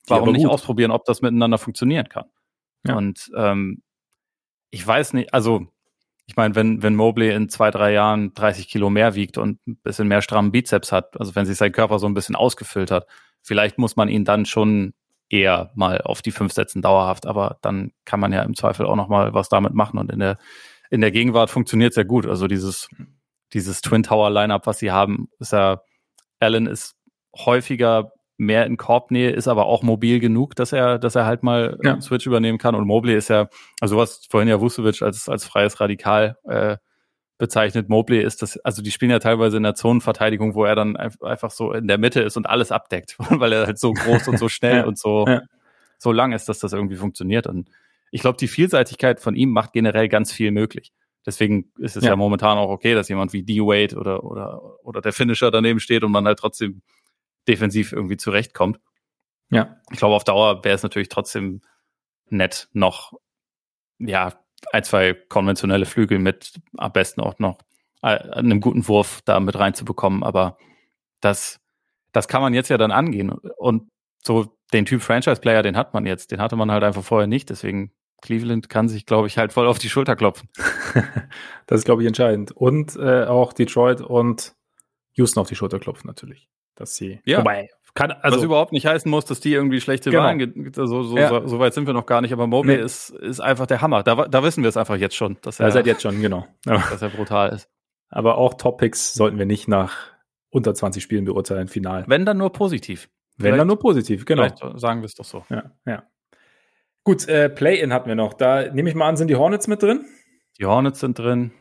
warum aber nicht ausprobieren, ob das miteinander funktionieren kann? Ja. Und ähm, ich weiß nicht, also ich meine, wenn, wenn Mobley in zwei, drei Jahren 30 Kilo mehr wiegt und ein bisschen mehr strammen Bizeps hat, also wenn sich sein Körper so ein bisschen ausgefüllt hat, Vielleicht muss man ihn dann schon eher mal auf die fünf setzen dauerhaft, aber dann kann man ja im Zweifel auch noch mal was damit machen und in der in der Gegenwart funktioniert ja gut. Also dieses dieses Twin Tower Lineup, was sie haben, ist ja Allen ist häufiger mehr in Korbnähe, ist aber auch mobil genug, dass er, dass er halt mal ja. Switch übernehmen kann. Und Mobley ist ja, also was vorhin ja Vucevic als, als freies Radikal äh, bezeichnet. Mobley ist das, also die spielen ja teilweise in der Zonenverteidigung, wo er dann einfach so in der Mitte ist und alles abdeckt, (laughs) weil er halt so groß und so schnell (laughs) ja, und so, ja. so lang ist, dass das irgendwie funktioniert. Und ich glaube, die Vielseitigkeit von ihm macht generell ganz viel möglich. Deswegen ist es ja. ja, momentan auch okay, dass jemand wie D-Wade oder, oder, oder der Finisher daneben steht und man halt trotzdem defensiv irgendwie zurechtkommt. Ja. Ich glaube, auf Dauer wäre es natürlich trotzdem nett, noch, ja, ein, zwei konventionelle Flügel mit am besten auch noch äh, einem guten Wurf da mit reinzubekommen. Aber das, das kann man jetzt ja dann angehen. Und so den Typ Franchise-Player, den hat man jetzt. Den hatte man halt einfach vorher nicht. Deswegen Cleveland kann sich, glaube ich, halt voll auf die Schulter klopfen. (laughs) das ist, glaube ich, entscheidend. Und äh, auch Detroit und Houston auf die Schulter klopfen natürlich. Dass sie. Ja. Wobei, kann, also, Was überhaupt nicht heißen muss, dass die irgendwie schlechte genau. Wahlen, so, so, ja. so, so, weit sind wir noch gar nicht, aber Mobley nee. ist, ist einfach der Hammer. Da, da wissen wir es einfach jetzt schon. Dass er, ja, seit jetzt schon, genau. (laughs) Dass er brutal ist. Aber auch Topics sollten wir nicht nach unter 20 Spielen beurteilen, final. Wenn dann nur positiv. Wenn Vielleicht, dann nur positiv, genau. sagen wir es doch so. Ja, ja. Gut, äh, Play-In hatten wir noch. Da nehme ich mal an, sind die Hornets mit drin? Die Hornets sind drin.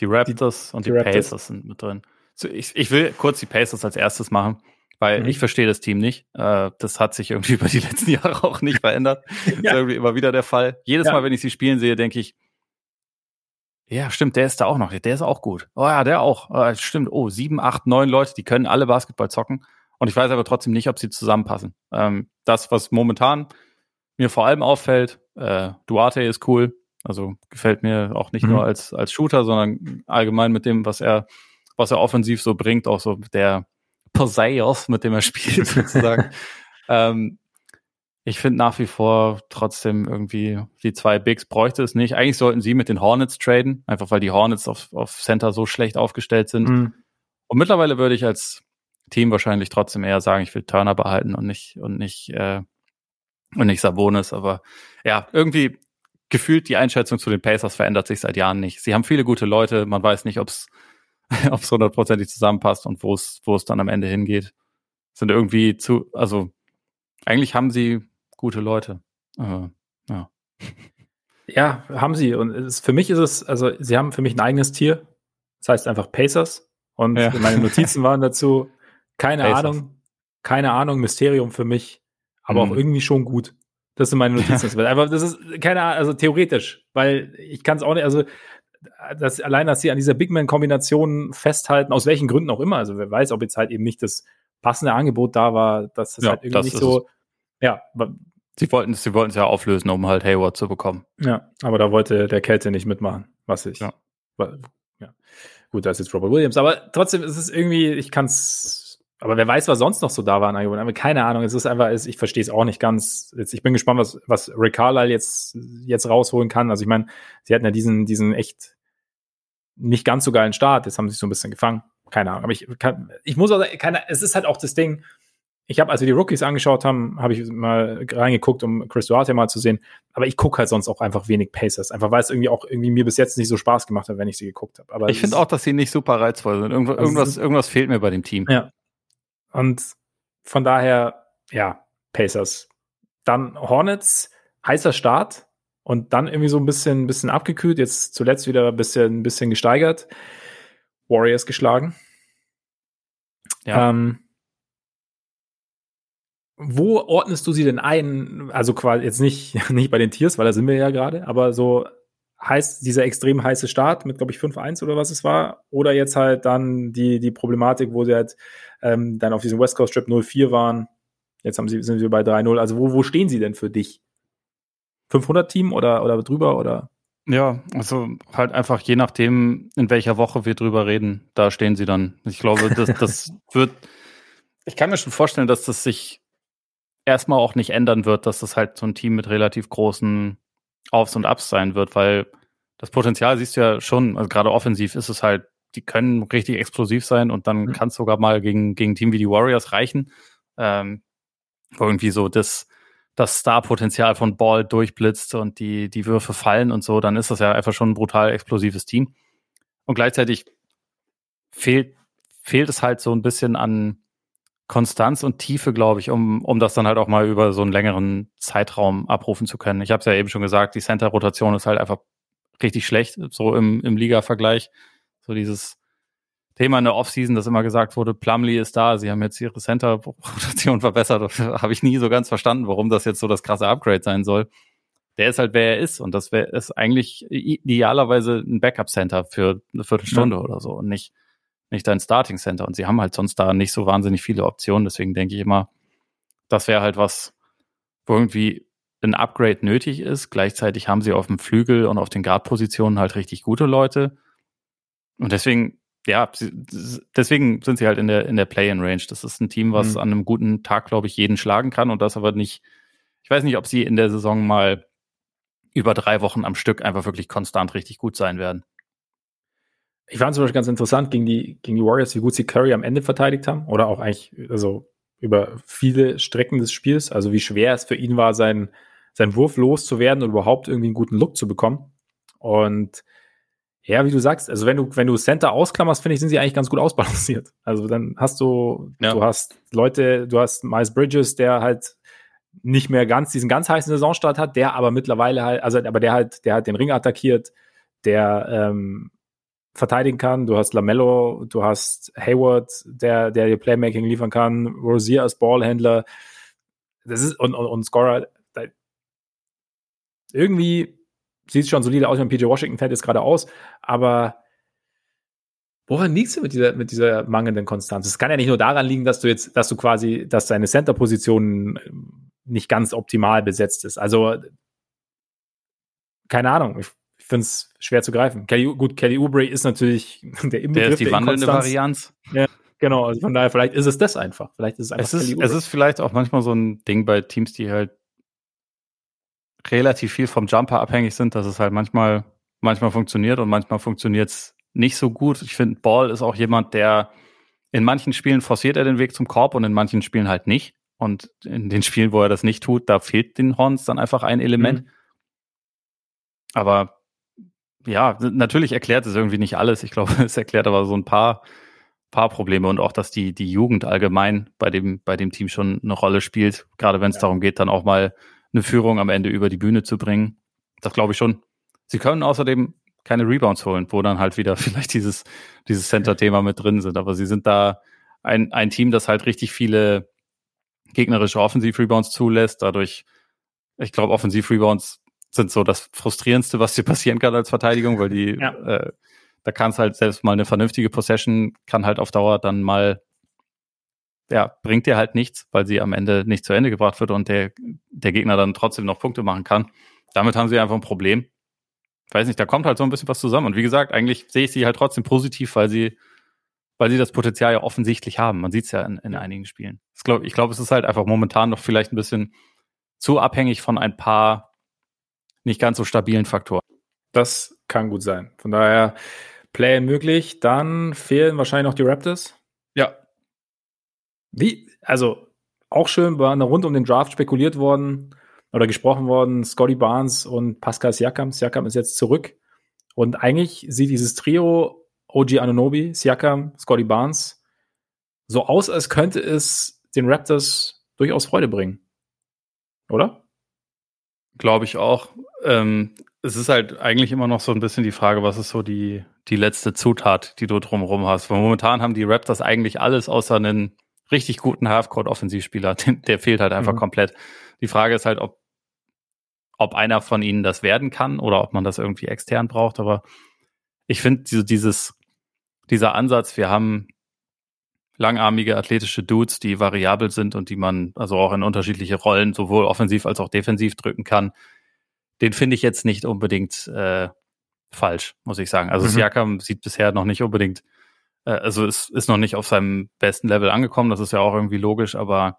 Die Raptors die, und die, die Pacers sind mit drin. So, ich, ich will kurz die Pacers als erstes machen weil mhm. ich verstehe das Team nicht. Äh, das hat sich irgendwie (laughs) über die letzten Jahre auch nicht verändert. ja. Das (laughs) ist irgendwie immer wieder der Fall. Jedes ja. Mal, wenn ich sie spielen sehe, denke ich, ja, stimmt, der ist da auch noch. Der ist auch gut. Oh ja, der auch. Oh, stimmt. Oh, sieben, acht, neun Leute, die können alle Basketball zocken. Und ich weiß aber trotzdem nicht, ob sie zusammenpassen. Ähm, das, was momentan mir vor allem auffällt, äh, Duarte ist cool. Also gefällt mir auch nicht mhm. nur als, als Shooter, sondern allgemein mit dem, was er, was er offensiv so bringt, auch so der Poseios, mit dem er spielt, (laughs) sozusagen. ähm, ich finde nach wie vor trotzdem irgendwie, die zwei Bigs bräuchte es nicht. Eigentlich sollten sie mit den Hornets traden, einfach weil die Hornets auf, auf Center so schlecht aufgestellt sind. Mhm. Und mittlerweile würde ich als Team wahrscheinlich trotzdem eher sagen, ich will Turner behalten und nicht, und nicht, äh, und nicht Sabonis. Aber ja, irgendwie gefühlt die Einschätzung zu den Pacers verändert sich seit Jahren nicht. Sie haben viele gute Leute, man weiß nicht, ob es (laughs) hundertprozentig zusammenpasst und wo es, wo es dann am Ende hingeht. Sind irgendwie zu, also eigentlich haben sie gute Leute. Äh, ja. (laughs) Ja, haben sie. Und es, für mich ist es, also sie haben für mich ein eigenes Tier. Das heißt einfach Pacers. Und ja. meine Notizen waren dazu, keine Pacers. Ahnung, keine Ahnung, Mysterium für mich, aber mhm. auch irgendwie schon gut. Das sind meine Notizen. (laughs) einfach, das ist keine Ahnung, also theoretisch, weil ich kann es auch nicht, also das, allein, dass sie an dieser Big Man-Kombination festhalten, aus welchen Gründen auch immer, also wer weiß, ob jetzt halt eben nicht das passende Angebot da war, dass das ja, halt irgendwie das nicht so, ja, Sie wollten es, sie wollten es ja auflösen, um halt Hayward zu bekommen. Ja, aber da wollte der Kälte nicht mitmachen, was ich. Ja. War, ja. Gut, da ist jetzt Robert Williams, aber trotzdem ist es irgendwie, ich kann es, aber wer weiß, was sonst noch so da war an Angeboten. Aber keine Ahnung, es ist einfach, ich verstehe es auch nicht ganz. Jetzt, ich bin gespannt, was, was Rick Carlisle jetzt, jetzt rausholen kann. Also ich meine, sie hatten ja diesen, diesen echt nicht ganz so geilen Start. Jetzt haben sie sich so ein bisschen gefangen. Keine Ahnung. Aber ich kann, ich muss auch, keine, es ist halt auch das Ding, ich habe, als wir die Rookies angeschaut haben, habe ich mal reingeguckt, um Chris Duarte mal zu sehen. Aber ich gucke halt sonst auch einfach wenig Pacers. Einfach weil es irgendwie auch irgendwie mir bis jetzt nicht so Spaß gemacht hat, wenn ich sie geguckt habe. Aber ich finde auch, dass sie nicht super reizvoll sind. Irgendwas, also irgendwas, irgendwas fehlt mir bei dem Team. Ja. Und von daher, ja, Pacers. Dann Hornets, heißer Start und dann irgendwie so ein bisschen, bisschen abgekühlt. Jetzt zuletzt wieder ein bisschen, ein bisschen gesteigert. Warriors geschlagen. Ja. Ähm, wo ordnest du sie denn ein? Also quasi jetzt nicht, (laughs) nicht bei den Tiers, weil da sind wir ja gerade, aber so heißt dieser extrem heiße Start mit, glaube ich, 5-1 oder was es war, oder jetzt halt dann die, die Problematik, wo sie halt ähm, dann auf diesem West Coast Trip 0-4 waren. Jetzt haben sie, sind wir bei 3-0. Also wo, wo stehen sie denn für dich? 500 Team oder, oder drüber oder? Ja, also halt einfach je nachdem, in welcher Woche wir drüber reden, da stehen sie dann. Ich glaube, das, (laughs) das wird, ich kann mir schon vorstellen, dass das sich erstmal auch nicht ändern wird, dass das halt so ein Team mit relativ großen Aufs und Ups sein wird, weil das Potenzial siehst du ja schon, also gerade offensiv ist es halt, die können richtig explosiv sein und dann mhm. kann es sogar mal gegen, gegen ein Team wie die Warriors reichen, ähm, irgendwie so das, das Star-Potenzial von Ball durchblitzt und die, die Würfe fallen und so, dann ist das ja einfach schon ein brutal explosives Team. Und gleichzeitig fehlt, fehlt es halt so ein bisschen an, Konstanz und Tiefe, glaube ich, um, um das dann halt auch mal über so einen längeren Zeitraum abrufen zu können. Ich habe es ja eben schon gesagt, die Center-Rotation ist halt einfach richtig schlecht, so im, im Liga-Vergleich. So dieses Thema in der Offseason, das immer gesagt wurde, Plumlee ist da, sie haben jetzt ihre Center-Rotation (laughs) verbessert. habe ich nie so ganz verstanden, warum das jetzt so das krasse Upgrade sein soll. Der ist halt, wer er ist. Und das wär, ist eigentlich idealerweise ein Backup-Center für eine Viertelstunde ja. oder so und nicht nicht dein Starting Center. Und sie haben halt sonst da nicht so wahnsinnig viele Optionen. Deswegen denke ich immer, das wäre halt was, wo irgendwie ein Upgrade nötig ist. Gleichzeitig haben sie auf dem Flügel und auf den Guard-Positionen halt richtig gute Leute. Und deswegen, ja, deswegen sind sie halt in der, in der Play-in-Range. Das ist ein Team, was mhm. an einem guten Tag, glaube ich, jeden schlagen kann und das aber nicht, ich weiß nicht, ob sie in der Saison mal über drei Wochen am Stück einfach wirklich konstant richtig gut sein werden. Ich fand zum Beispiel ganz interessant gegen die, gegen die Warriors, wie gut sie Curry am Ende verteidigt haben. Oder auch eigentlich, also über viele Strecken des Spiels. Also wie schwer es für ihn war, seinen, seinen Wurf loszuwerden und überhaupt irgendwie einen guten Look zu bekommen. Und ja, wie du sagst, also wenn du, wenn du Center ausklammerst, finde ich, sind sie eigentlich ganz gut ausbalanciert. (laughs) Also dann hast du, ja. du hast Leute, du hast Miles Bridges, der halt nicht mehr ganz diesen ganz heißen Saisonstart hat, der aber mittlerweile halt, also aber der halt, der halt den Ring attackiert, der ähm, verteidigen kann. Du hast Lamello, du hast Hayward, der, der dir Playmaking liefern kann, Rosier als Ballhändler. Das ist, und, und, und Scorer. Irgendwie sieht schon solide aus, wenn PJ Washington fällt jetzt gerade aus, aber woran liegst du mit dieser, mit dieser mangelnden Konstanz? Es kann ja nicht nur daran liegen, dass du jetzt, dass du quasi, dass deine Center-Position nicht ganz optimal besetzt ist. Also, keine Ahnung. Ich, ich finde es schwer zu greifen. Kelly, gut, Kelly Oubre ist natürlich (laughs) der Inbegriff der ist die der wandelnde Varianz. Ja, genau. Also von daher, vielleicht ist es das einfach. Vielleicht ist es einfach es ist, es ist vielleicht auch manchmal so ein Ding bei Teams, die halt relativ viel vom Jumper abhängig sind, dass es halt manchmal, manchmal funktioniert und manchmal funktioniert es nicht so gut. Ich finde, Ball ist auch jemand, der in manchen Spielen forciert er den Weg zum Korb und in manchen Spielen halt nicht. Und in den Spielen, wo er das nicht tut, da fehlt den Horns dann einfach ein Element. Mhm. Aber ja, natürlich erklärt es irgendwie nicht alles. Ich glaube, (laughs) es erklärt aber so ein paar, paar Probleme und auch, dass die, die Jugend allgemein bei dem, bei dem Team schon eine Rolle spielt. Gerade wenn es ja. darum geht, dann auch mal eine Führung am Ende über die Bühne zu bringen. Das glaube ich schon. Sie können außerdem keine Rebounds holen, wo dann halt wieder (laughs) vielleicht dieses, dieses Center-Thema mit drin sind. Aber sie sind da ein, ein Team, das halt richtig viele gegnerische Offensiv-Rebounds zulässt. Dadurch, ich glaube, Offensiv-Rebounds sind so das Frustrierendste, was dir passieren kann als Verteidigung, weil die, ja. äh, da kann es halt selbst mal eine vernünftige Possession, kann halt auf Dauer dann mal, ja, bringt dir halt nichts, weil sie am Ende nicht zu Ende gebracht wird und der, der Gegner dann trotzdem noch Punkte machen kann. Damit haben sie einfach ein Problem. Ich weiß nicht, da kommt halt so ein bisschen was zusammen. Und wie gesagt, eigentlich sehe ich sie halt trotzdem positiv, weil sie, weil sie das Potenzial ja offensichtlich haben. Man sieht es ja in, in einigen Spielen. Ich glaube, ich glaub, es ist halt einfach momentan noch vielleicht ein bisschen zu abhängig von ein paar nicht ganz so stabilen Faktor. Das kann gut sein. Von daher Play möglich. Dann fehlen wahrscheinlich noch die Raptors. Ja. Wie? Also auch schön, war rund um den Draft spekuliert worden oder gesprochen worden. Scotty Barnes und Pascal Siakam. Siakam ist jetzt zurück. Und eigentlich sieht dieses Trio OG Anunobi, Siakam, Scotty Barnes so aus, als könnte es den Raptors durchaus Freude bringen. Oder? Glaube ich auch. Ähm, es ist halt eigentlich immer noch so ein bisschen die Frage, was ist so die, die letzte Zutat, die du drumherum hast. Weil momentan haben die Raptors eigentlich alles außer einen richtig guten Halfcourt-Offensivspieler. (laughs) Der fehlt halt einfach mhm. komplett. Die Frage ist halt, ob, ob einer von ihnen das werden kann oder ob man das irgendwie extern braucht. Aber ich finde dieses, dieser Ansatz, wir haben langarmige athletische Dudes, die variabel sind und die man also auch in unterschiedliche Rollen sowohl offensiv als auch defensiv drücken kann. Den finde ich jetzt nicht unbedingt äh, falsch, muss ich sagen. Also mhm. Siakam sieht bisher noch nicht unbedingt, also es ist noch nicht auf seinem besten Level angekommen. Das ist ja auch irgendwie logisch, aber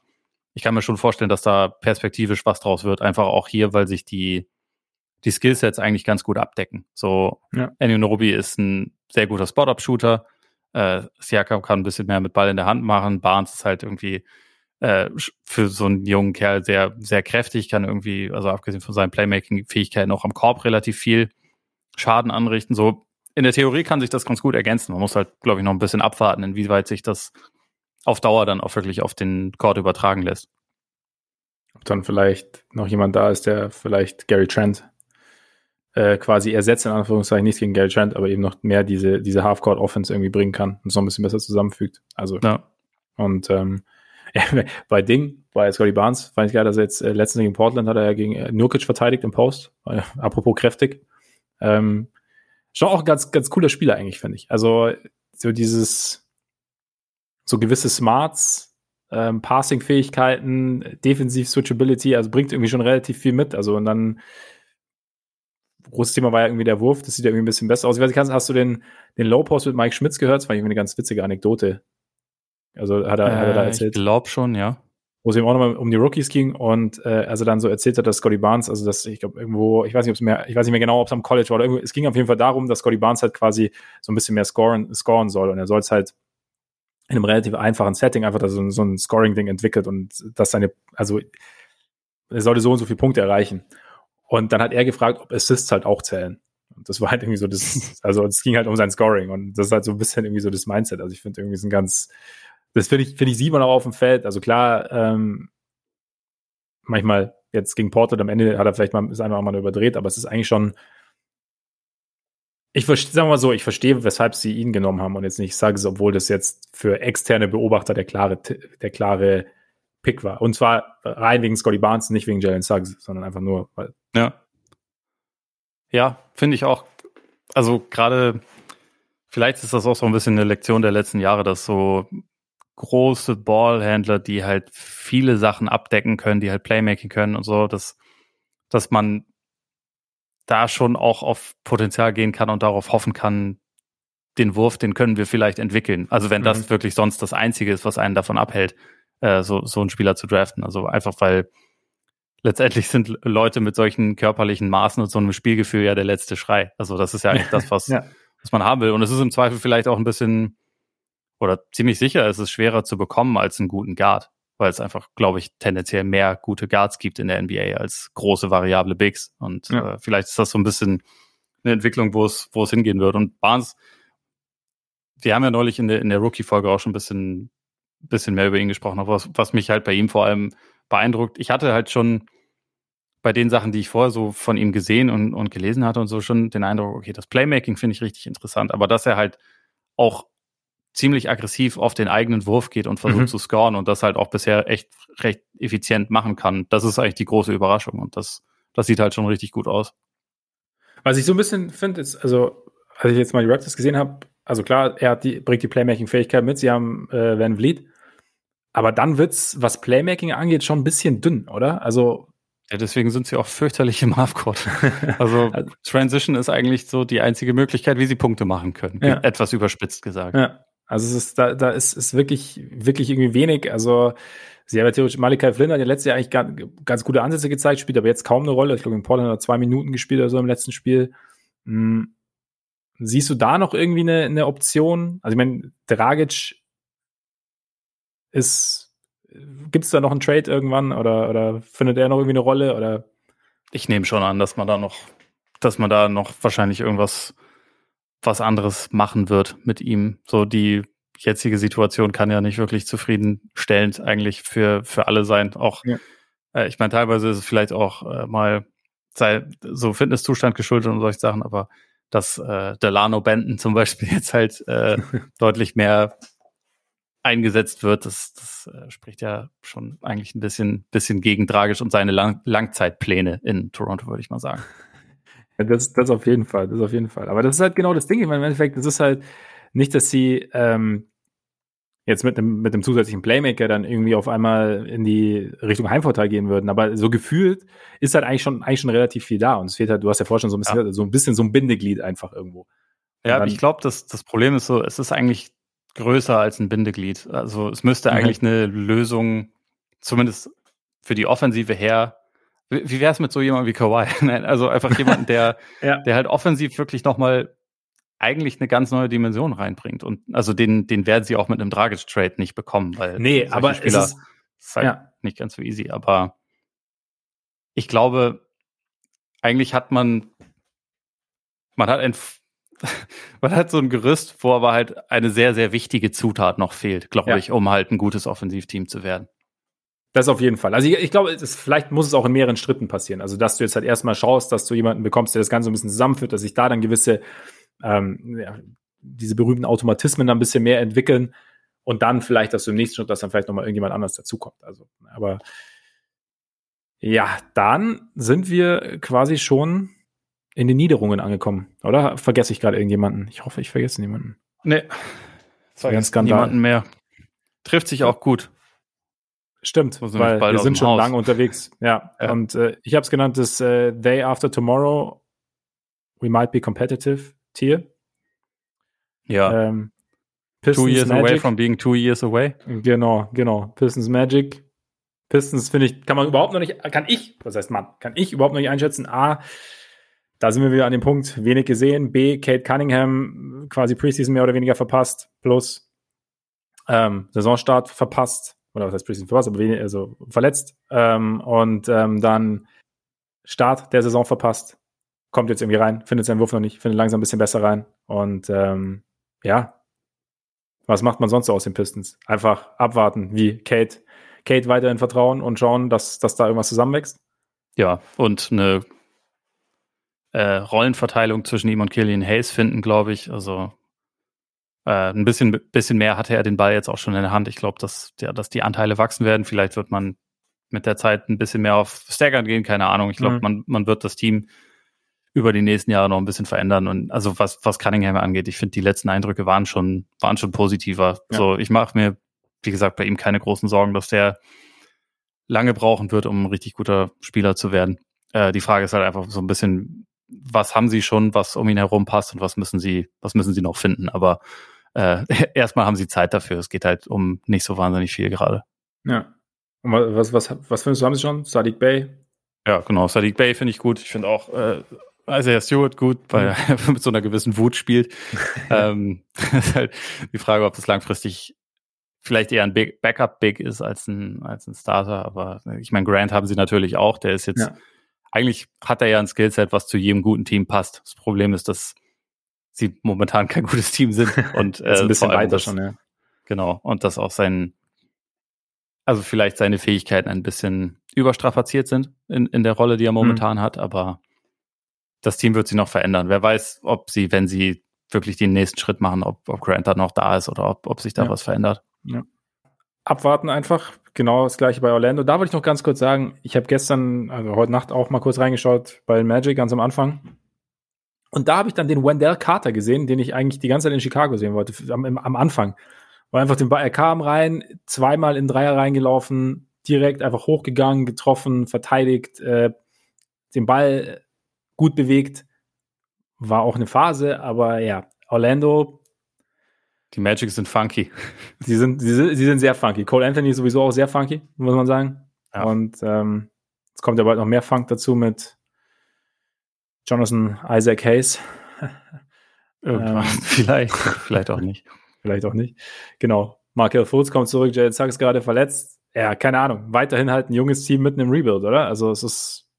ich kann mir schon vorstellen, dass da perspektivisch was draus wird. Einfach auch hier, weil sich die die Skillsets eigentlich ganz gut abdecken. So, ja. Enonobi ist ein sehr guter Spot-Up-Shooter äh, Siakam kann ein bisschen mehr mit Ball in der Hand machen. Barnes ist halt irgendwie äh, für so einen jungen Kerl sehr, sehr kräftig, kann irgendwie, also abgesehen von seinen Playmaking-Fähigkeiten auch am Korb relativ viel Schaden anrichten. So in der Theorie kann sich das ganz gut ergänzen. Man muss halt, glaube ich, noch ein bisschen abwarten, inwieweit sich das auf Dauer dann auch wirklich auf den Court übertragen lässt. Ob dann vielleicht noch jemand da ist, der vielleicht Gary Trent äh, quasi ersetzt, in Anführungszeichen, nichts gegen Gary Trent, aber eben noch mehr diese, diese Half-Court-Offense irgendwie bringen kann und so ein bisschen besser zusammenfügt. Also, ja. und ähm, (laughs) ja, bei Ding, bei Scotty Barnes, fand ich geil, dass er jetzt äh, letztens gegen Portland hat er ja gegen äh, Nurkic verteidigt im Post, äh, apropos kräftig. Ähm, schon auch ganz, ganz cooler Spieler eigentlich, finde ich. Also, so dieses, so gewisse Smarts, ähm, Passing-Fähigkeiten, Defensiv-Switchability, also bringt irgendwie schon relativ viel mit. Also, und dann großes Thema war ja irgendwie der Wurf, das sieht ja irgendwie ein bisschen besser aus. Ich weiß nicht, hast du den, den Low Post mit Mike Schmitz gehört? Das war irgendwie eine ganz witzige Anekdote. Also hat er, äh, hat er da äh, erzählt. Ich glaube schon, ja. Wo es eben auch nochmal um die Rookies ging und äh, also dann so erzählt hat, dass Scotty Barnes, also dass ich glaube irgendwo, ich weiß nicht, ob es mehr, ich weiß nicht mehr genau, ob es am College war oder irgendwo, es ging auf jeden Fall darum, dass Scotty Barnes halt quasi so ein bisschen mehr scoren, scoren soll und er soll es halt in einem relativ einfachen Setting einfach da so, so ein Scoring-Ding entwickelt und dass seine, also er sollte so und so viele Punkte erreichen. Und dann hat er gefragt, ob Assists halt auch zählen. Und das war halt irgendwie so das, also es ging halt um sein Scoring und das ist halt so ein bisschen irgendwie so das Mindset. Also ich finde irgendwie so ein ganz, das finde ich, finde ich, sieht man auch auf dem Feld. Also klar, ähm, manchmal jetzt gegen Portland am Ende hat er vielleicht mal, ist einfach mal überdreht, aber es ist eigentlich schon, ich sage mal so, ich verstehe, weshalb sie ihn genommen haben und jetzt nicht, ich sage es, obwohl das jetzt für externe Beobachter der klare, der klare Pick war. Und zwar rein wegen Scotty Barnes, nicht wegen Jalen Suggs, sondern einfach nur, weil. Ja. Ja, finde ich auch. Also gerade, vielleicht ist das auch so ein bisschen eine Lektion der letzten Jahre, dass so große Ballhändler, die halt viele Sachen abdecken können, die halt Playmaking können und so, dass, dass man da schon auch auf Potenzial gehen kann und darauf hoffen kann, den Wurf, den können wir vielleicht entwickeln. Also wenn mhm. das wirklich sonst das Einzige ist, was einen davon abhält, äh, so, so einen Spieler zu draften. Also einfach weil letztendlich sind Leute mit solchen körperlichen Maßen und so einem Spielgefühl ja der letzte Schrei. Also das ist ja eigentlich das, (laughs) was, ja. was man haben will. Und es ist im Zweifel vielleicht auch ein bisschen oder ziemlich sicher ist es schwerer zu bekommen als einen guten Guard, weil es einfach, glaube ich, tendenziell mehr gute Guards gibt in der NBA als große variable Bigs. Und ja. äh, vielleicht ist das so ein bisschen eine Entwicklung, wo es, wo es hingehen wird. Und Barnes, wir haben ja neulich in der, in der Rookie-Folge auch schon ein bisschen, bisschen mehr über ihn gesprochen, aber was, was mich halt bei ihm vor allem beeindruckt, ich hatte halt schon bei den Sachen, die ich vorher so von ihm gesehen und, und gelesen hatte und so schon den Eindruck, okay, das Playmaking finde ich richtig interessant, aber dass er halt auch ziemlich aggressiv auf den eigenen Wurf geht und versucht mhm. zu scoren und das halt auch bisher echt recht effizient machen kann. Das ist eigentlich die große Überraschung und das, das sieht halt schon richtig gut aus. Was ich so ein bisschen finde, ist, also, als ich jetzt mal die Raptors gesehen habe, also klar, er hat die, bringt die Playmaking-Fähigkeit mit, sie haben äh, Van Vliet, aber dann wird's, was Playmaking angeht, schon ein bisschen dünn, oder? Also ja, deswegen sind sie auch fürchterlich im Halfcourt. (laughs) Also, also Transition ist eigentlich so die einzige Möglichkeit, wie sie Punkte machen können. Ja. Etwas überspitzt gesagt. Ja. Also es ist, da, da ist, ist wirklich, wirklich irgendwie wenig. Also sie haben ja theoretisch, Malakai Flynn hat ja letztes Jahr eigentlich ganz, ganz gute Ansätze gezeigt, spielt aber jetzt kaum eine Rolle. Ich glaube, in Portland hat er zwei Minuten gespielt oder so im letzten Spiel. Hm. Siehst du da noch irgendwie eine, eine Option? Also ich meine, Dragic ist, gibt es da noch einen Trade irgendwann oder, oder findet er noch irgendwie eine Rolle oder? Ich nehme schon an, dass man da noch, dass man da noch wahrscheinlich irgendwas was anderes machen wird mit ihm. So die jetzige Situation kann ja nicht wirklich zufriedenstellend eigentlich für, für alle sein. Auch, ja. äh, ich meine, teilweise ist es vielleicht auch äh, mal sei so Fitnesszustand geschuldet und solche Sachen, aber dass äh, Delano Benton zum Beispiel (laughs) jetzt halt äh, (laughs) deutlich mehr eingesetzt wird, das, das äh, spricht ja schon eigentlich ein bisschen, bisschen gegen Tragisch und seine Lang Langzeitpläne in Toronto, würde ich mal sagen. Das, das auf jeden Fall, das auf jeden Fall. Aber das ist halt genau das Ding. Ich meine, im Endeffekt, das ist halt nicht, dass sie ähm, jetzt mit einem, mit einem zusätzlichen Playmaker dann irgendwie auf einmal in die Richtung Heimvorteil gehen würden. Aber so gefühlt ist halt eigentlich schon, eigentlich schon relativ viel da. Und es fehlt halt, du hast ja vorher schon so ein bisschen, ja. so ein bisschen so ein Bindeglied einfach irgendwo. Ja, dann, ich glaube, das, das Problem ist so, es ist eigentlich größer als ein Bindeglied. Also es müsste mhm. eigentlich eine Lösung, zumindest für die Offensive her, wie wäre es mit so jemandem wie Kawhi? (laughs) Nein, also einfach jemanden, der, (laughs) ja. der halt offensiv wirklich nochmal eigentlich eine ganz neue Dimension reinbringt. Und also den, den werden sie auch mit einem Dragic-Trade nicht bekommen, weil nee, aber Spieler ist, ist halt ja. nicht ganz so easy. Aber ich glaube, eigentlich hat man, man hat ein, (laughs) man hat so ein Gerüst, wo aber halt eine sehr, sehr wichtige Zutat noch fehlt, glaube ja. ich, um halt ein gutes Offensivteam zu werden. Das auf jeden Fall. Also ich, ich glaube, es, vielleicht muss es auch in mehreren Schritten passieren. Also dass du jetzt halt erstmal schaust, dass du jemanden bekommst, der das Ganze ein bisschen zusammenführt, dass sich da dann gewisse, ähm, ja, diese berühmten Automatismen dann ein bisschen mehr entwickeln und dann vielleicht, dass du im nächsten Schritt, dass dann vielleicht nochmal irgendjemand anders dazukommt. Also, aber ja, dann sind wir quasi schon in den Niederungen angekommen, oder? Vergesse ich gerade irgendjemanden? Ich hoffe, ich vergesse niemanden. Nee. Vergesse niemanden mehr. Trifft sich auch gut. Stimmt, weil wir sind schon Haus. lange unterwegs. Ja, ja. und äh, ich habe es genannt, das äh, Day After Tomorrow, We Might Be Competitive Tier. Ja. Ähm, two years Magic. away from being two years away. Genau, genau. Pistons Magic. Pistons finde ich, kann man überhaupt noch nicht, kann ich, was heißt man, kann ich überhaupt noch nicht einschätzen. A, da sind wir wieder an dem Punkt, wenig gesehen. B, Kate Cunningham quasi Preseason mehr oder weniger verpasst. Plus ähm, Saisonstart verpasst oder was heißt Preseason verpasst, aber wenig, also verletzt ähm, und ähm, dann Start der Saison verpasst, kommt jetzt irgendwie rein, findet seinen Wurf noch nicht, findet langsam ein bisschen besser rein und ähm, ja, was macht man sonst so aus den Pistons? Einfach abwarten, wie Kate, Kate weiterhin vertrauen und schauen, dass, dass da irgendwas zusammenwächst. Ja, und eine äh, Rollenverteilung zwischen ihm und Killian Hayes finden, glaube ich. Also äh, ein bisschen, bisschen mehr hatte er den Ball jetzt auch schon in der Hand. Ich glaube, dass, ja, dass die Anteile wachsen werden. Vielleicht wird man mit der Zeit ein bisschen mehr auf Staggern gehen, keine Ahnung. Ich glaube, mhm. man, man wird das Team über die nächsten Jahre noch ein bisschen verändern. Und also was, was Cunningham angeht, ich finde, die letzten Eindrücke waren schon, waren schon positiver. Ja. So, ich mache mir, wie gesagt, bei ihm keine großen Sorgen, dass der lange brauchen wird, um ein richtig guter Spieler zu werden. Äh, die Frage ist halt einfach so ein bisschen, was haben sie schon, was um ihn herum passt und was müssen sie, was müssen sie noch finden. Aber äh, (laughs) erstmal haben sie Zeit dafür. Es geht halt um nicht so wahnsinnig viel gerade. Ja. Und was, was, was findest du, haben sie schon? Sadiq Bay? Ja, genau. Sadiq Bay finde ich gut. Ich finde auch äh, also Herr Stewart gut, weil mhm. er (laughs) mit so einer gewissen Wut spielt. (laughs) ähm, ist halt die Frage, ob das langfristig vielleicht eher ein Big Backup Big ist als ein, als ein Starter. Aber ich meine, Grant haben sie natürlich auch. Der ist jetzt, ja. eigentlich hat er ja ein Skillset, was zu jedem guten Team passt. Das Problem ist, dass sie momentan kein gutes Team sind. (laughs) Und äh, ein bisschen weiter das, schon, ja. Genau. Und dass auch sein, also vielleicht seine Fähigkeiten ein bisschen überstrapaziert sind in, in der Rolle, die er mhm. momentan mhm. hat, aber das Team wird sich noch verändern. Wer weiß, ob sie, wenn sie wirklich den nächsten Schritt machen, ob, ob Grant dann noch da ist oder ob, ob sich da ja. was verändert. Ja. Abwarten einfach. Genau das gleiche bei Orlando. Da wollte ich noch ganz kurz sagen, ich habe gestern, also heute Nacht auch mal kurz reingeschaut bei Magic ganz am Anfang. Und da habe ich dann den Wendell Carter gesehen, den ich eigentlich die ganze Zeit in Chicago sehen wollte, am, am Anfang. Weil einfach den Ball, er kam rein, zweimal in Dreier reingelaufen, direkt einfach hochgegangen, getroffen, verteidigt, äh, den Ball gut bewegt. War auch eine Phase, aber ja, Orlando. Die Magic sind funky. Sie sind, sie, sind, sie sind sehr funky. Cole Anthony ist sowieso auch sehr funky, muss man sagen. Ja. Und ähm, es kommt ja bald noch mehr Funk dazu mit Jonathan Isaac Hayes. (laughs) Irgendwann, ähm, (laughs) vielleicht, vielleicht auch nicht. (laughs) Vielleicht auch nicht. Genau. Markel Fultz kommt zurück, Jared Sachs gerade verletzt. Ja, keine Ahnung. Weiterhin halt ein junges Team mitten im Rebuild, oder? Also es ist.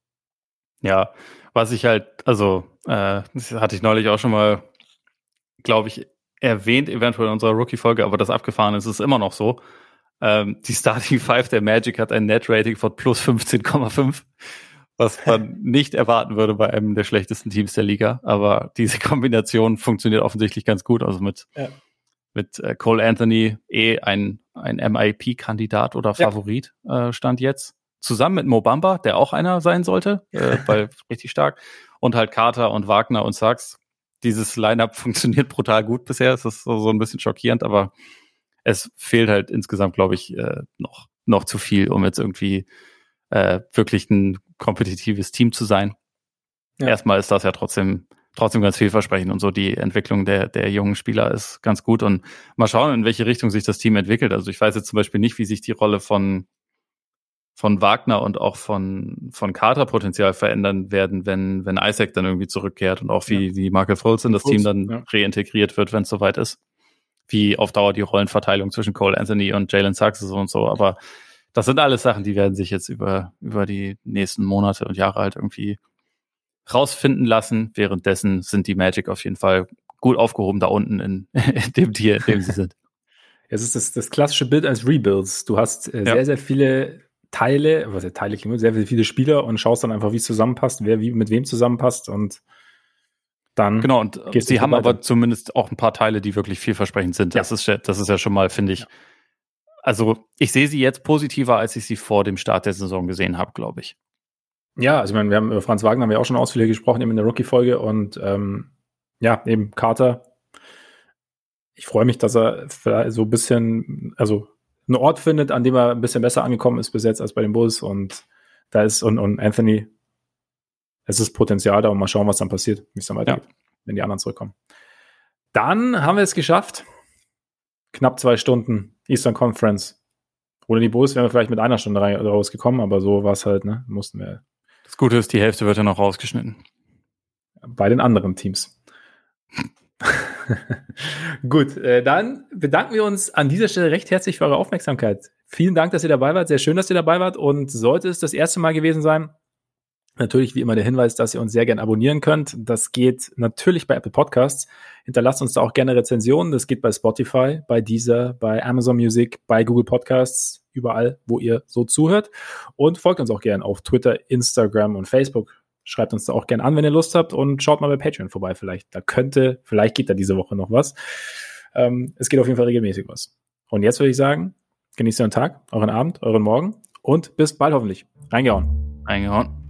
Ja, was ich halt, also, äh, das hatte ich neulich auch schon mal, glaube ich, erwähnt, eventuell in unserer Rookie-Folge, aber das abgefahren ist, ist immer noch so. Ähm, die Starting Five der Magic hat ein Net-Rating von plus 15,5, was (laughs) man nicht erwarten würde bei einem der schlechtesten Teams der Liga. Aber diese Kombination funktioniert offensichtlich ganz gut. Also mit, ja. mit äh, Cole Anthony eh ein, ein MIP-Kandidat oder Favorit ja. äh, stand jetzt zusammen mit Mobamba, der auch einer sein sollte, äh, (laughs) weil richtig stark. Und halt Carter und Wagner und Sachs. Dieses Lineup (laughs) funktioniert brutal gut bisher. Es ist so, so ein bisschen schockierend, aber es fehlt halt insgesamt, glaube ich, äh, noch, noch zu viel, um jetzt irgendwie äh, wirklich ein kompetitives Team zu sein. Ja. Erstmal ist das ja trotzdem trotzdem ganz vielversprechend und so die Entwicklung der, der jungen Spieler ist ganz gut und mal schauen, in welche Richtung sich das Team entwickelt. Also ich weiß jetzt zum Beispiel nicht, wie sich die Rolle von von Wagner und auch von, von Carter potenziell verändern werden, wenn, wenn Isaac dann irgendwie zurückkehrt und auch wie, ja. wie Michael Fultz in das Fultz, Team dann ja. reintegriert wird, wenn es soweit ist. Wie auf Dauer die Rollenverteilung zwischen Cole Anthony und Jalen Sachs ist und so. Aber das sind alles Sachen, die werden sich jetzt über, über die nächsten Monate und Jahre halt irgendwie rausfinden lassen. Währenddessen sind die Magic auf jeden Fall gut aufgehoben da unten in, (laughs) in dem Tier, in dem sie sind. (laughs) Es ist das, das klassische Bild als Rebuilds. Du hast äh, ja. sehr, sehr viele Teile, was ja Teile klingt, sehr viele Spieler und schaust dann einfach, wie es zusammenpasst, wer wie mit wem zusammenpasst und dann. Genau, und sie haben weiter. aber zumindest auch ein paar Teile, die wirklich vielversprechend sind. Das, ja. ist, das ist ja schon mal, finde ich. Ja. Also, ich sehe sie jetzt positiver, als ich sie vor dem Start der Saison gesehen habe, glaube ich. Ja, also ich meine, wir haben über Franz Wagner haben wir auch schon ausführlich gesprochen, eben in der Rookie-Folge und ähm, ja, eben Carter. Ich freue mich, dass er so ein bisschen, also einen Ort findet, an dem er ein bisschen besser angekommen ist bis jetzt als bei den Bulls. Und da ist, und, und Anthony, es ist Potenzial da und mal schauen, was dann passiert, wie es dann weitergeht, ja. wenn die anderen zurückkommen. Dann haben wir es geschafft. Knapp zwei Stunden Eastern Conference. Ohne die Bulls wären wir vielleicht mit einer Stunde rausgekommen, aber so war es halt, ne? Mussten wir. Das Gute ist, die Hälfte wird ja noch rausgeschnitten. Bei den anderen Teams. (laughs) Gut, äh, dann bedanken wir uns an dieser Stelle recht herzlich für eure Aufmerksamkeit. Vielen Dank, dass ihr dabei wart. Sehr schön, dass ihr dabei wart. Und sollte es das erste Mal gewesen sein, natürlich wie immer der Hinweis, dass ihr uns sehr gerne abonnieren könnt. Das geht natürlich bei Apple Podcasts. Hinterlasst uns da auch gerne Rezensionen. Das geht bei Spotify, bei Deezer, bei Amazon Music, bei Google Podcasts, überall, wo ihr so zuhört. Und folgt uns auch gerne auf Twitter, Instagram und Facebook Schreibt uns da auch gerne an, wenn ihr Lust habt und schaut mal bei Patreon vorbei vielleicht. Da könnte, vielleicht geht da diese Woche noch was. Ähm, es geht auf jeden Fall regelmäßig was. Und jetzt würde ich sagen, genießt euren Tag, euren Abend, euren Morgen und bis bald hoffentlich. Reingehauen. Reingehauen.